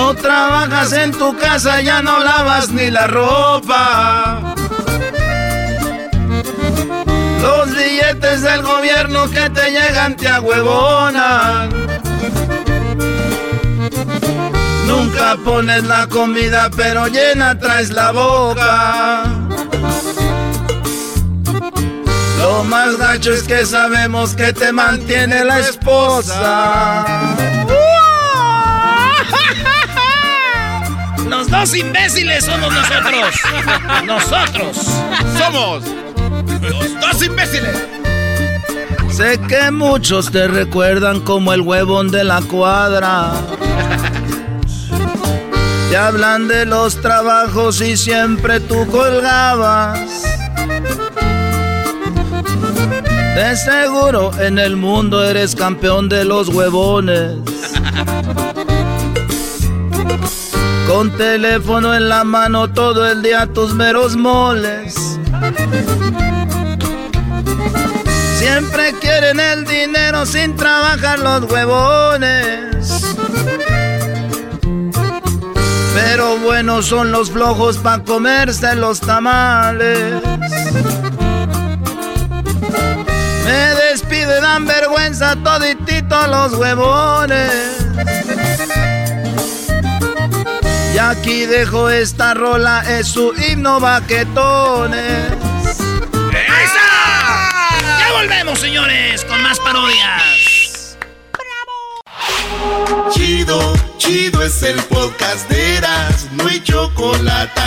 No trabajas en tu casa, ya no lavas ni la ropa. Los billetes del gobierno que te llegan te ahuevonan. Nunca pones la comida, pero llena traes la boca. Lo más gacho es que sabemos que te mantiene la esposa. Los dos imbéciles somos nosotros. Nosotros. Somos los dos imbéciles. Sé que muchos te recuerdan como el huevón de la cuadra. Te hablan de los trabajos y siempre tú colgabas. De seguro en el mundo eres campeón de los huevones. Con teléfono en la mano todo el día tus meros moles. Siempre quieren el dinero sin trabajar los huevones. Pero buenos son los flojos para comerse los tamales. Me despide, dan vergüenza toditito los huevones. Aquí dejo esta rola, es su himno baquetones. ¡Esa! Ya volvemos, señores, con más parodias. Chido, chido es el podcast de Eras, no hay chocolate.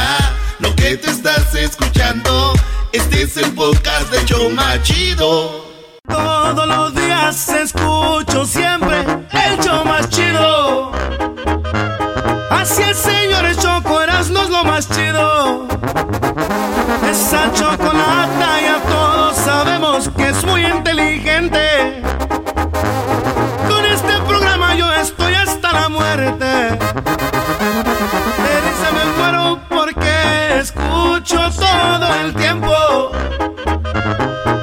Lo que te estás escuchando, este es el podcast de Choma Chido. Todos los días escucho siempre el show más chido. Es, señores, Choco Erasmo es lo más chido. Esa chocolata ya todos sabemos que es muy inteligente. Con este programa yo estoy hasta la muerte. Risa me muero porque escucho todo el tiempo.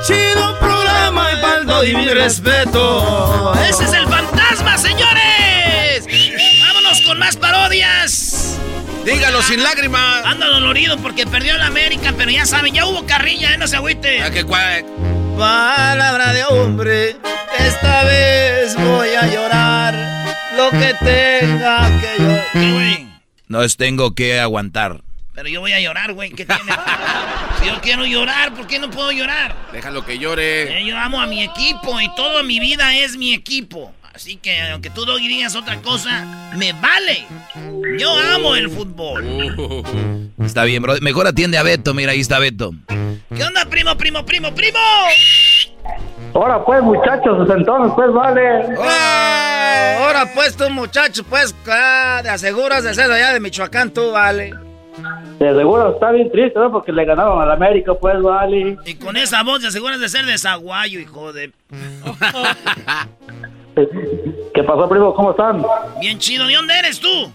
Chido programa y paldo y mi respeto. ¡Ese es el fantasma, señores! ¡Vámonos con más parodias! Dígalo sin lágrimas. Anda dolorido porque perdió la América, pero ya saben, ya hubo carrilla, ¿eh? no se agüite. ¿A qué cuál? Palabra de hombre, esta vez voy a llorar lo que tenga que llorar. No es tengo que aguantar. Pero yo voy a llorar, güey, ¿qué tiene? si yo quiero llorar, ¿por qué no puedo llorar? Déjalo que llore. Eh, yo amo a mi equipo y toda mi vida es mi equipo. Así que aunque tú Doggy digas otra cosa, me vale. Yo amo el fútbol. Está bien, bro. Mejor atiende a Beto. Mira, ahí está Beto. ¿Qué onda, primo, primo, primo, primo? Ahora pues, muchachos, entonces pues vale. Ahora pues tú muchacho, pues ah, te aseguras de ser allá de Michoacán tú, vale. De seguro está bien triste, ¿no? Porque le ganaron al América, pues vale. Y con esa voz te aseguras de ser de Zaguayo, hijo de... ¿Qué pasó, primo? ¿Cómo están? Bien chido, ¿de dónde eres tú?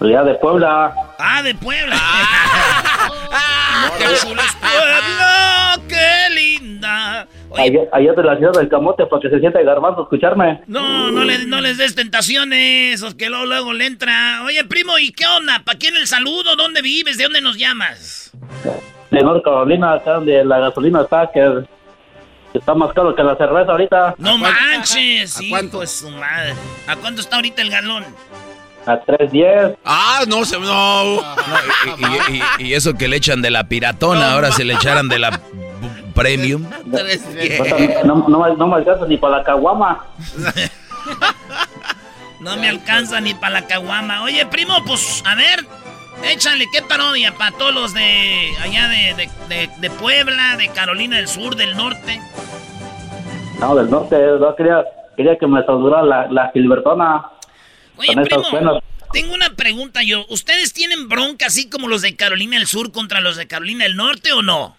Ya de Puebla. Ah, de Puebla. ¡Qué chulo es Puebla! ¡Qué linda! Allá, allá de la ciudad del Camote, para que se sienta garbanzo escucharme. no, no, le- no les des tentaciones, o que luego, luego le entra. Oye, primo, ¿y qué onda? ¿Para quién el saludo? ¿Dónde vives? ¿De dónde nos llamas? De North Carolina, acá donde la gasolina está, que está más caro que la cerveza ahorita. No manches, hijo de su madre. ¿A cuánto está ahorita el galón? A 3.10. Ah, no, se, no. Y, y- y- y eso que le echan de la piratona, ahora se le echaran de la premium. No, no, me- no me alcanza ni para la caguama. No me alcanza ni para la caguama. Oye, primo, pues, a ver, échale, ¿qué parodia para todos los de allá de, de- de- de Puebla, de Carolina del Sur, del Norte? No, del norte, no quería, quería que me saludara la, la Gilbertona. Oye, primo, tengo una pregunta yo. ¿Ustedes tienen bronca así como los de Carolina del Sur contra los de Carolina del Norte o no?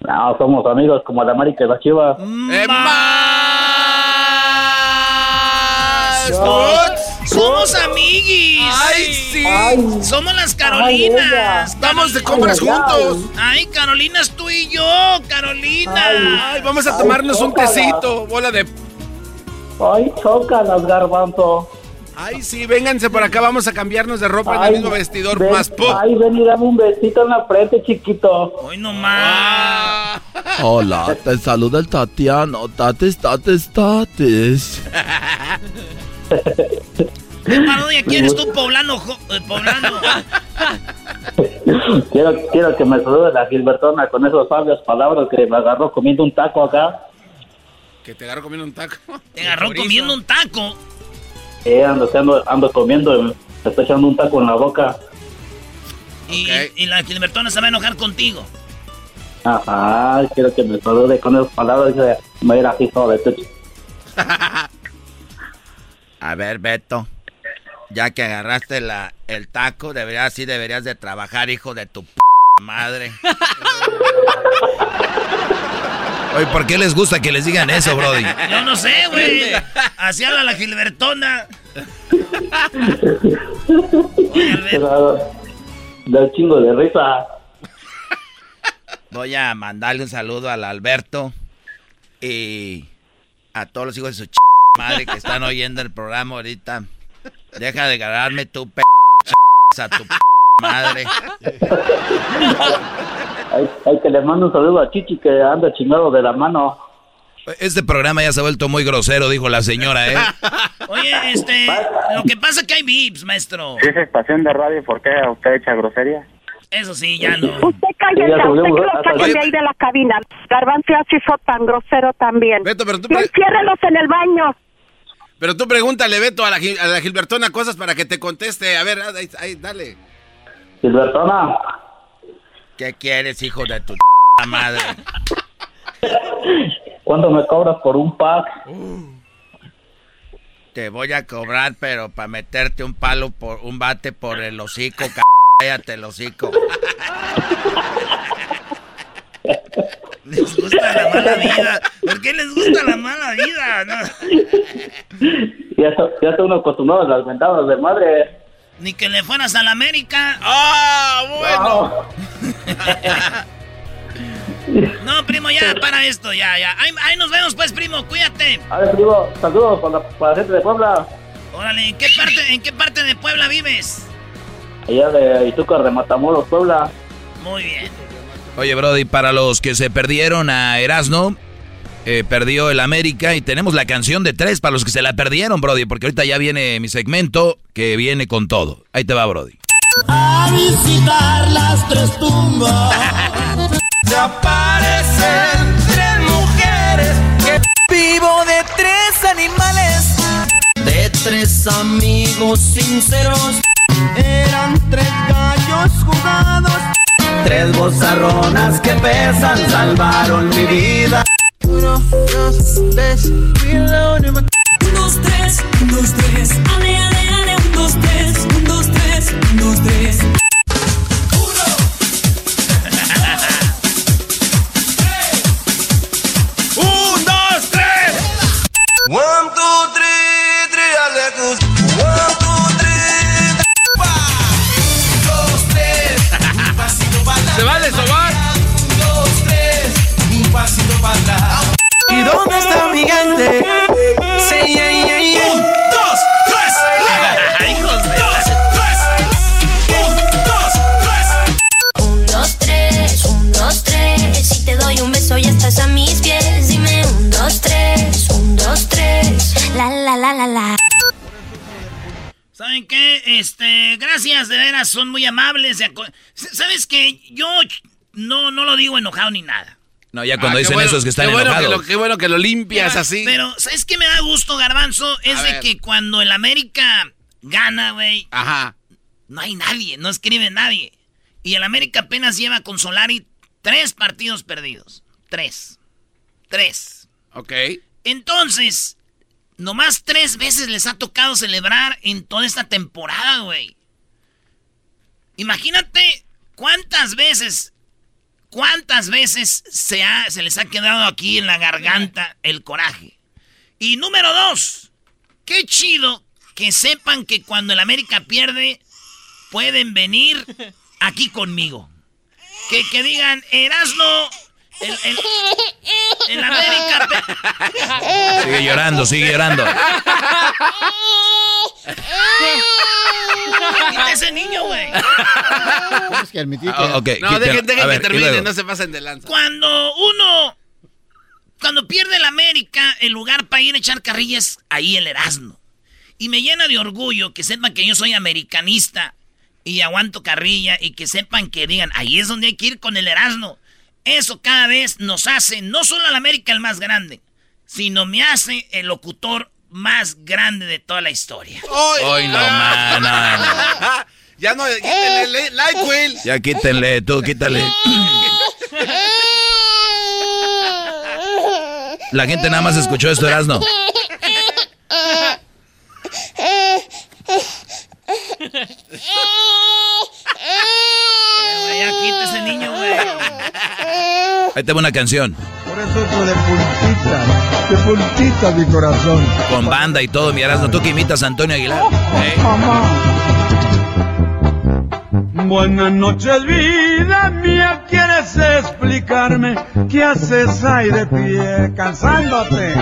No, somos amigos como la América y la Chivas. Somos amiguis. Ay, sí. Somos las Ay, Carolinas. ella. Vamos de compras Ay, ay, ay. juntos. Ay, Carolinas, tú y yo, Carolina. Ay, vamos a tomarnos un tecito, bola de... Ay, chócalas, garbanzo. Ay, sí, vénganse por acá, vamos a cambiarnos de ropa en Ay, el mismo vestidor, ven- más pop. Ay, ven y dame un besito en la frente, chiquito. Hoy nomás. Hola, te saluda el Tatiano. Tates, tates, tates. ¿Qué parodia quieres tú, poblano? eh, poblano? Quiero, quiero que me salude la Gilbertona con esas sabias palabras que me agarró comiendo un taco acá. Que te agarro comiendo un taco. Te agarró comiendo un taco. Eh, ando, ando, ando comiendo, y me está echando un taco en la boca. Y, y la Gilbertona se va a enojar contigo. Ajá, quiero que me salude con esas palabras. Dice, mira, hijo de tu... A ver, Beto. Ya que agarraste la, el taco, deberías, sí deberías de trabajar, hijo de tu p madre. Oye, ¿por qué les gusta que les digan eso, Brody? Yo no sé, güey. Así habla la Gilbertona. Da un chingo de risa. Voy a mandarle un saludo al Alberto y a todos los hijos de su ch madre que están oyendo el programa ahorita. Deja de agarrarme tu p a tu p madre. Hay, hay que le mando un saludo a Chichi que anda chingado de la mano. Este programa ya se ha vuelto muy grosero, dijo la señora, ¿eh? Oye, este, lo que pasa es que hay vips, maestro. Si es estación de radio, ¿por qué usted echa grosería? Eso sí, ya no. Usted cállese, Ya usted que lo saquen de ahí de la cabina. Garbanzo así fue tan grosero también. Beto, pero tú enciérrelos en el baño. Pero tú pregúntale, Beto, a la, a la Gilbertona cosas para que te conteste. A ver, ahí, ahí, dale. Gilbertona, ¿Qué quieres, hijo de tu madre? ¿cuánto me cobras por un pack? Te voy a cobrar, pero para meterte un palo por un bate por el hocico, cállate el hocico. Les gusta la mala vida. ¿Por qué les gusta la mala vida? No. Ya, está- ya está uno acostumbrado a las ventanas de madre. Ni que le fueras a la América. ¡Ah, bueno! No, primo, ya, para esto, ya, ya. Ahí, ahí nos vemos, pues, primo, cuídate. A ver, primo, saludos para la, para la gente de Puebla. Órale, ¿en qué parte, en qué parte de Puebla vives? Allá de Izúcar de Matamoros, Puebla. Muy bien. Oye, Brody, para los que se perdieron a Erasno, eh, perdió el América y tenemos la canción de tres para los que se la perdieron, Brody, porque ahorita ya viene mi segmento que viene con todo. Ahí te va, Brody. A visitar las tres tumbas. Se aparecen tres mujeres que vivo de tres animales. De tres amigos sinceros. Eran tres gallos jugados. Tres bozarronas que pesan salvaron mi vida. Uno, dos, tres, reload. Un, dos, tres, un, dos, tres. Ale, ale, ale, un, dos, tres, un, dos, tres, un, tres. Dónde está mi gigante? Sí, yeah, yeah, yeah. Un, dos, tres. Hijos de Un, dos, tres. Un, dos, tres, un, dos, tres. Si te doy un beso ya estás a mis pies. Dime un, dos, tres, un, dos, tres. La, la, la, la, la. ¿Saben qué? Este, gracias, de veras, son muy amables. ¿Sabes qué? Yo no, no lo digo enojado ni nada. No, ya cuando Ah, qué dicen bueno, eso es que están qué bueno enojados. Que lo, qué bueno que lo limpias así. Pero, ¿sabes qué me da gusto, Garbanzo? Es A de ver. que cuando el América gana, güey. Ajá. No hay nadie, no escribe nadie. Y el América apenas lleva con Solari tres partidos perdidos. Tres. Tres. Ok. Entonces, nomás tres veces les ha tocado celebrar en toda esta temporada, güey. Imagínate cuántas veces, cuántas veces se, ha- se les ha quedado aquí en la garganta el coraje. Y número dos, qué chido que sepan que cuando el América pierde, pueden venir aquí conmigo. Que, que digan, Erasno, el, el, el América... pe- Sigue llorando, sigue llorando. Ese niño, güey. Tienes que admitir que... Ah, ok, No, dejen, dejen ver, que termine, no se pasen de lanza. Cuando uno. Cuando pierde el América, el lugar para ir a echar carrillas, ahí el Erasmo. Y me llena de orgullo que sepan que yo soy americanista y aguanto carrilla y que sepan que digan, ahí es donde hay que ir con el Erasmo. Eso cada vez nos hace no solo al América el más grande, sino me hace el locutor más grande de toda la historia. Hoy no, man, no, no. Ya no, quítenle like, Will. Ya quítenle, tú quítale. La gente nada más escuchó esto, Erasno. Ya quítese niño, güey. Ahí tengo una canción. Por eso es de puntita, de puntita mi corazón. Con banda y todo, mi. Tú que imitas a Antonio Aguilar. ¿eh? Buenas noches, vida mía. ¿Quieres explicarme qué haces ahí de pie? Cansándote.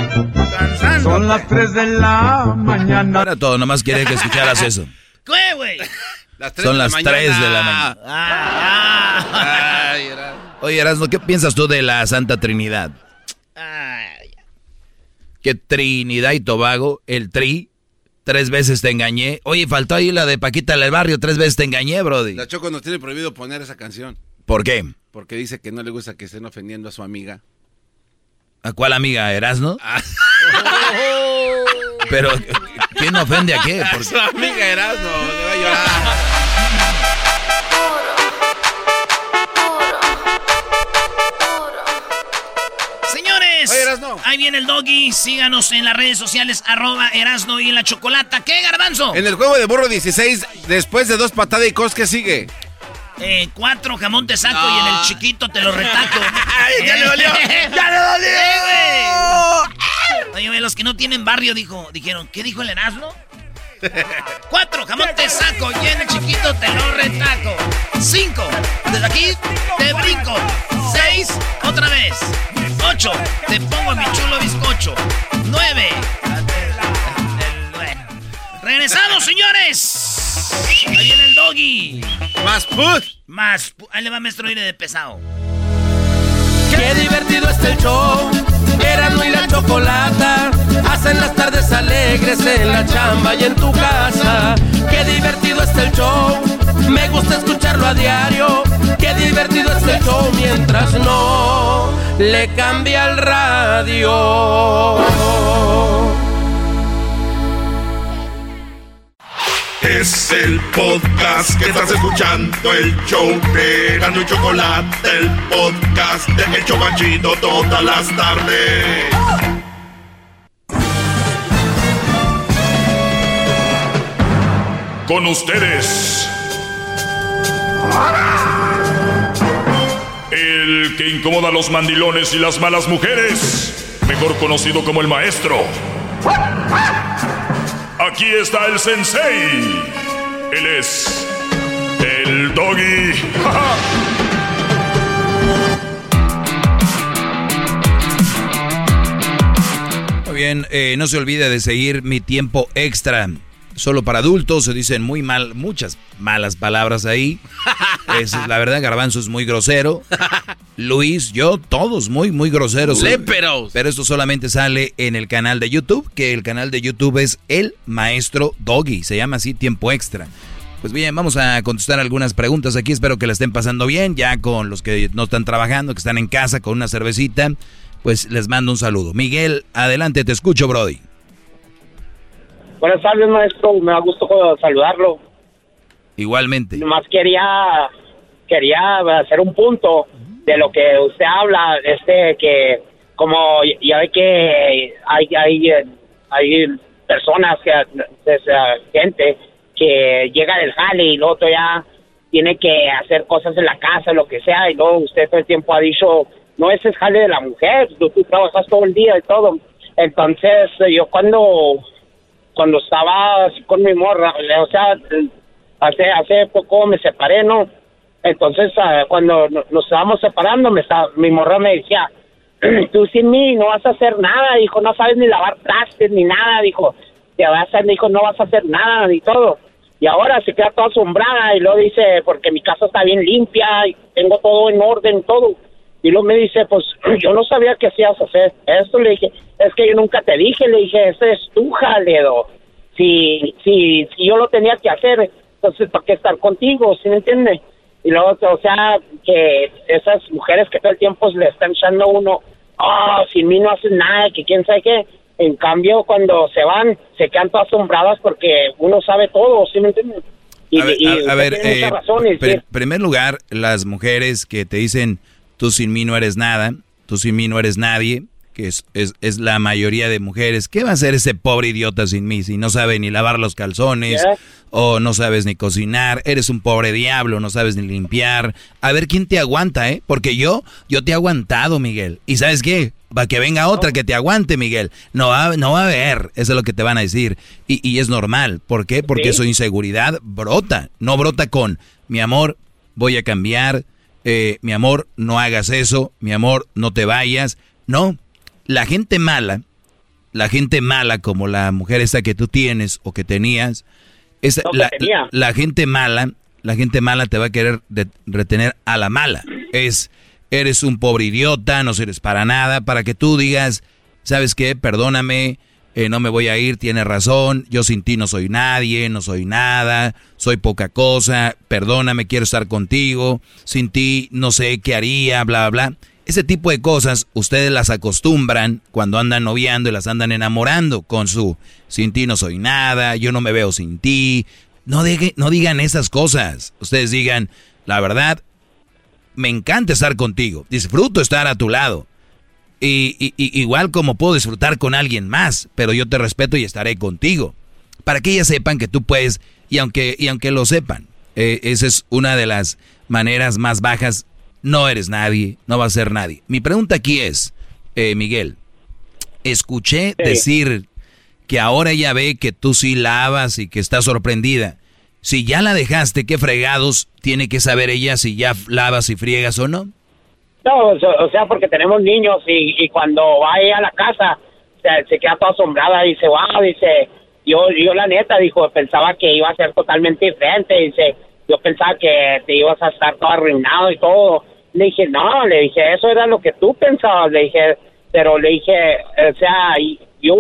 Son las 3 de la mañana. Para todo, nomás quiere que escucharas eso. ¿Qué, güey? Son las 3 de la mañana. Ah, Oye, Erasmo, ¿qué piensas tú de la Santa Trinidad? Que Trinidad y Tobago, el tri, tres veces te engañé. Oye, faltó ahí la de Paquita del Barrio, tres veces te engañé, Brody. La Choco nos tiene prohibido poner esa canción. ¿Por qué? Porque dice que no le gusta que estén ofendiendo a su amiga. ¿A cuál amiga? ¿Erasno? Pero, ¿quién ofende a qué? A Porque- su amiga Erasmo, le va a llorar. Erasno. ahí viene el doggy. Síganos en las redes sociales, arroba Erasno y en la chocolata. ¿Qué, garbanzo? En el juego de burro 16, después de dos patadas y cos, ¿qué sigue? Eh, cuatro jamón te saco y en el chiquito te lo retaco. ya le dolió, ya le dolió. Eh. Oye, güey, los que no tienen barrio dijo, dijeron, ¿qué dijo el Erasmo? Cuatro, jamón te saco y en el chiquito te lo retaco. Cinco, desde aquí te brinco. Seis, otra vez. Ocho, te pongo mi chulo bizcocho. Nueve. Regresamos, señores. Ahí viene el doggy. Más push. Más. pu- Ahí le va maestro Ire de pesado. Qué divertido está el show. Erasmo y la chocolata hacen las tardes alegres en la chamba y en tu casa. Qué divertido está el show. Me gusta escucharlo a diario. Qué divertido está el show mientras no le cambia el radio. Es el podcast que estás escuchando, el show de Gano y Chocolate, el podcast de El Chobachito todas las tardes. Con ustedes. El que incomoda a los mandilones y las malas mujeres. Mejor conocido como el maestro. Aquí está el sensei. Él es el doggy. Muy bien, eh, no se olvide de seguir mi tiempo extra. Solo para adultos se dicen muy mal, muchas malas palabras ahí. Es, la verdad, Garbanzo es muy grosero. Luis, yo, todos muy, muy groseros. Léperos. Pero esto solamente sale en el canal de YouTube, que el canal de YouTube es El Maestro Doggy. Se llama así Tiempo Extra. Pues bien, vamos a contestar algunas preguntas aquí. Espero que la estén pasando bien, ya con los que no están trabajando, que están en casa con una cervecita. Pues les mando un saludo. Miguel, adelante, te escucho, Brody. Buenas tardes, maestro. Me da gusto saludarlo. Igualmente. Nomás quería, quería hacer un punto de lo que usted habla, este, que como ya ve que hay, hay, hay personas, que, es, gente que llega del jale y luego ya tiene que hacer cosas en la casa, lo que sea, y luego usted todo el tiempo ha dicho, no, ese es jale de la mujer, tú, tú trabajas todo el día y todo. Entonces, yo cuando cuando estaba así con mi morra, o sea, hace hace poco me separé, ¿no? Entonces, ah, cuando no- nos estábamos separando, me estaba, mi morra me decía, tú sin mí no vas a hacer nada, dijo, no sabes ni lavar trastes ni nada, dijo, te vas a, dijo, no vas a hacer nada ni todo. Y ahora se queda toda asombrada y luego dice, porque mi casa está bien limpia y tengo todo en orden, todo. Y luego me dice, pues yo no sabía que hacías hacer esto. Le dije, es que yo nunca te dije. Le dije, ese es tu jaledo. Si, si, si yo lo tenía que hacer, entonces, ¿para qué estar contigo? ¿Sí me entiende? Y luego, o sea, que esas mujeres que todo el tiempo le están echando a uno, oh, sin mí no haces nada, que quién sabe qué. En cambio, cuando se van, se quedan todas asombradas porque uno sabe todo, ¿sí me entiende? Y, a ver, y a- ver, eh, razón, sí. primer lugar, las mujeres que te dicen, tú sin mí no eres nada, tú sin mí no eres nadie, que es, es, es la mayoría de mujeres. ¿Qué va a hacer ese pobre idiota sin mí si no sabe ni lavar los calzones o no sabes ni cocinar? Eres un pobre diablo, no sabes ni limpiar. A ver quién te aguanta, ¿eh? Porque yo, yo te he aguantado, Miguel. ¿Y sabes qué? Va que venga otra que te aguante, Miguel. No va, no va a haber, eso es lo que te van a decir. Y, y es normal. ¿Por qué? Porque Sí. su inseguridad brota. No brota con, mi amor, voy a cambiar, eh, mi amor, no hagas eso, mi amor, no te vayas. No, la gente mala, la gente mala como la mujer esta que tú tienes o que tenías, es No, que la, tenía. la gente mala, la gente mala te va a querer de- retener a la mala. Es, eres un pobre idiota, no sirves para nada, para que tú digas, ¿sabes qué? Perdóname, eh, no me voy a ir, tienes razón, yo sin ti no soy nadie, no soy nada, soy poca cosa, perdóname, quiero estar contigo, sin ti no sé qué haría, bla, bla, bla. Ese tipo de cosas ustedes las acostumbran cuando andan noviando y las andan enamorando con su sin ti no soy nada, yo no me veo sin ti. No, deje- no digan esas cosas. Ustedes digan, la verdad, me encanta estar contigo, disfruto estar a tu lado. Y, y- y- igual como puedo disfrutar con alguien más, pero yo te respeto y estaré contigo. Para que ellas sepan que tú puedes, y aunque, y aunque lo sepan, eh, esa es una de las maneras más bajas. No eres nadie, no vas a ser nadie. Mi pregunta aquí es, eh, Miguel, escuché Sí. decir que ahora ella ve que tú sí lavas y que está sorprendida. Si ya la dejaste, ¿qué fregados tiene que saber ella si ya lavas y friegas o no? No, o sea- porque tenemos niños y, y cuando va a la casa se, queda toda asombrada dice, wow, dice, yo, yo la neta, dijo, pensaba que iba a ser totalmente diferente, dice, yo pensaba que te ibas a estar todo arruinado y todo. Le dije, no, le dije, eso era lo que tú pensabas, le dije, pero le dije, o sea, yo,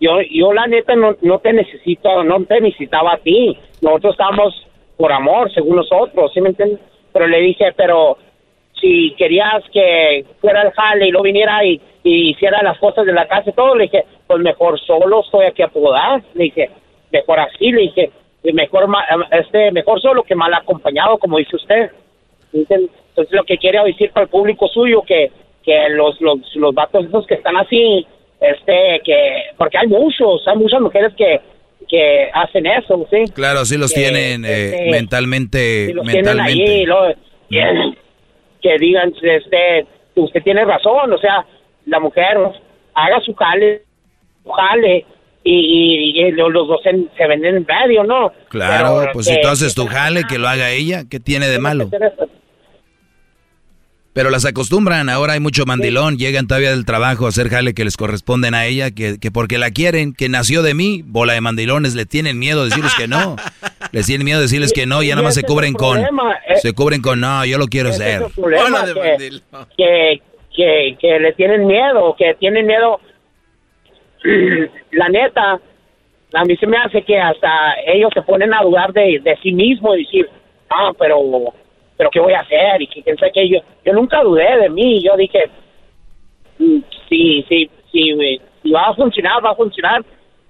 yo, yo la neta no, no te necesito, no te necesitaba a ti, nosotros estamos por amor, según nosotros, ¿sí me entiendes? Pero le dije, pero si querías que fuera el jale y no viniera y, y hiciera las cosas de la casa y todo, le dije, pues mejor solo estoy aquí a edad. Le dije, mejor así, le dije, mejor, este, mejor solo que mal acompañado, como dice usted. Entonces, lo que quiere decir para el público suyo, que, que los, los, los vatos esos que están así, este, que, porque hay muchos, hay muchas mujeres que, que hacen eso, ¿sí? Claro, sí los Que, tienen eh, este, mentalmente. si los tienen mentalmente. ahí, lo- que digan, este, usted tiene razón, o sea, la mujer haga su jale, su jale, y, y- y los dos se, se venden en medio, ¿no? Claro, Pero pues que- si tú haces tu jale, que lo haga ella, ¿qué tiene de malo? Pero las acostumbran, ahora hay mucho mandilón, llegan todavía del trabajo a hacer jale que les corresponden a ella, que, que porque la quieren, que nació de mí, bola de mandilones, le tienen miedo de decirles que no. Les tienen miedo de decirles que no y ya nada más se cubren con, eh. se cubren con, no, yo lo quiero problema, que, que, que, que le tienen miedo, que tienen miedo. La neta, a mí se me hace que hasta ellos se ponen a dudar de, de sí mismos y decir, ah, pero, pero ¿qué voy a hacer? Y que sabe qué. yo, yo nunca dudé de mí, yo dije, sí, sí, sí, si va a funcionar, va a funcionar.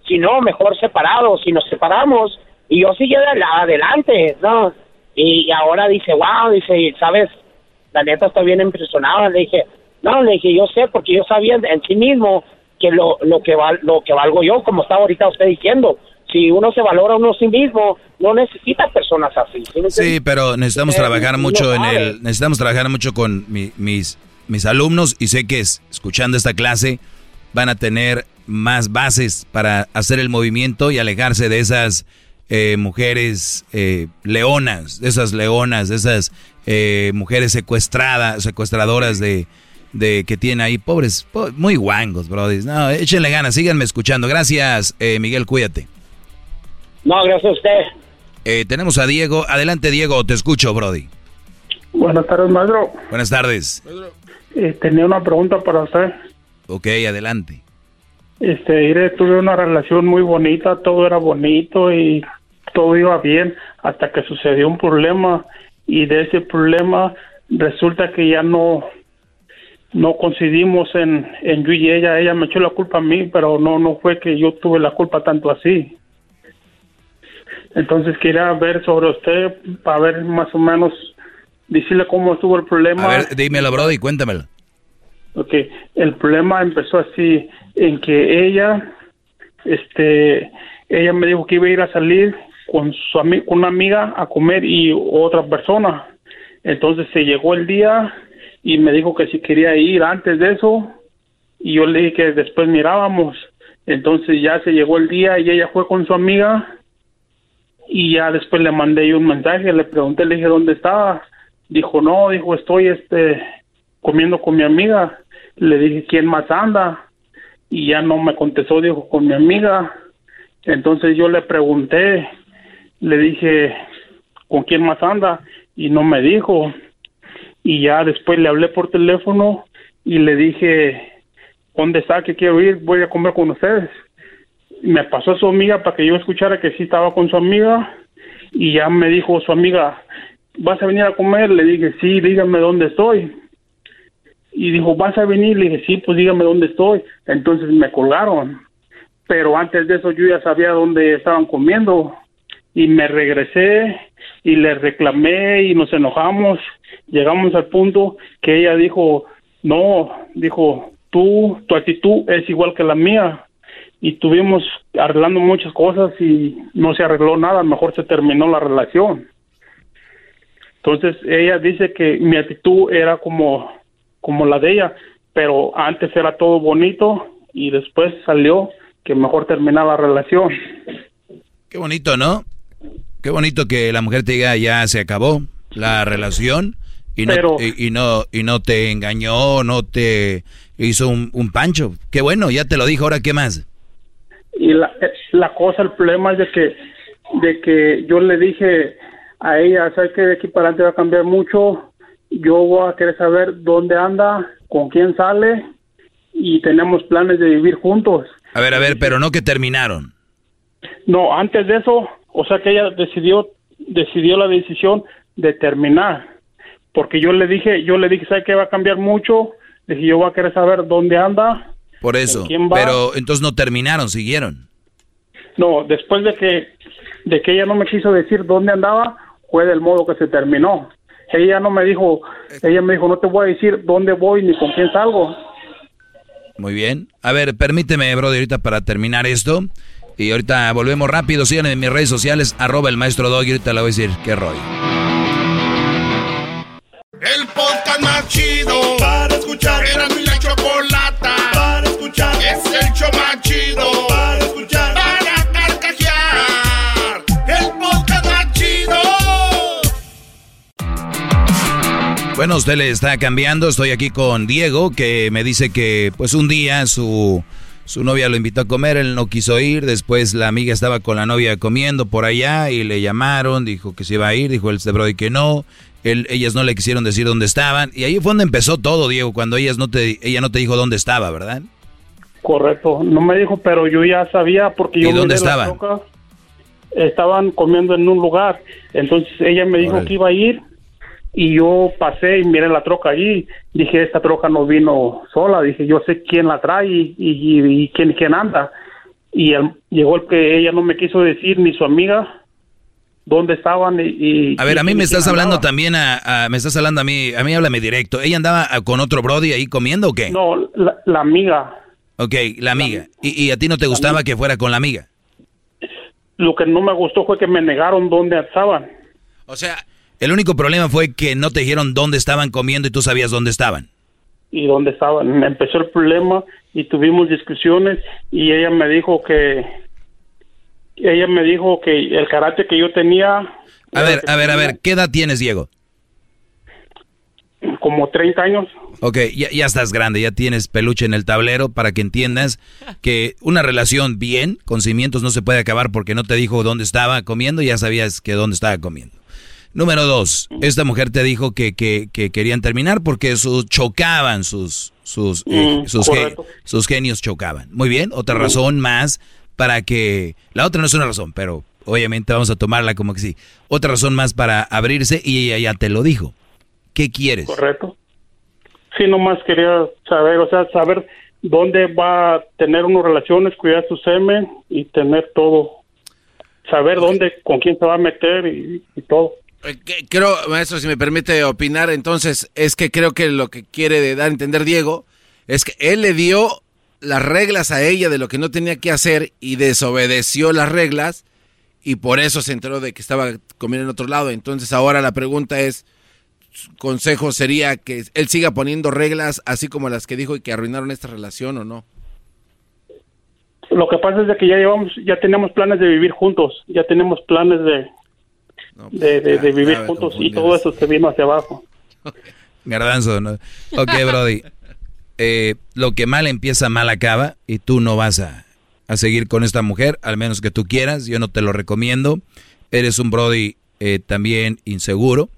Si no, mejor separados. Si nos separamos, y yo la- adelante, ¿no? Y, ahora dice, wow, dice, ¿sabes? La neta está bien impresionada. Le dije, no, le dije, yo sé, porque yo sabía en, sí mismo que lo, lo que val, lo que valgo yo, como está ahorita usted diciendo. Si uno se valora a uno a sí mismo, no necesita personas así. ¿sí pero necesitamos Eh, trabajar mucho en sabe. el, necesitamos trabajar mucho con mi- mis, mis alumnos y sé que es- escuchando esta clase van a tener más bases para hacer el movimiento y alejarse de esas eh, mujeres eh, leonas, esas leonas, esas eh, mujeres secuestradas, secuestradoras de, de que tienen ahí, pobres, po- muy guangos, brody. No, échenle ganas, síganme escuchando. Gracias, eh, Miguel, cuídate. No, gracias a usted. Eh, tenemos a Diego. Adelante, Diego, te escucho, Brody. Buenas tardes, maestro. Buenas tardes. Eh, tenía una pregunta para usted. Ok, adelante. Este, tuve una relación muy bonita, todo era bonito y todo iba bien hasta que sucedió un problema y de ese problema resulta que ya no no coincidimos en, en yo y ella, ella me echó la culpa a mí, pero no no fue que yo tuve la culpa tanto así. Entonces quería ver sobre usted para ver más o menos, decirle cómo estuvo el problema. A ver, dímelo, Brody, cuéntamelo. Ok, el problema empezó así, en que ella, este, ella me dijo que iba a ir a salir con su con una amiga a comer y otra persona. Entonces se llegó el día y me dijo que si quería ir antes de eso y yo le dije que después mirábamos. Entonces ya se llegó el día y ella fue con su amiga y ya después le mandé yo un mensaje, le pregunté, le dije dónde estaba. Dijo, no, dijo, estoy este comiendo con mi amiga. Le dije, ¿quién más anda? Y ya no me contestó, dijo, con mi amiga. Entonces yo le pregunté, le dije, ¿con quién más anda? Y no me dijo. Y ya después le hablé por teléfono y le dije, ¿dónde está? Que quiero ir, voy a comer con ustedes. Me pasó a su amiga para que yo escuchara que sí estaba con su amiga y ya me dijo su amiga, ¿vas a venir a comer? Le dije, sí, dígame dónde estoy. Y dijo, ¿vas a venir? Le dije, sí, pues dígame dónde estoy. Entonces me colgaron. Pero antes de eso yo ya sabía dónde estaban comiendo. Y me regresé y le reclamé y nos enojamos. Llegamos al punto que ella dijo, no, dijo, tú, tu actitud es igual que la mía. Y tuvimos arreglando muchas cosas y no se arregló nada, mejor se terminó la relación. Entonces ella dice que mi actitud era como, como la de ella, pero antes era todo bonito y después salió que mejor terminar la relación. Qué bonito, ¿no? Qué bonito que la mujer te diga ya se acabó la relación y no, Pero- y, y no y no te engañó, no te hizo un, un pancho. Qué bueno, ya te lo dijo, ahora qué más. y la, la cosa, el problema es de que, de que yo le dije a ella, ¿sabes que de aquí para adelante va a cambiar mucho? Yo voy a querer saber dónde anda, con quién sale y tenemos planes de vivir juntos. A ver, a ver, pero no que terminaron. No, antes de eso, o sea que ella decidió, decidió la decisión de terminar, porque yo le dije, yo le dije, ¿sabes que va a cambiar mucho? Le dije, yo voy a querer saber dónde anda. Por eso. ¿Con quién va? Pero entonces no terminaron, siguieron. No, después de que, de que ella no me quiso decir dónde andaba, fue del modo que se terminó. Ella no me dijo, ella me dijo, no te voy a decir dónde voy ni con quién salgo. Muy bien. A ver, permíteme, Brody, ahorita para terminar esto. Y ahorita volvemos rápido. Síganme en mis redes sociales, arroba el maestro Dog. Y ahorita le voy a decir qué rollo. El podcast más chido para escuchar. Era mi Bueno, usted le está cambiando. Estoy aquí con Diego, que me dice que pues un día su, su novia lo invitó a comer, él no quiso ir. Después la amiga estaba con la novia comiendo por allá y le llamaron, dijo que se iba a ir, dijo el este Brody que no. Él- ellas no le quisieron decir dónde estaban. Y ahí fue donde empezó todo, Diego, cuando ellas no te, ella no te dijo dónde estaba, ¿verdad? Correcto, no me dijo, pero yo ya sabía porque yo ¿Y dónde estaban? Estaban comiendo en un lugar, entonces ella me dijo Órale. que iba a ir y yo pasé y miré la troca allí. Dije, esta troca no vino sola, dije, yo sé quién la trae y, y- y quién, quién anda. Y el- llegó el que ella no me quiso decir ni su amiga dónde estaban y... y- A ver, a mí me estás hablando andaba. también a, a- me estás hablando a mí, a mí háblame directo. ¿Ella andaba con otro Brody ahí comiendo o qué? No, la, la amiga. Ok, la amiga. ¿Y, y a ti no te gustaba que fuera con la amiga? Lo que no me gustó fue que me negaron dónde estaban. O sea, el único problema fue que no te dijeron dónde estaban comiendo y tú sabías dónde estaban. y dónde estaban. Empezó el problema y tuvimos discusiones y ella me dijo que ella me dijo que el carácter que yo tenía A ver, a ver, a ver, ¿qué edad tienes, Diego? como 30 años Ok, ya, ya estás grande, ya tienes peluche en el tablero para que entiendas que una relación bien, con cimientos, no se puede acabar porque no te dijo dónde estaba comiendo y ya sabías que dónde estaba comiendo. Número dos, esta mujer te dijo que, que, que querían terminar porque sus chocaban sus, sus, eh, Mm, sus, ge- correcto. sus genios chocaban. Muy bien, otra razón más para que... La otra no es una razón, pero obviamente vamos a tomarla como que sí. Otra razón más para abrirse y ella ya te lo dijo. ¿Qué quieres? correcto sí nomás quería saber o sea saber dónde va a tener unas relaciones cuidar su semen y tener todo saber dónde, con quién se va a meter y, y todo. Eh, Creo, maestro, si me permite opinar, entonces es que creo que lo que quiere dar a entender Diego es que él le dio las reglas a ella de lo que no tenía que hacer y desobedeció las reglas y por eso se enteró de que estaba comiendo en otro lado. Entonces ahora la pregunta es, consejo sería que él siga poniendo reglas así como las que dijo y que arruinaron esta relación o no. Lo que pasa es que ya llevamos, ya tenemos planes de vivir juntos, ya tenemos planes de, de, de- de vivir juntos y todo eso se vino hacia abajo. Garbanzo, ¿no? Ok, Brody. Eh, lo que mal empieza, mal acaba. Y tú no vas a, a seguir con esta mujer, al menos que tú quieras. Yo no te lo recomiendo. Eres un Brody eh, también inseguro.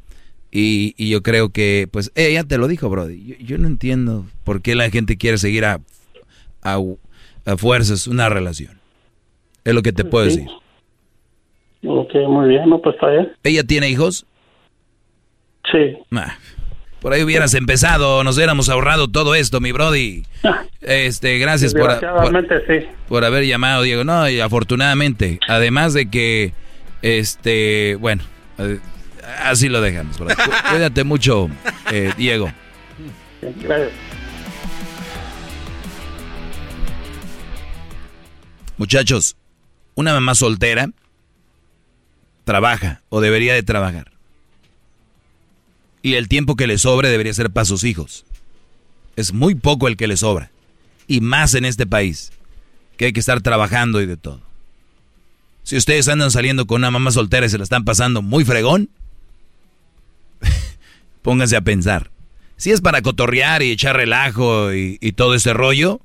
Y, y yo creo que, pues, ella te lo dijo, Brody. Yo, yo no entiendo por qué la gente quiere seguir a, a, a fuerzas una relación. Es lo que te puedo Sí. decir. Ok, muy bien, no, pues está bien. ¿Ella tiene hijos? Sí. Ah, por ahí hubieras empezado, nos hubiéramos ahorrado todo esto, mi Brody. Este, gracias por, por, Desgraciadamente sí. por haber llamado, Diego. No, y afortunadamente, además de que, este, bueno, eh, así lo dejamos. Brody. Cuídate mucho, eh, Diego. Gracias. Muchachos, una mamá soltera trabaja o debería de trabajar. Y el tiempo que le sobre debería ser para sus hijos. Es muy poco el que le sobra. Y más en este país, que hay que estar trabajando y de todo. Si ustedes andan saliendo con una mamá soltera y se la están pasando muy fregón, pónganse a pensar. Si es para cotorrear y echar relajo y, todo ese rollo,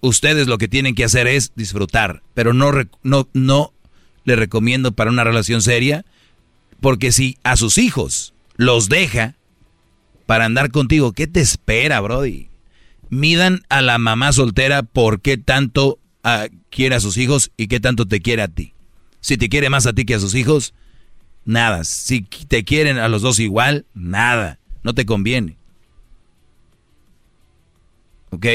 ustedes lo que tienen que hacer es disfrutar, pero no, no, no le recomiendo para una relación seria, porque si a sus hijos los deja para andar contigo, ¿qué te espera, Brody? Midan a la mamá soltera por qué tanto ah, quiere a sus hijos y qué tanto te quiere a ti. Si te quiere más a ti que a sus hijos, nada. Si te quieren a los dos igual, nada. No te conviene. ¿Ok?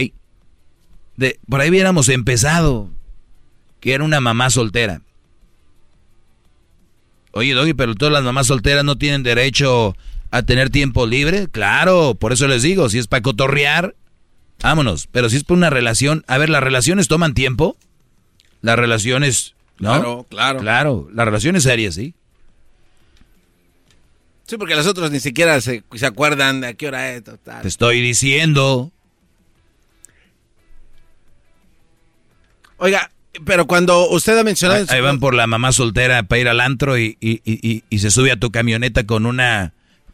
Por ahí hubiéramos empezado. Que era una mamá soltera. Oye, Doggy, pero todas las mamás solteras no tienen derecho a tener tiempo libre. Claro, por eso les digo, si es para cotorrear, vámonos. Pero si es para una relación, a ver, las relaciones toman tiempo. Las relaciones, ¿no? Claro, claro. Claro, las relaciones serias, sí. Sí, porque los otros ni siquiera se, se acuerdan de a qué hora es. total. Te estoy diciendo. Oiga, pero cuando usted ha mencionado... Ahí, ahí van por la mamá soltera para ir al antro y, y- y- y- y se sube a tu camioneta con una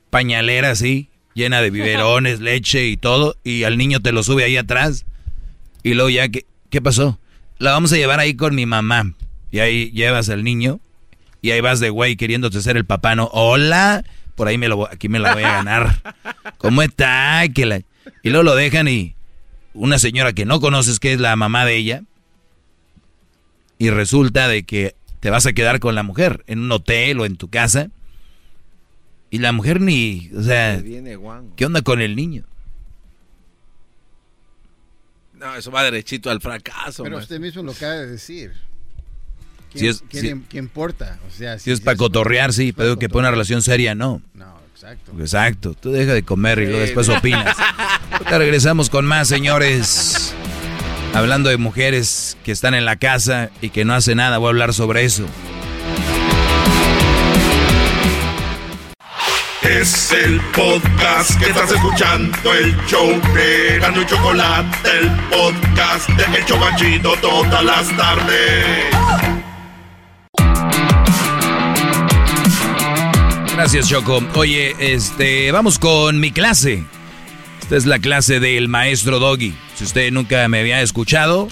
pañalera así, llena de biberones, leche y todo, y al niño te lo sube ahí atrás. Y luego ya, ¿qué, qué pasó? La vamos a llevar ahí con mi mamá. Y ahí llevas al niño y ahí vas de güey queriéndote ser el papá, ¿no? Hola, por ahí me lo, voy- aquí me la voy a ganar. ¿Cómo está? Que la- Y luego lo dejan y una señora que no conoces, que es la mamá de ella, y resulta de que te vas a quedar con la mujer en un hotel o en tu casa y la mujer ni, o sea. ¿qué onda con el niño? No, eso va derechito al fracaso. Pero maestro. usted mismo lo acaba de decir. ¿Quién, Si es- quién- si- qué importa? O sea, Si es para cotorrear, sí, pero que para una relación seria, no. No, exacto. Exacto, tú deja de comer y luego después opinas. Ahorita regresamos con más, señores. Hablando de mujeres que están en la casa y que no hacen nada, voy a hablar sobre eso. Es el podcast que estás escuchando, el show de Gano y Chocolate, el podcast de El Chobachito todas las tardes. Gracias, Choco. Oye, este, vamos con mi clase. Esta es la clase del maestro Doggy. Si usted nunca me había escuchado,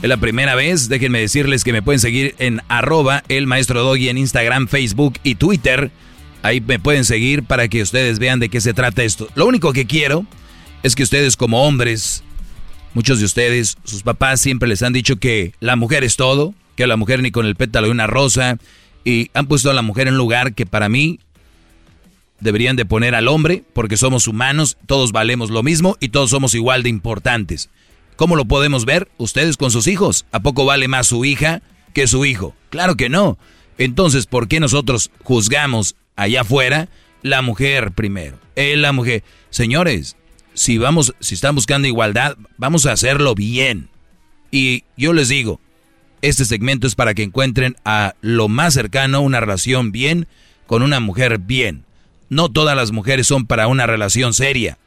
es la primera vez, déjenme decirles que me pueden seguir en arroba el maestro Doggy en Instagram, Facebook y Twitter. Ahí me pueden seguir para que ustedes vean de qué se trata esto. Lo único que quiero es que ustedes como hombres, muchos de ustedes, sus papás siempre les han dicho que la mujer es todo, que la mujer ni con el pétalo de una rosa, y han puesto a la mujer en un lugar que para mí deberían de poner al hombre, porque somos humanos, todos valemos lo mismo y todos somos igual de importantes. ¿Cómo lo podemos ver? Ustedes con sus hijos. ¿A poco vale más su hija que su hijo? Claro que no. Entonces, ¿por qué nosotros juzgamos allá afuera la mujer primero? Él, la mujer. Señores, si vamos, si están buscando igualdad, vamos a hacerlo bien. Y yo les digo, este segmento es para que encuentren a lo más cercano una relación bien con una mujer bien. No todas las mujeres son para una relación seria.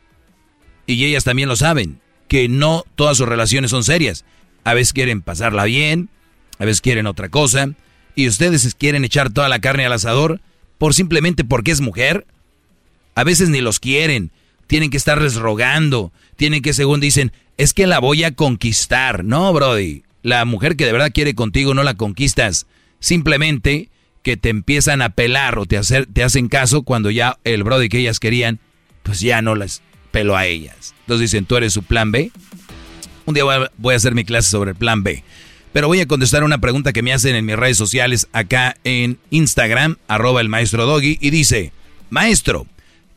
Y ellas también lo saben, que no todas sus relaciones son serias. A veces quieren pasarla bien, a veces quieren otra cosa. Y ustedes quieren echar toda la carne al asador por simplemente porque es mujer. A veces ni los quieren, tienen que estarles rogando, tienen que, según dicen, es que la voy a conquistar. No, Brody, la mujer que de verdad quiere contigo no la conquistas. Simplemente que te empiezan a pelar o te, hacen caso cuando ya el Brody que ellas querían, pues ya no les pelo a ellas. Entonces dicen, tú eres su plan B. Un día voy a, hacer mi clase sobre el plan B. Pero voy a contestar una pregunta que me hacen en mis redes sociales acá en Instagram, arroba el maestro Doggy, y dice, maestro,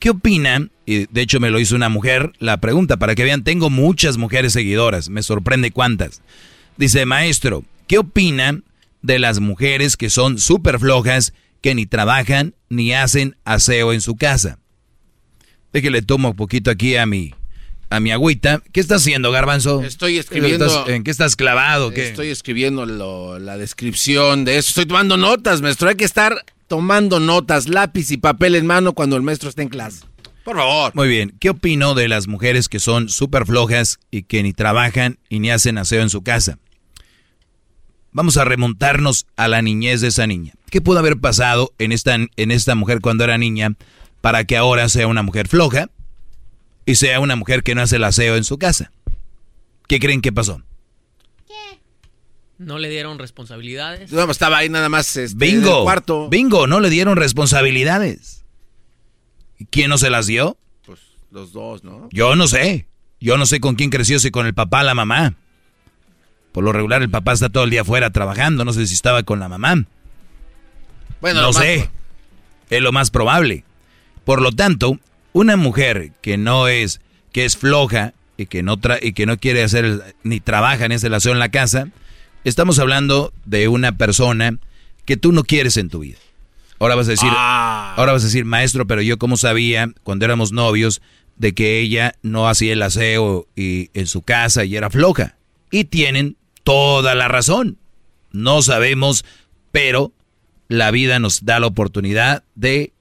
¿qué opinan? Y de hecho me lo hizo una mujer, la pregunta, para que vean, tengo muchas mujeres seguidoras, me sorprende cuántas. Dice, maestro, ¿qué opinan de las mujeres que son súper flojas, que ni trabajan ni hacen aseo en su casa? le tomo un poquito aquí a mi, a mi agüita. ¿Qué estás haciendo, Garbanzo? Estoy escribiendo. ¿En qué estás clavado? ¿qué? Estoy escribiendo la descripción de eso. Estoy tomando notas, maestro. Hay que estar tomando notas, lápiz y papel en mano cuando el maestro esté en clase. Por favor. Muy bien. ¿Qué opino de las mujeres que son súper flojas y que ni trabajan y ni hacen aseo en su casa? Vamos a remontarnos a la niñez de esa niña. ¿Qué pudo haber pasado en esta, en esta mujer cuando era niña para que ahora sea una mujer floja y sea una mujer que no hace el aseo en su casa? ¿Qué creen que pasó? No le dieron responsabilidades. No, estaba ahí nada más este, bingo, cuarto. Bingo, no le dieron responsabilidades. ¿Y quién no se las dio? Pues los dos, ¿no? Yo no sé. Yo no sé con quién creció, si con el papá o la mamá. Por lo regular el papá está todo el día afuera trabajando, no sé si estaba con la mamá. Bueno, no sé. Es lo más probable. Por lo tanto, una mujer que no es, que es floja y que no, y que no quiere hacer ni trabaja en ese relación en la casa, estamos hablando de una persona que tú no quieres en tu vida. Ahora vas a decir, ah. ahora vas a decir, maestro, pero yo cómo sabía cuando éramos novios de que ella no hacía el aseo y en su casa y era floja. Y tienen toda la razón. No sabemos, pero la vida nos da la oportunidad de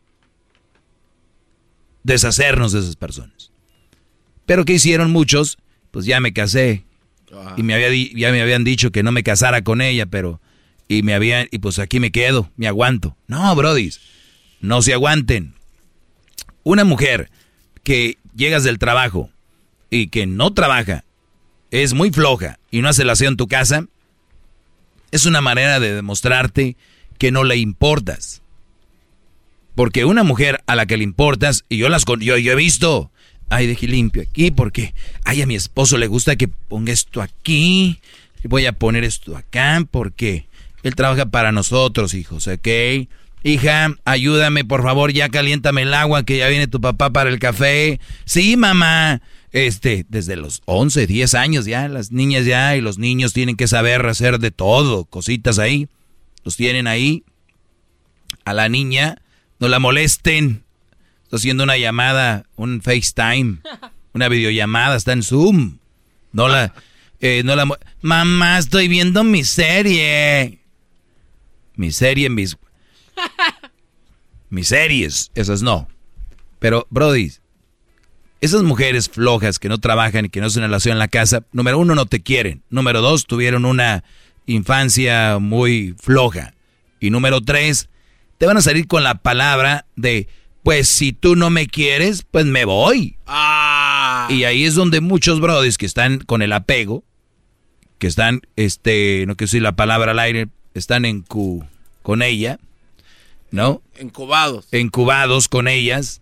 deshacernos de esas personas. Pero ¿qué hicieron muchos? Pues ya me casé. Y me había, ya me habían dicho que no me casara con ella, pero... Y me habían... Y pues aquí me quedo, me aguanto. No, brodis, no se aguanten. Una mujer que llegas del trabajo y que no trabaja, es muy floja y no hace la aseo en tu casa, es una manera de demostrarte que no le importas. Porque una mujer a la que le importas, y yo las yo, yo he visto, ay, dejé limpio aquí, porque, ay, a mi esposo le gusta que ponga esto aquí, voy a poner esto acá, porque él trabaja para nosotros, hijos, ¿ok? Hija, ayúdame, por favor, ya caliéntame el agua, que ya viene tu papá para el café. Sí, mamá. Este, desde los 11, 10 años ya, las niñas ya y los niños tienen que saber hacer de todo, cositas ahí. Los tienen ahí. A la niña no la molesten. Estoy haciendo una llamada, un FaceTime, una videollamada, está en Zoom. No la, eh, no la, mamá, estoy viendo mi serie. Mi serie, mis, mis series, esas no. Pero, Brody, esas mujeres flojas que no trabajan y que no hacen relación en la casa, número uno, no te quieren. Número dos, tuvieron una infancia muy floja. Y número tres, te van a salir con la palabra de, pues si tú no me quieres, pues me voy. Ah. Y ahí es donde muchos brodis que están con el apego, que están, este, no quiero decir la palabra al aire, están en cu, con ella, ¿no? Encubados. Encubados con ellas,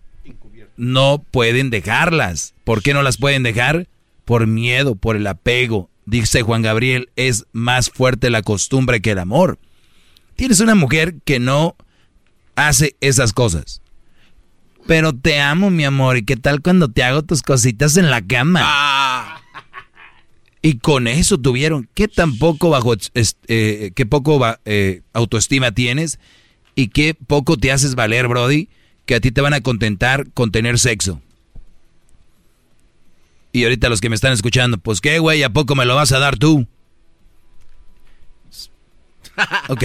no pueden dejarlas. ¿Por qué no las pueden dejar? Por miedo, por el apego. Dice Juan Gabriel, es más fuerte la costumbre que el amor. Tienes una mujer que no hace esas cosas. Pero te amo, mi amor. ¿Y qué tal cuando te hago tus cositas en la cama? Ah. Y con eso tuvieron, ¿qué tan poco bajo, eh, qué poco eh, autoestima tienes y qué poco te haces valer, Brody, que a ti te van a contentar con tener sexo? Y ahorita los que me están escuchando, pues qué, güey, ¿a poco me lo vas a dar tú? Ok.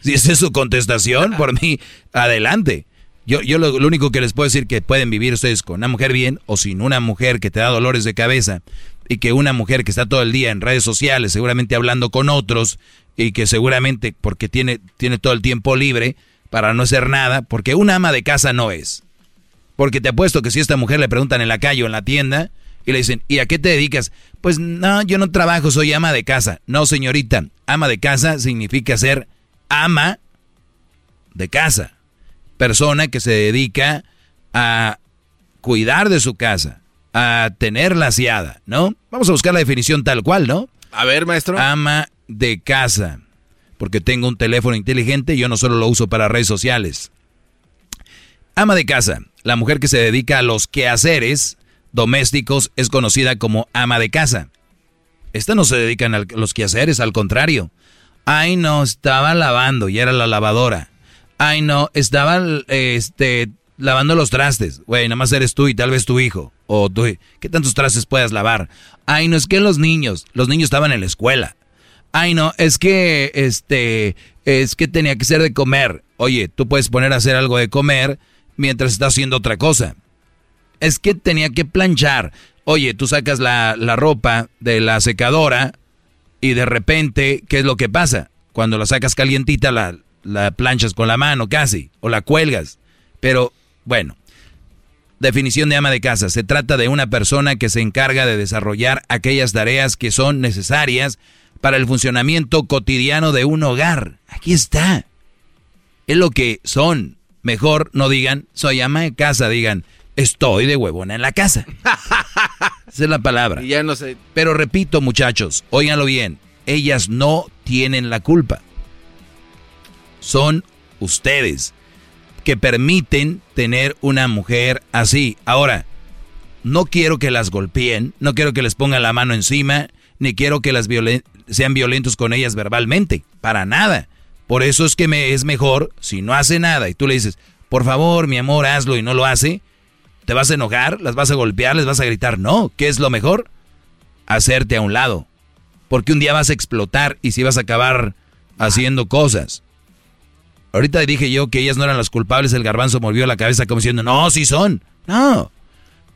Si esa es su contestación, por mí, adelante. Yo, yo lo, único que les puedo decir que pueden vivir ustedes con una mujer bien o sin una mujer que te da dolores de cabeza y que una mujer que está todo el día en redes sociales, seguramente hablando con otros y que seguramente porque tiene, tiene todo el tiempo libre para no hacer nada, porque una ama de casa no es. Porque te apuesto que si a esta mujer le preguntan en la calle o en la tienda y le dicen, ¿y a qué te dedicas? Pues no, yo no trabajo, soy ama de casa. No, señorita, ama de casa significa ser ama de casa. Persona que se dedica a cuidar de su casa, a tenerla aseada, ¿no? Vamos a buscar la definición tal cual, ¿no? A ver, maestro. Ama de casa. Porque tengo un teléfono inteligente y yo no solo lo uso para redes sociales. Ama de casa, la mujer que se dedica a los quehaceres domésticos es conocida como ama de casa. Esta no se dedican a los quehaceres, al contrario. Ay, no, estaba lavando y era la lavadora. Ay, no, estaba este, lavando los trastes. Güey, nada más eres tú y tal vez tu hijo. O tú, ¿qué tantos trastes puedes lavar? Ay, no, es que los niños, los niños estaban en la escuela. Ay, no, es que, este, es que tenía que ser de comer. Oye, tú puedes poner a hacer algo de comer mientras estás haciendo otra cosa es que tenía que planchar. Oye, tú sacas la, ropa de la secadora y de repente, ¿qué es lo que pasa? Cuando la sacas calientita, la, la planchas con la mano casi, o la cuelgas. Pero, bueno, definición de ama de casa. Se trata de una persona que se encarga de desarrollar aquellas tareas que son necesarias para el funcionamiento cotidiano de un hogar. Aquí está. Es lo que son. Mejor no digan, soy ama de casa, digan, estoy de huevona en la casa. Esa es la palabra. ya no sé. Pero repito, muchachos, óiganlo bien, ellas no tienen la culpa. Son ustedes que permiten tener una mujer así. Ahora, no quiero que las golpeen, no quiero que les pongan la mano encima, ni quiero que las sean violentos con ellas verbalmente, para nada. Por eso es que me es mejor si no hace nada y tú le dices, por favor, mi amor, hazlo y no lo hace, ¿Te vas a enojar? ¿Las vas a golpear? ¿Les vas a gritar? No. ¿Qué es lo mejor? Hacerte a un lado. Porque un día vas a explotar y si vas a acabar haciendo cosas. Ahorita dije yo que ellas no eran las culpables, el garbanzo movió la cabeza como diciendo, no, sí son. No.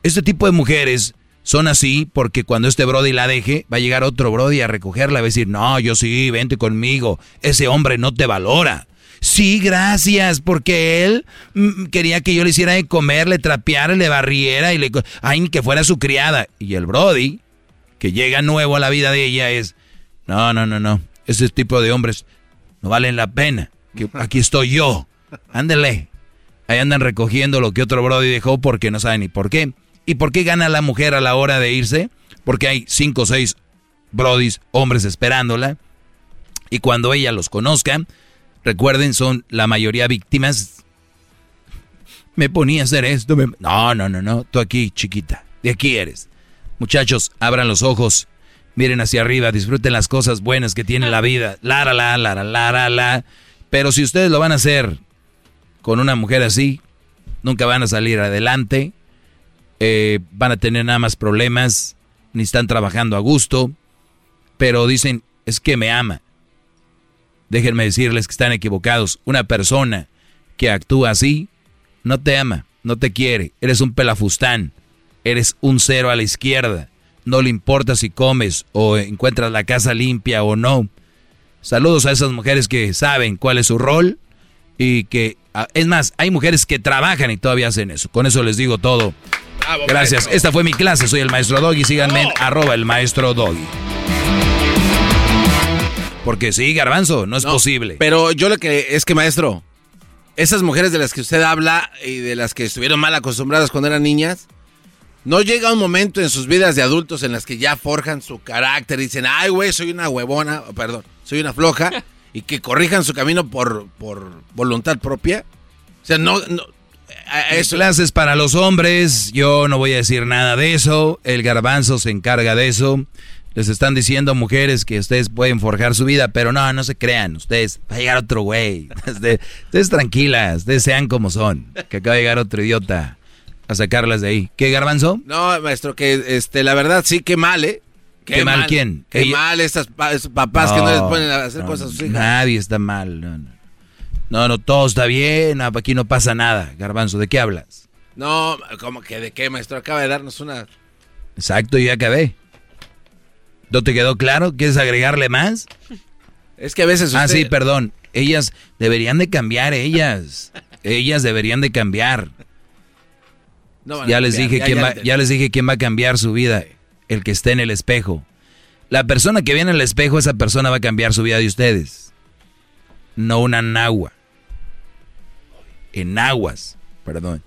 Este tipo de mujeres son así porque cuando este Brody la deje, va a llegar otro Brody a recogerla va a decir, no, yo sí, vente conmigo. Ese hombre no te valora. Sí, gracias, porque él mm, quería que yo le hiciera de comer, le trapeara, le barriera y le... Ay, que fuera su criada. Y el Brody, que llega nuevo a la vida de ella, es... No, no, no, no. Ese tipo de hombres no valen la pena. Aquí estoy yo. Ándele. Ahí andan recogiendo lo que otro Brody dejó porque no saben ni por qué. ¿Y por qué gana la mujer a la hora de irse? Porque hay cinco o seis Brodis, hombres esperándola. Y cuando ella los conozca, Recuerden, son la mayoría víctimas. Me ponía a hacer esto. No, no, no, no. Tú aquí, chiquita. De aquí eres. Muchachos, abran los ojos. Miren hacia arriba. Disfruten las cosas buenas que tiene la vida. La, la, la, la, la, la, la. Pero si ustedes lo van a hacer con una mujer así, nunca van a salir adelante. Eh, van a tener nada más problemas. Ni están trabajando a gusto. Pero dicen, es que me ama. Déjenme decirles que están equivocados. Una persona que actúa así no te ama, no te quiere. Eres un pelafustán. Eres un cero a la izquierda. No le importa si comes o encuentras la casa limpia o no. Saludos a esas mujeres que saben cuál es su rol y que, es más, hay mujeres que trabajan y todavía hacen eso. Con eso les digo todo. Gracias. Esta fue mi clase. Soy el maestro Doggy. Síganme en arroba el maestro Doggy. Porque sí, garbanzo, no es posible. Pero yo lo que es que, maestro, esas mujeres de las que usted habla y de las que estuvieron mal acostumbradas cuando eran niñas, no llega un momento en sus vidas de adultos en las que ya forjan su carácter y dicen, ay, güey, soy una huevona, perdón, soy una floja, y que corrijan su camino por, por voluntad propia. O sea, no, no eso. Clases para los hombres, yo no voy a decir nada de eso, el garbanzo se encarga de eso. Les están diciendo mujeres que ustedes pueden forjar su vida, pero no, no se crean. Ustedes, va a llegar otro güey. Ustedes, ustedes tranquilas, ustedes sean como son. Que acaba de llegar otro idiota a sacarlas de ahí. ¿Qué, Garbanzo? No, maestro, que este, la verdad sí, qué mal, ¿eh? ¿Qué mal quién? Qué Ella- mal estas papás que no les ponen a hacer no, cosas a sus hijas. Nadie está mal. No, no. No, no, todo está bien. Aquí no pasa nada. Garbanzo, ¿de qué hablas? No, como que de qué, maestro, acaba de darnos una... Exacto, yo ya acabé. ¿No te quedó claro? ¿Quieres agregarle más? Es que a veces Ah, usted- sí, perdón. Ellas deberían de cambiar, ellas. Ellas deberían de cambiar. No ya les dije ya- quién ya va, ya les dije quién va a cambiar su vida. El que esté en el espejo. La persona que viene en el espejo, esa persona va a cambiar su vida de ustedes. No una nagua. En aguas, perdón.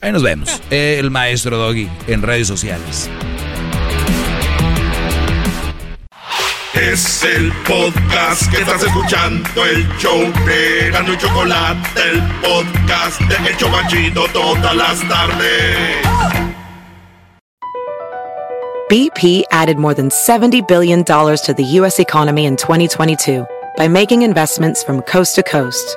Ahí nos vemos. El maestro Doggy en redes sociales. Es el podcast que estás escuchando, el show de Gano y Chocolate, el podcast de El Chobachito todas las tardes. BP added more than $70 billion to the U.S. economy in 2022 by making investments from coast to coast.